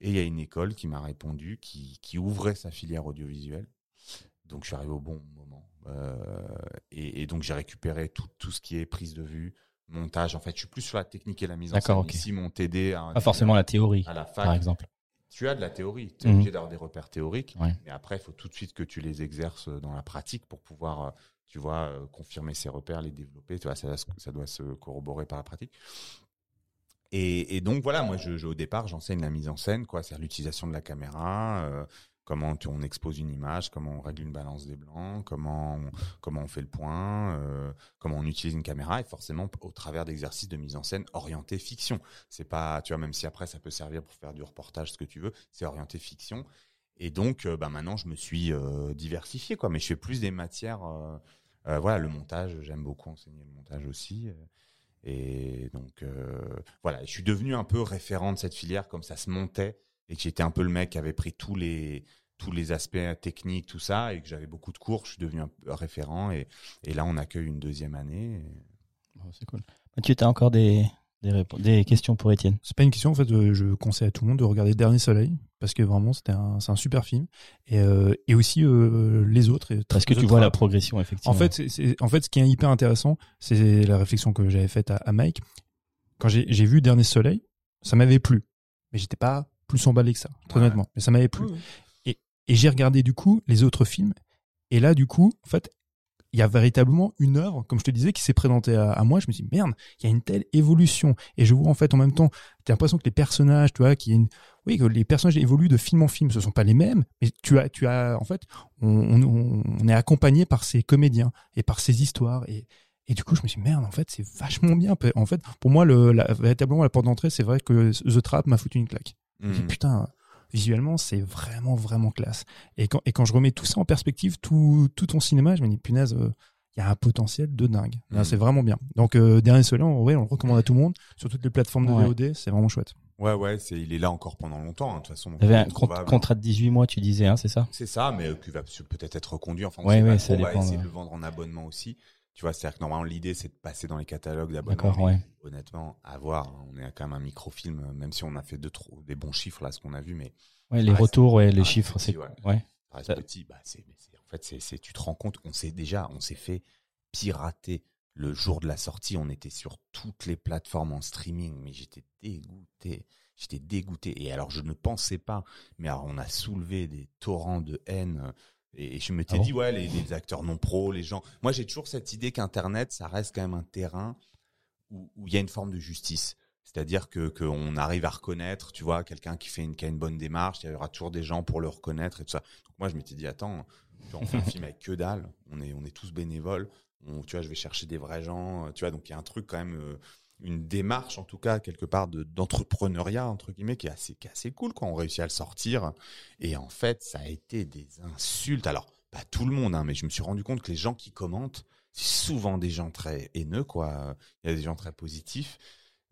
Et il y a une école qui m'a répondu, qui, qui ouvrait sa filière audiovisuelle. Donc, je suis arrivé au bon moment. Euh, et, et donc, j'ai récupéré tout, tout ce qui est prise de vue, montage. En fait, je suis plus sur la technique et la mise en scène. D'accord, ok. Ici, mon TD à, Pas forcément la théorie, à la par fac, exemple. tu as de la théorie. Tu es Mhm. obligé d'avoir des repères théoriques. Ouais. Mais après, il faut tout de suite que tu les exerces dans la pratique pour pouvoir, euh, tu vois, euh, confirmer ces repères, les développer. Tu vois, ça, ça doit se corroborer par la pratique. Et, et donc voilà, moi, je, je- au départ, j'enseigne la mise en scène, quoi, c'est l'utilisation de la caméra, euh, comment on expose une image, comment on règle une balance des blancs, comment on, fait le point, euh, comment on utilise une caméra, et forcément au travers d'exercices de mise en scène orientés fiction. C'est pas, tu vois, même si après ça peut servir pour faire du reportage, ce que tu veux, c'est orienté fiction. Et donc, euh, bah maintenant, je me suis euh, diversifié, quoi. Mais je fais plus des matières. voilà, le montage, j'aime beaucoup enseigner le montage aussi. et donc, voilà, je suis devenu un peu référent de cette filière, comme ça se montait, et que j'étais un peu le mec qui avait pris tous les tous les aspects techniques, tout ça, et que j'avais beaucoup de cours. Je suis devenu un référent, et, et là, on accueille une deuxième année. et- Bon, c'est cool. Mathieu, tu as encore des, des, questions pour Étienne? C'est pas une question, en fait, euh, je conseille à tout le monde de regarder Dernier Soleil, parce que vraiment, c'était un, c'est un super film. Et, euh, et aussi euh, les autres. et Est-ce que tu vois la progression, effectivement En fait, c'est- c'est- en fait, ce qui est hyper intéressant, c'est la réflexion que j'avais faite à, à Mike. Quand j'ai j'ai vu Dernier Soleil, ça m'avait plu. Mais j'étais pas plus emballé que ça, très Ouais. honnêtement. Mais ça m'avait plu. Et j'ai regardé, du coup, les autres films. Et là, du coup, en fait, il y a véritablement une œuvre, comme je te disais, qui s'est présentée à, à moi. Je me suis dit, merde, il y a une telle évolution. Et je vois, en fait, en même temps, t'as l'impression que les personnages, tu vois, a une, oui, que les personnages évoluent de film en film. Ce sont pas les mêmes, mais tu as, tu as, en fait, on, on, on est accompagné par ces comédiens et par ces histoires. Et, Et du coup, je me suis dit, merde, en fait, c'est vachement bien. En fait, pour moi, le, la, véritablement, la porte d'entrée, c'est vrai que The Trap m'a foutu une claque. Je me suis dit, Mhm. putain, visuellement, c'est vraiment, vraiment classe. Et quand, et quand je remets tout ça en perspective, tout, tout ton cinéma, je me dis, punaise, euh, il y a un potentiel de dingue. Là, Mhm. C'est vraiment bien. Donc, euh, Dernier Soleil, vrai, on le recommande à tout le monde. Sur toutes les plateformes de Ouais. VOD, c'est vraiment chouette. Ouais, ouais, c'est, il est là encore pendant longtemps, hein, de toute façon. il est un contrat de 18 mois, tu disais, hein, c'est ça? C'est ça, mais euh, qui va peut-être être reconduit. Enfin, on Ouais, sait ouais, pas ça trop. on va essayer de ouais. le vendre en abonnement aussi. Tu vois, c'est-à-dire que normalement, l'idée, c'est de passer dans les catalogues d'abonnement. D'accord, mais ouais. Honnêtement, à voir. hein. On est quand même un microfilm, euh, même si on a fait deux, trop, des bons chiffres, là, ce qu'on a vu, mais Ouais, les retours, ouais, les chiffres, c'est ouais. ouais. ça reste Ça- petit. Bah, c'est, en fait, c'est, c'est, tu te rends compte, on s'est déjà, on s'est fait pirater le jour de la sortie. On était sur toutes les plateformes en streaming, mais j'étais dégoûté. J'étais dégoûté. Et alors, je ne pensais pas, mais alors, on a soulevé des torrents de haine. Et je m'étais Ah bon dit, ouais, les, les acteurs non pro, les gens. Moi, j'ai toujours cette idée qu'Internet, ça reste quand même un terrain où où il y a une forme de justice. C'est-à-dire que qu'on arrive à reconnaître, tu vois, quelqu'un qui fait une, qui a une bonne démarche, il y aura toujours des gens pour le reconnaître et tout ça. Donc moi, je m'étais dit, attends, tu vois, on fait un film avec que dalle, on est, on est tous bénévoles, on, tu vois, je vais chercher des vrais gens, tu vois, donc il y a un truc quand même, euh, une démarche en tout cas quelque part de d'entrepreneuriat entre guillemets qui est assez, assez cool quand on réussit à le sortir. Et en fait, ça a été des insultes. Alors pas tout le monde, hein, mais je me suis rendu compte que les gens qui commentent, c'est souvent des gens très haineux, quoi. Il y a des gens très positifs.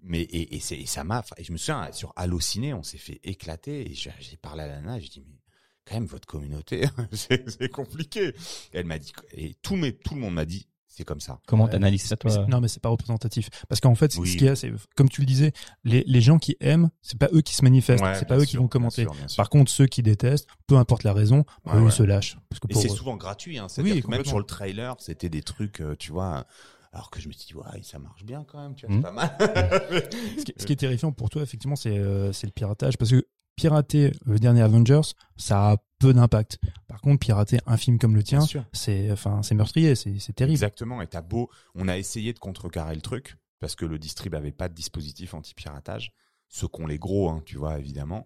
Mais et, et, et ça m'a. Je me souviens sur Allociné, on s'est fait éclater. Et j'ai parlé à la nana, j'ai dit mais quand même votre communauté, [laughs] c'est compliqué. Et elle m'a dit et tout mes, tout le monde m'a dit c'est comme ça. Comment Ouais. t'analyses ça, toi? Non, mais c'est pas représentatif. Parce qu'en fait, Oui. ce qu'il y a, c'est, comme tu le disais, les, les gens qui aiment, c'est pas eux qui se manifestent, Ouais, c'est pas eux qui vont bien commenter. sûr, bien sûr. Par contre, ceux qui détestent, peu importe la raison, Ouais, eux, ouais. ils se lâchent. Parce que Et c'est eux- souvent gratuit, hein. Oui, que même sur le trailer, c'était des trucs, euh, tu vois. Alors que je me suis dit, ouais, ça marche bien quand même, tu vois, c'est pas mal. [laughs] ce, qui, ce qui est terrifiant pour toi, effectivement, c'est euh, c'est le piratage. Parce que pirater le dernier Avengers, ça a peu d'impact. Par contre, pirater un film comme le tien, c'est enfin, c'est meurtrier, c'est c'est terrible. Exactement. Et t'as beau, on a essayé de contrecarrer le truc parce que le distrib avait pas de dispositif anti-piratage. Ceux qu'ont les gros, hein, tu vois, évidemment.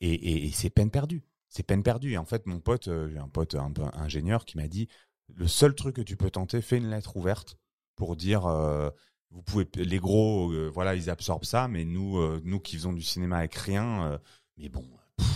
Et, et, et c'est peine perdue. C'est peine perdue. Et en fait, mon pote, euh, j'ai un pote un peu ingénieur qui m'a dit, le seul truc que tu peux tenter, fais une lettre ouverte pour dire, euh, vous pouvez, les gros, euh, voilà, ils absorbent ça, mais nous, euh, nous qui faisons du cinéma avec rien, euh, mais bon,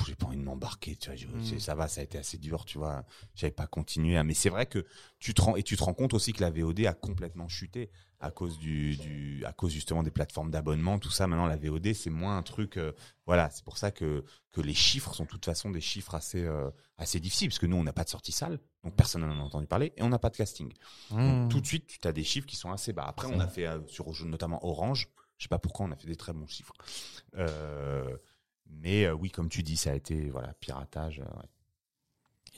j'ai pas envie de m'embarquer, tu vois, je- Mm. c'est- ça va, ça a été assez dur, tu vois, j'avais pas continué, hein. mais c'est vrai que tu te rends, et tu te rends compte aussi que la VOD a complètement chuté à cause du, du à cause justement des plateformes d'abonnement, tout ça. Maintenant, la VOD, c'est moins un truc, euh, voilà, c'est pour ça que, que les chiffres sont de toute façon des chiffres assez, euh, assez difficiles, parce que nous, on n'a pas de sortie salle, donc personne n'en a entendu parler, et on n'a pas de casting. Donc, Mmh. tout de suite, tu as des chiffres qui sont assez bas. Après, on a fait euh, sur notamment Orange. Je sais pas pourquoi on a fait des très bons chiffres. Euh, mais euh, oui, comme tu dis, ça a été voilà piratage. euh.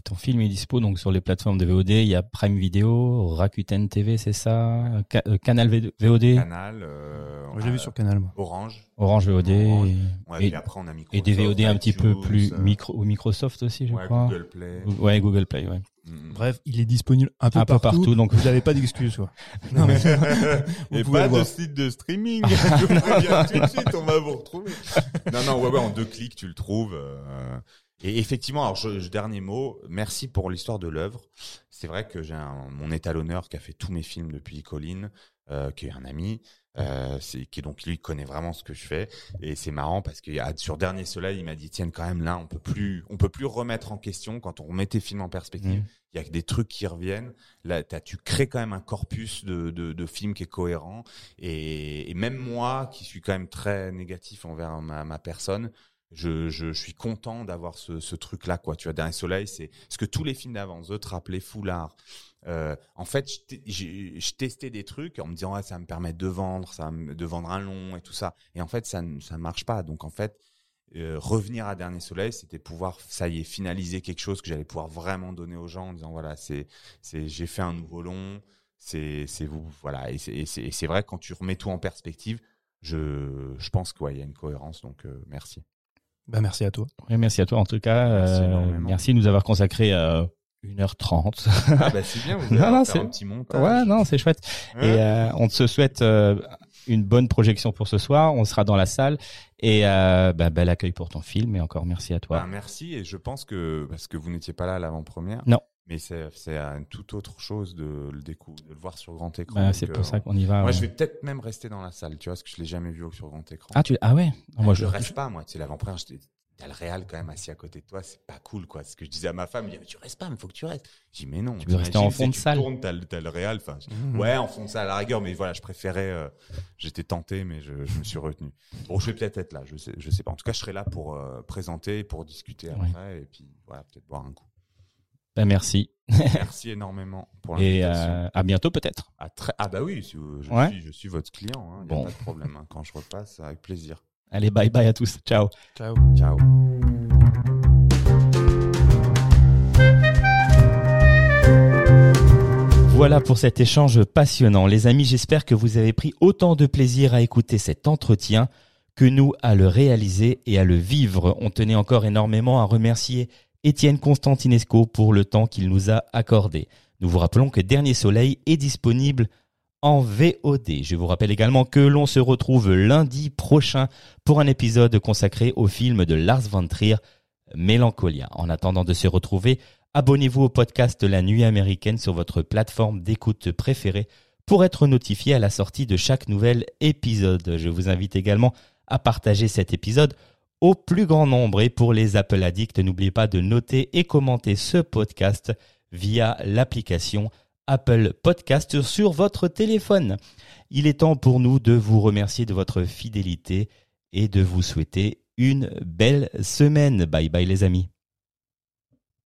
Et ton film est dispo donc sur les plateformes de VOD. Il y a Prime Video, Rakuten TV, c'est ça, Ca- euh, Canal V- VOD, Canal. euh, Moi, on je l'ai a vu sur Canal. moi. Orange. Orange VOD Orange. et, Ouais, et, puis après, on a Microsoft. et des VOD un petit peu plus euh, micro ou Microsoft aussi, je ouais, crois. Google Play. Go- Ouais, Google Play, ouais. Mm. Bref, il est disponible un peu, Un peu partout, donc- vous n'avez pas d'excuse, quoi. [laughs] Non, mais Et pas de site de streaming. [laughs] Je vous tout de suite, on va vous retrouver. Non, non, ouais, ouais, en deux clics, tu le trouves. euh, Et effectivement, alors, je, je- dernier mot, merci pour l'histoire de l'œuvre. C'est vrai que j'ai mon étalonneur qui a fait tous mes films depuis Colline, euh, qui est un ami, euh, c'est, qui donc lui connaît vraiment ce que je fais. Et c'est marrant parce que sur Dernier Soleil, il m'a dit, tiens, quand même là, on peut plus, on peut plus remettre en question quand on remet tes films en perspective. Mhm. Il y a que des trucs qui reviennent. Là, tu crées quand même un corpus de, de, de films qui est cohérent. Et, et même moi, qui suis quand même très négatif envers ma, ma personne, je, suis content d'avoir ce, truc-là, quoi. Tu vois, Dernier Soleil, c'est ce que tous les films d'avant, The Trap, Les Foulards. Euh, en fait, je testais des trucs en me disant, ouais, ça me permet de vendre, ça de vendre un long et tout ça. Et en fait, ça ne marche pas. Donc, en fait, euh, revenir à Dernier Soleil, c'était pouvoir, ça y est, finaliser quelque chose que j'allais pouvoir vraiment donner aux gens en disant, voilà, c'est, j'ai fait un nouveau long, c'est, vous, voilà. Et c'est, vrai, quand tu remets tout en perspective, je, je pense qu'il y a une cohérence. Donc, euh, merci. Bah, merci à toi. Ouais, merci à toi en tout cas. Merci Euh, merci de nous avoir consacré euh, 1h30. Ah, bah, c'est bien, vous [laughs] Non, non, c'est- un petit montage. ouais, non, c'est chouette. Ouais. Et euh, on te souhaite euh, une bonne projection pour ce soir. On sera dans la salle et euh, bah, bel accueil pour ton film. Et encore merci à toi. Bah, merci et je pense que parce que vous n'étiez pas là à l'avant-première. Non. Mais c'est une toute autre chose de le découvrir, de le voir sur grand écran. Bah, c'est pour euh, ça qu'on y va. Moi, ouais. je vais peut-être même rester dans la salle, tu vois, parce que je l'ai jamais vu sur grand écran. Ah, tu, ah ouais. Moi, je je, reste pas, moi. Tu sais, l'avant-première, t'as le réal quand même assis à côté de toi, c'est pas cool, quoi. C'est ce que je disais à ma femme, il dit, tu restes pas, mais faut que tu restes. J'ai dit, mais non. Tu veux rester en fond de salle. Tu tournes, t'as le, le enfin, Mhm. ouais, en fond de salle à la rigueur, mais voilà, je préférais, euh, j'étais tenté, mais je, je me suis retenu. Bon, je vais peut-être être là, je sais, je sais pas. En tout cas, je serai là pour euh, présenter, pour discuter après, et puis, voilà, peut-être boire un coup. Bah, merci. Merci énormément pour Et l'invitation. euh, à bientôt peut-être. À Ah bah oui, si vous- je, Ouais. suis, je suis votre client, hein, y a Bon. pas de problème. hein. Quand je repasse, avec plaisir. Allez, bye bye à tous. Ciao. Ciao. Ciao. Voilà pour cet échange passionnant. Les amis, j'espère que vous avez pris autant de plaisir à écouter cet entretien que nous à le réaliser et à le vivre. On tenait encore énormément à remercier Étienne Constantinesco pour le temps qu'il nous a accordé. Nous vous rappelons que Dernier Soleil est disponible en VOD. Je vous rappelle également que l'on se retrouve lundi prochain pour un épisode consacré au film de Lars von Trier, Mélancolia. En attendant de se retrouver, abonnez-vous au podcast La Nuit américaine sur votre plateforme d'écoute préférée pour être notifié à la sortie de chaque nouvel épisode. Je vous invite également à partager cet épisode au plus grand nombre et pour les Apple Addicts, n'oubliez pas de noter et commenter ce podcast via l'application Apple Podcast sur votre téléphone. Il est temps pour nous de vous remercier de votre fidélité et de vous souhaiter une belle semaine. Bye bye les amis.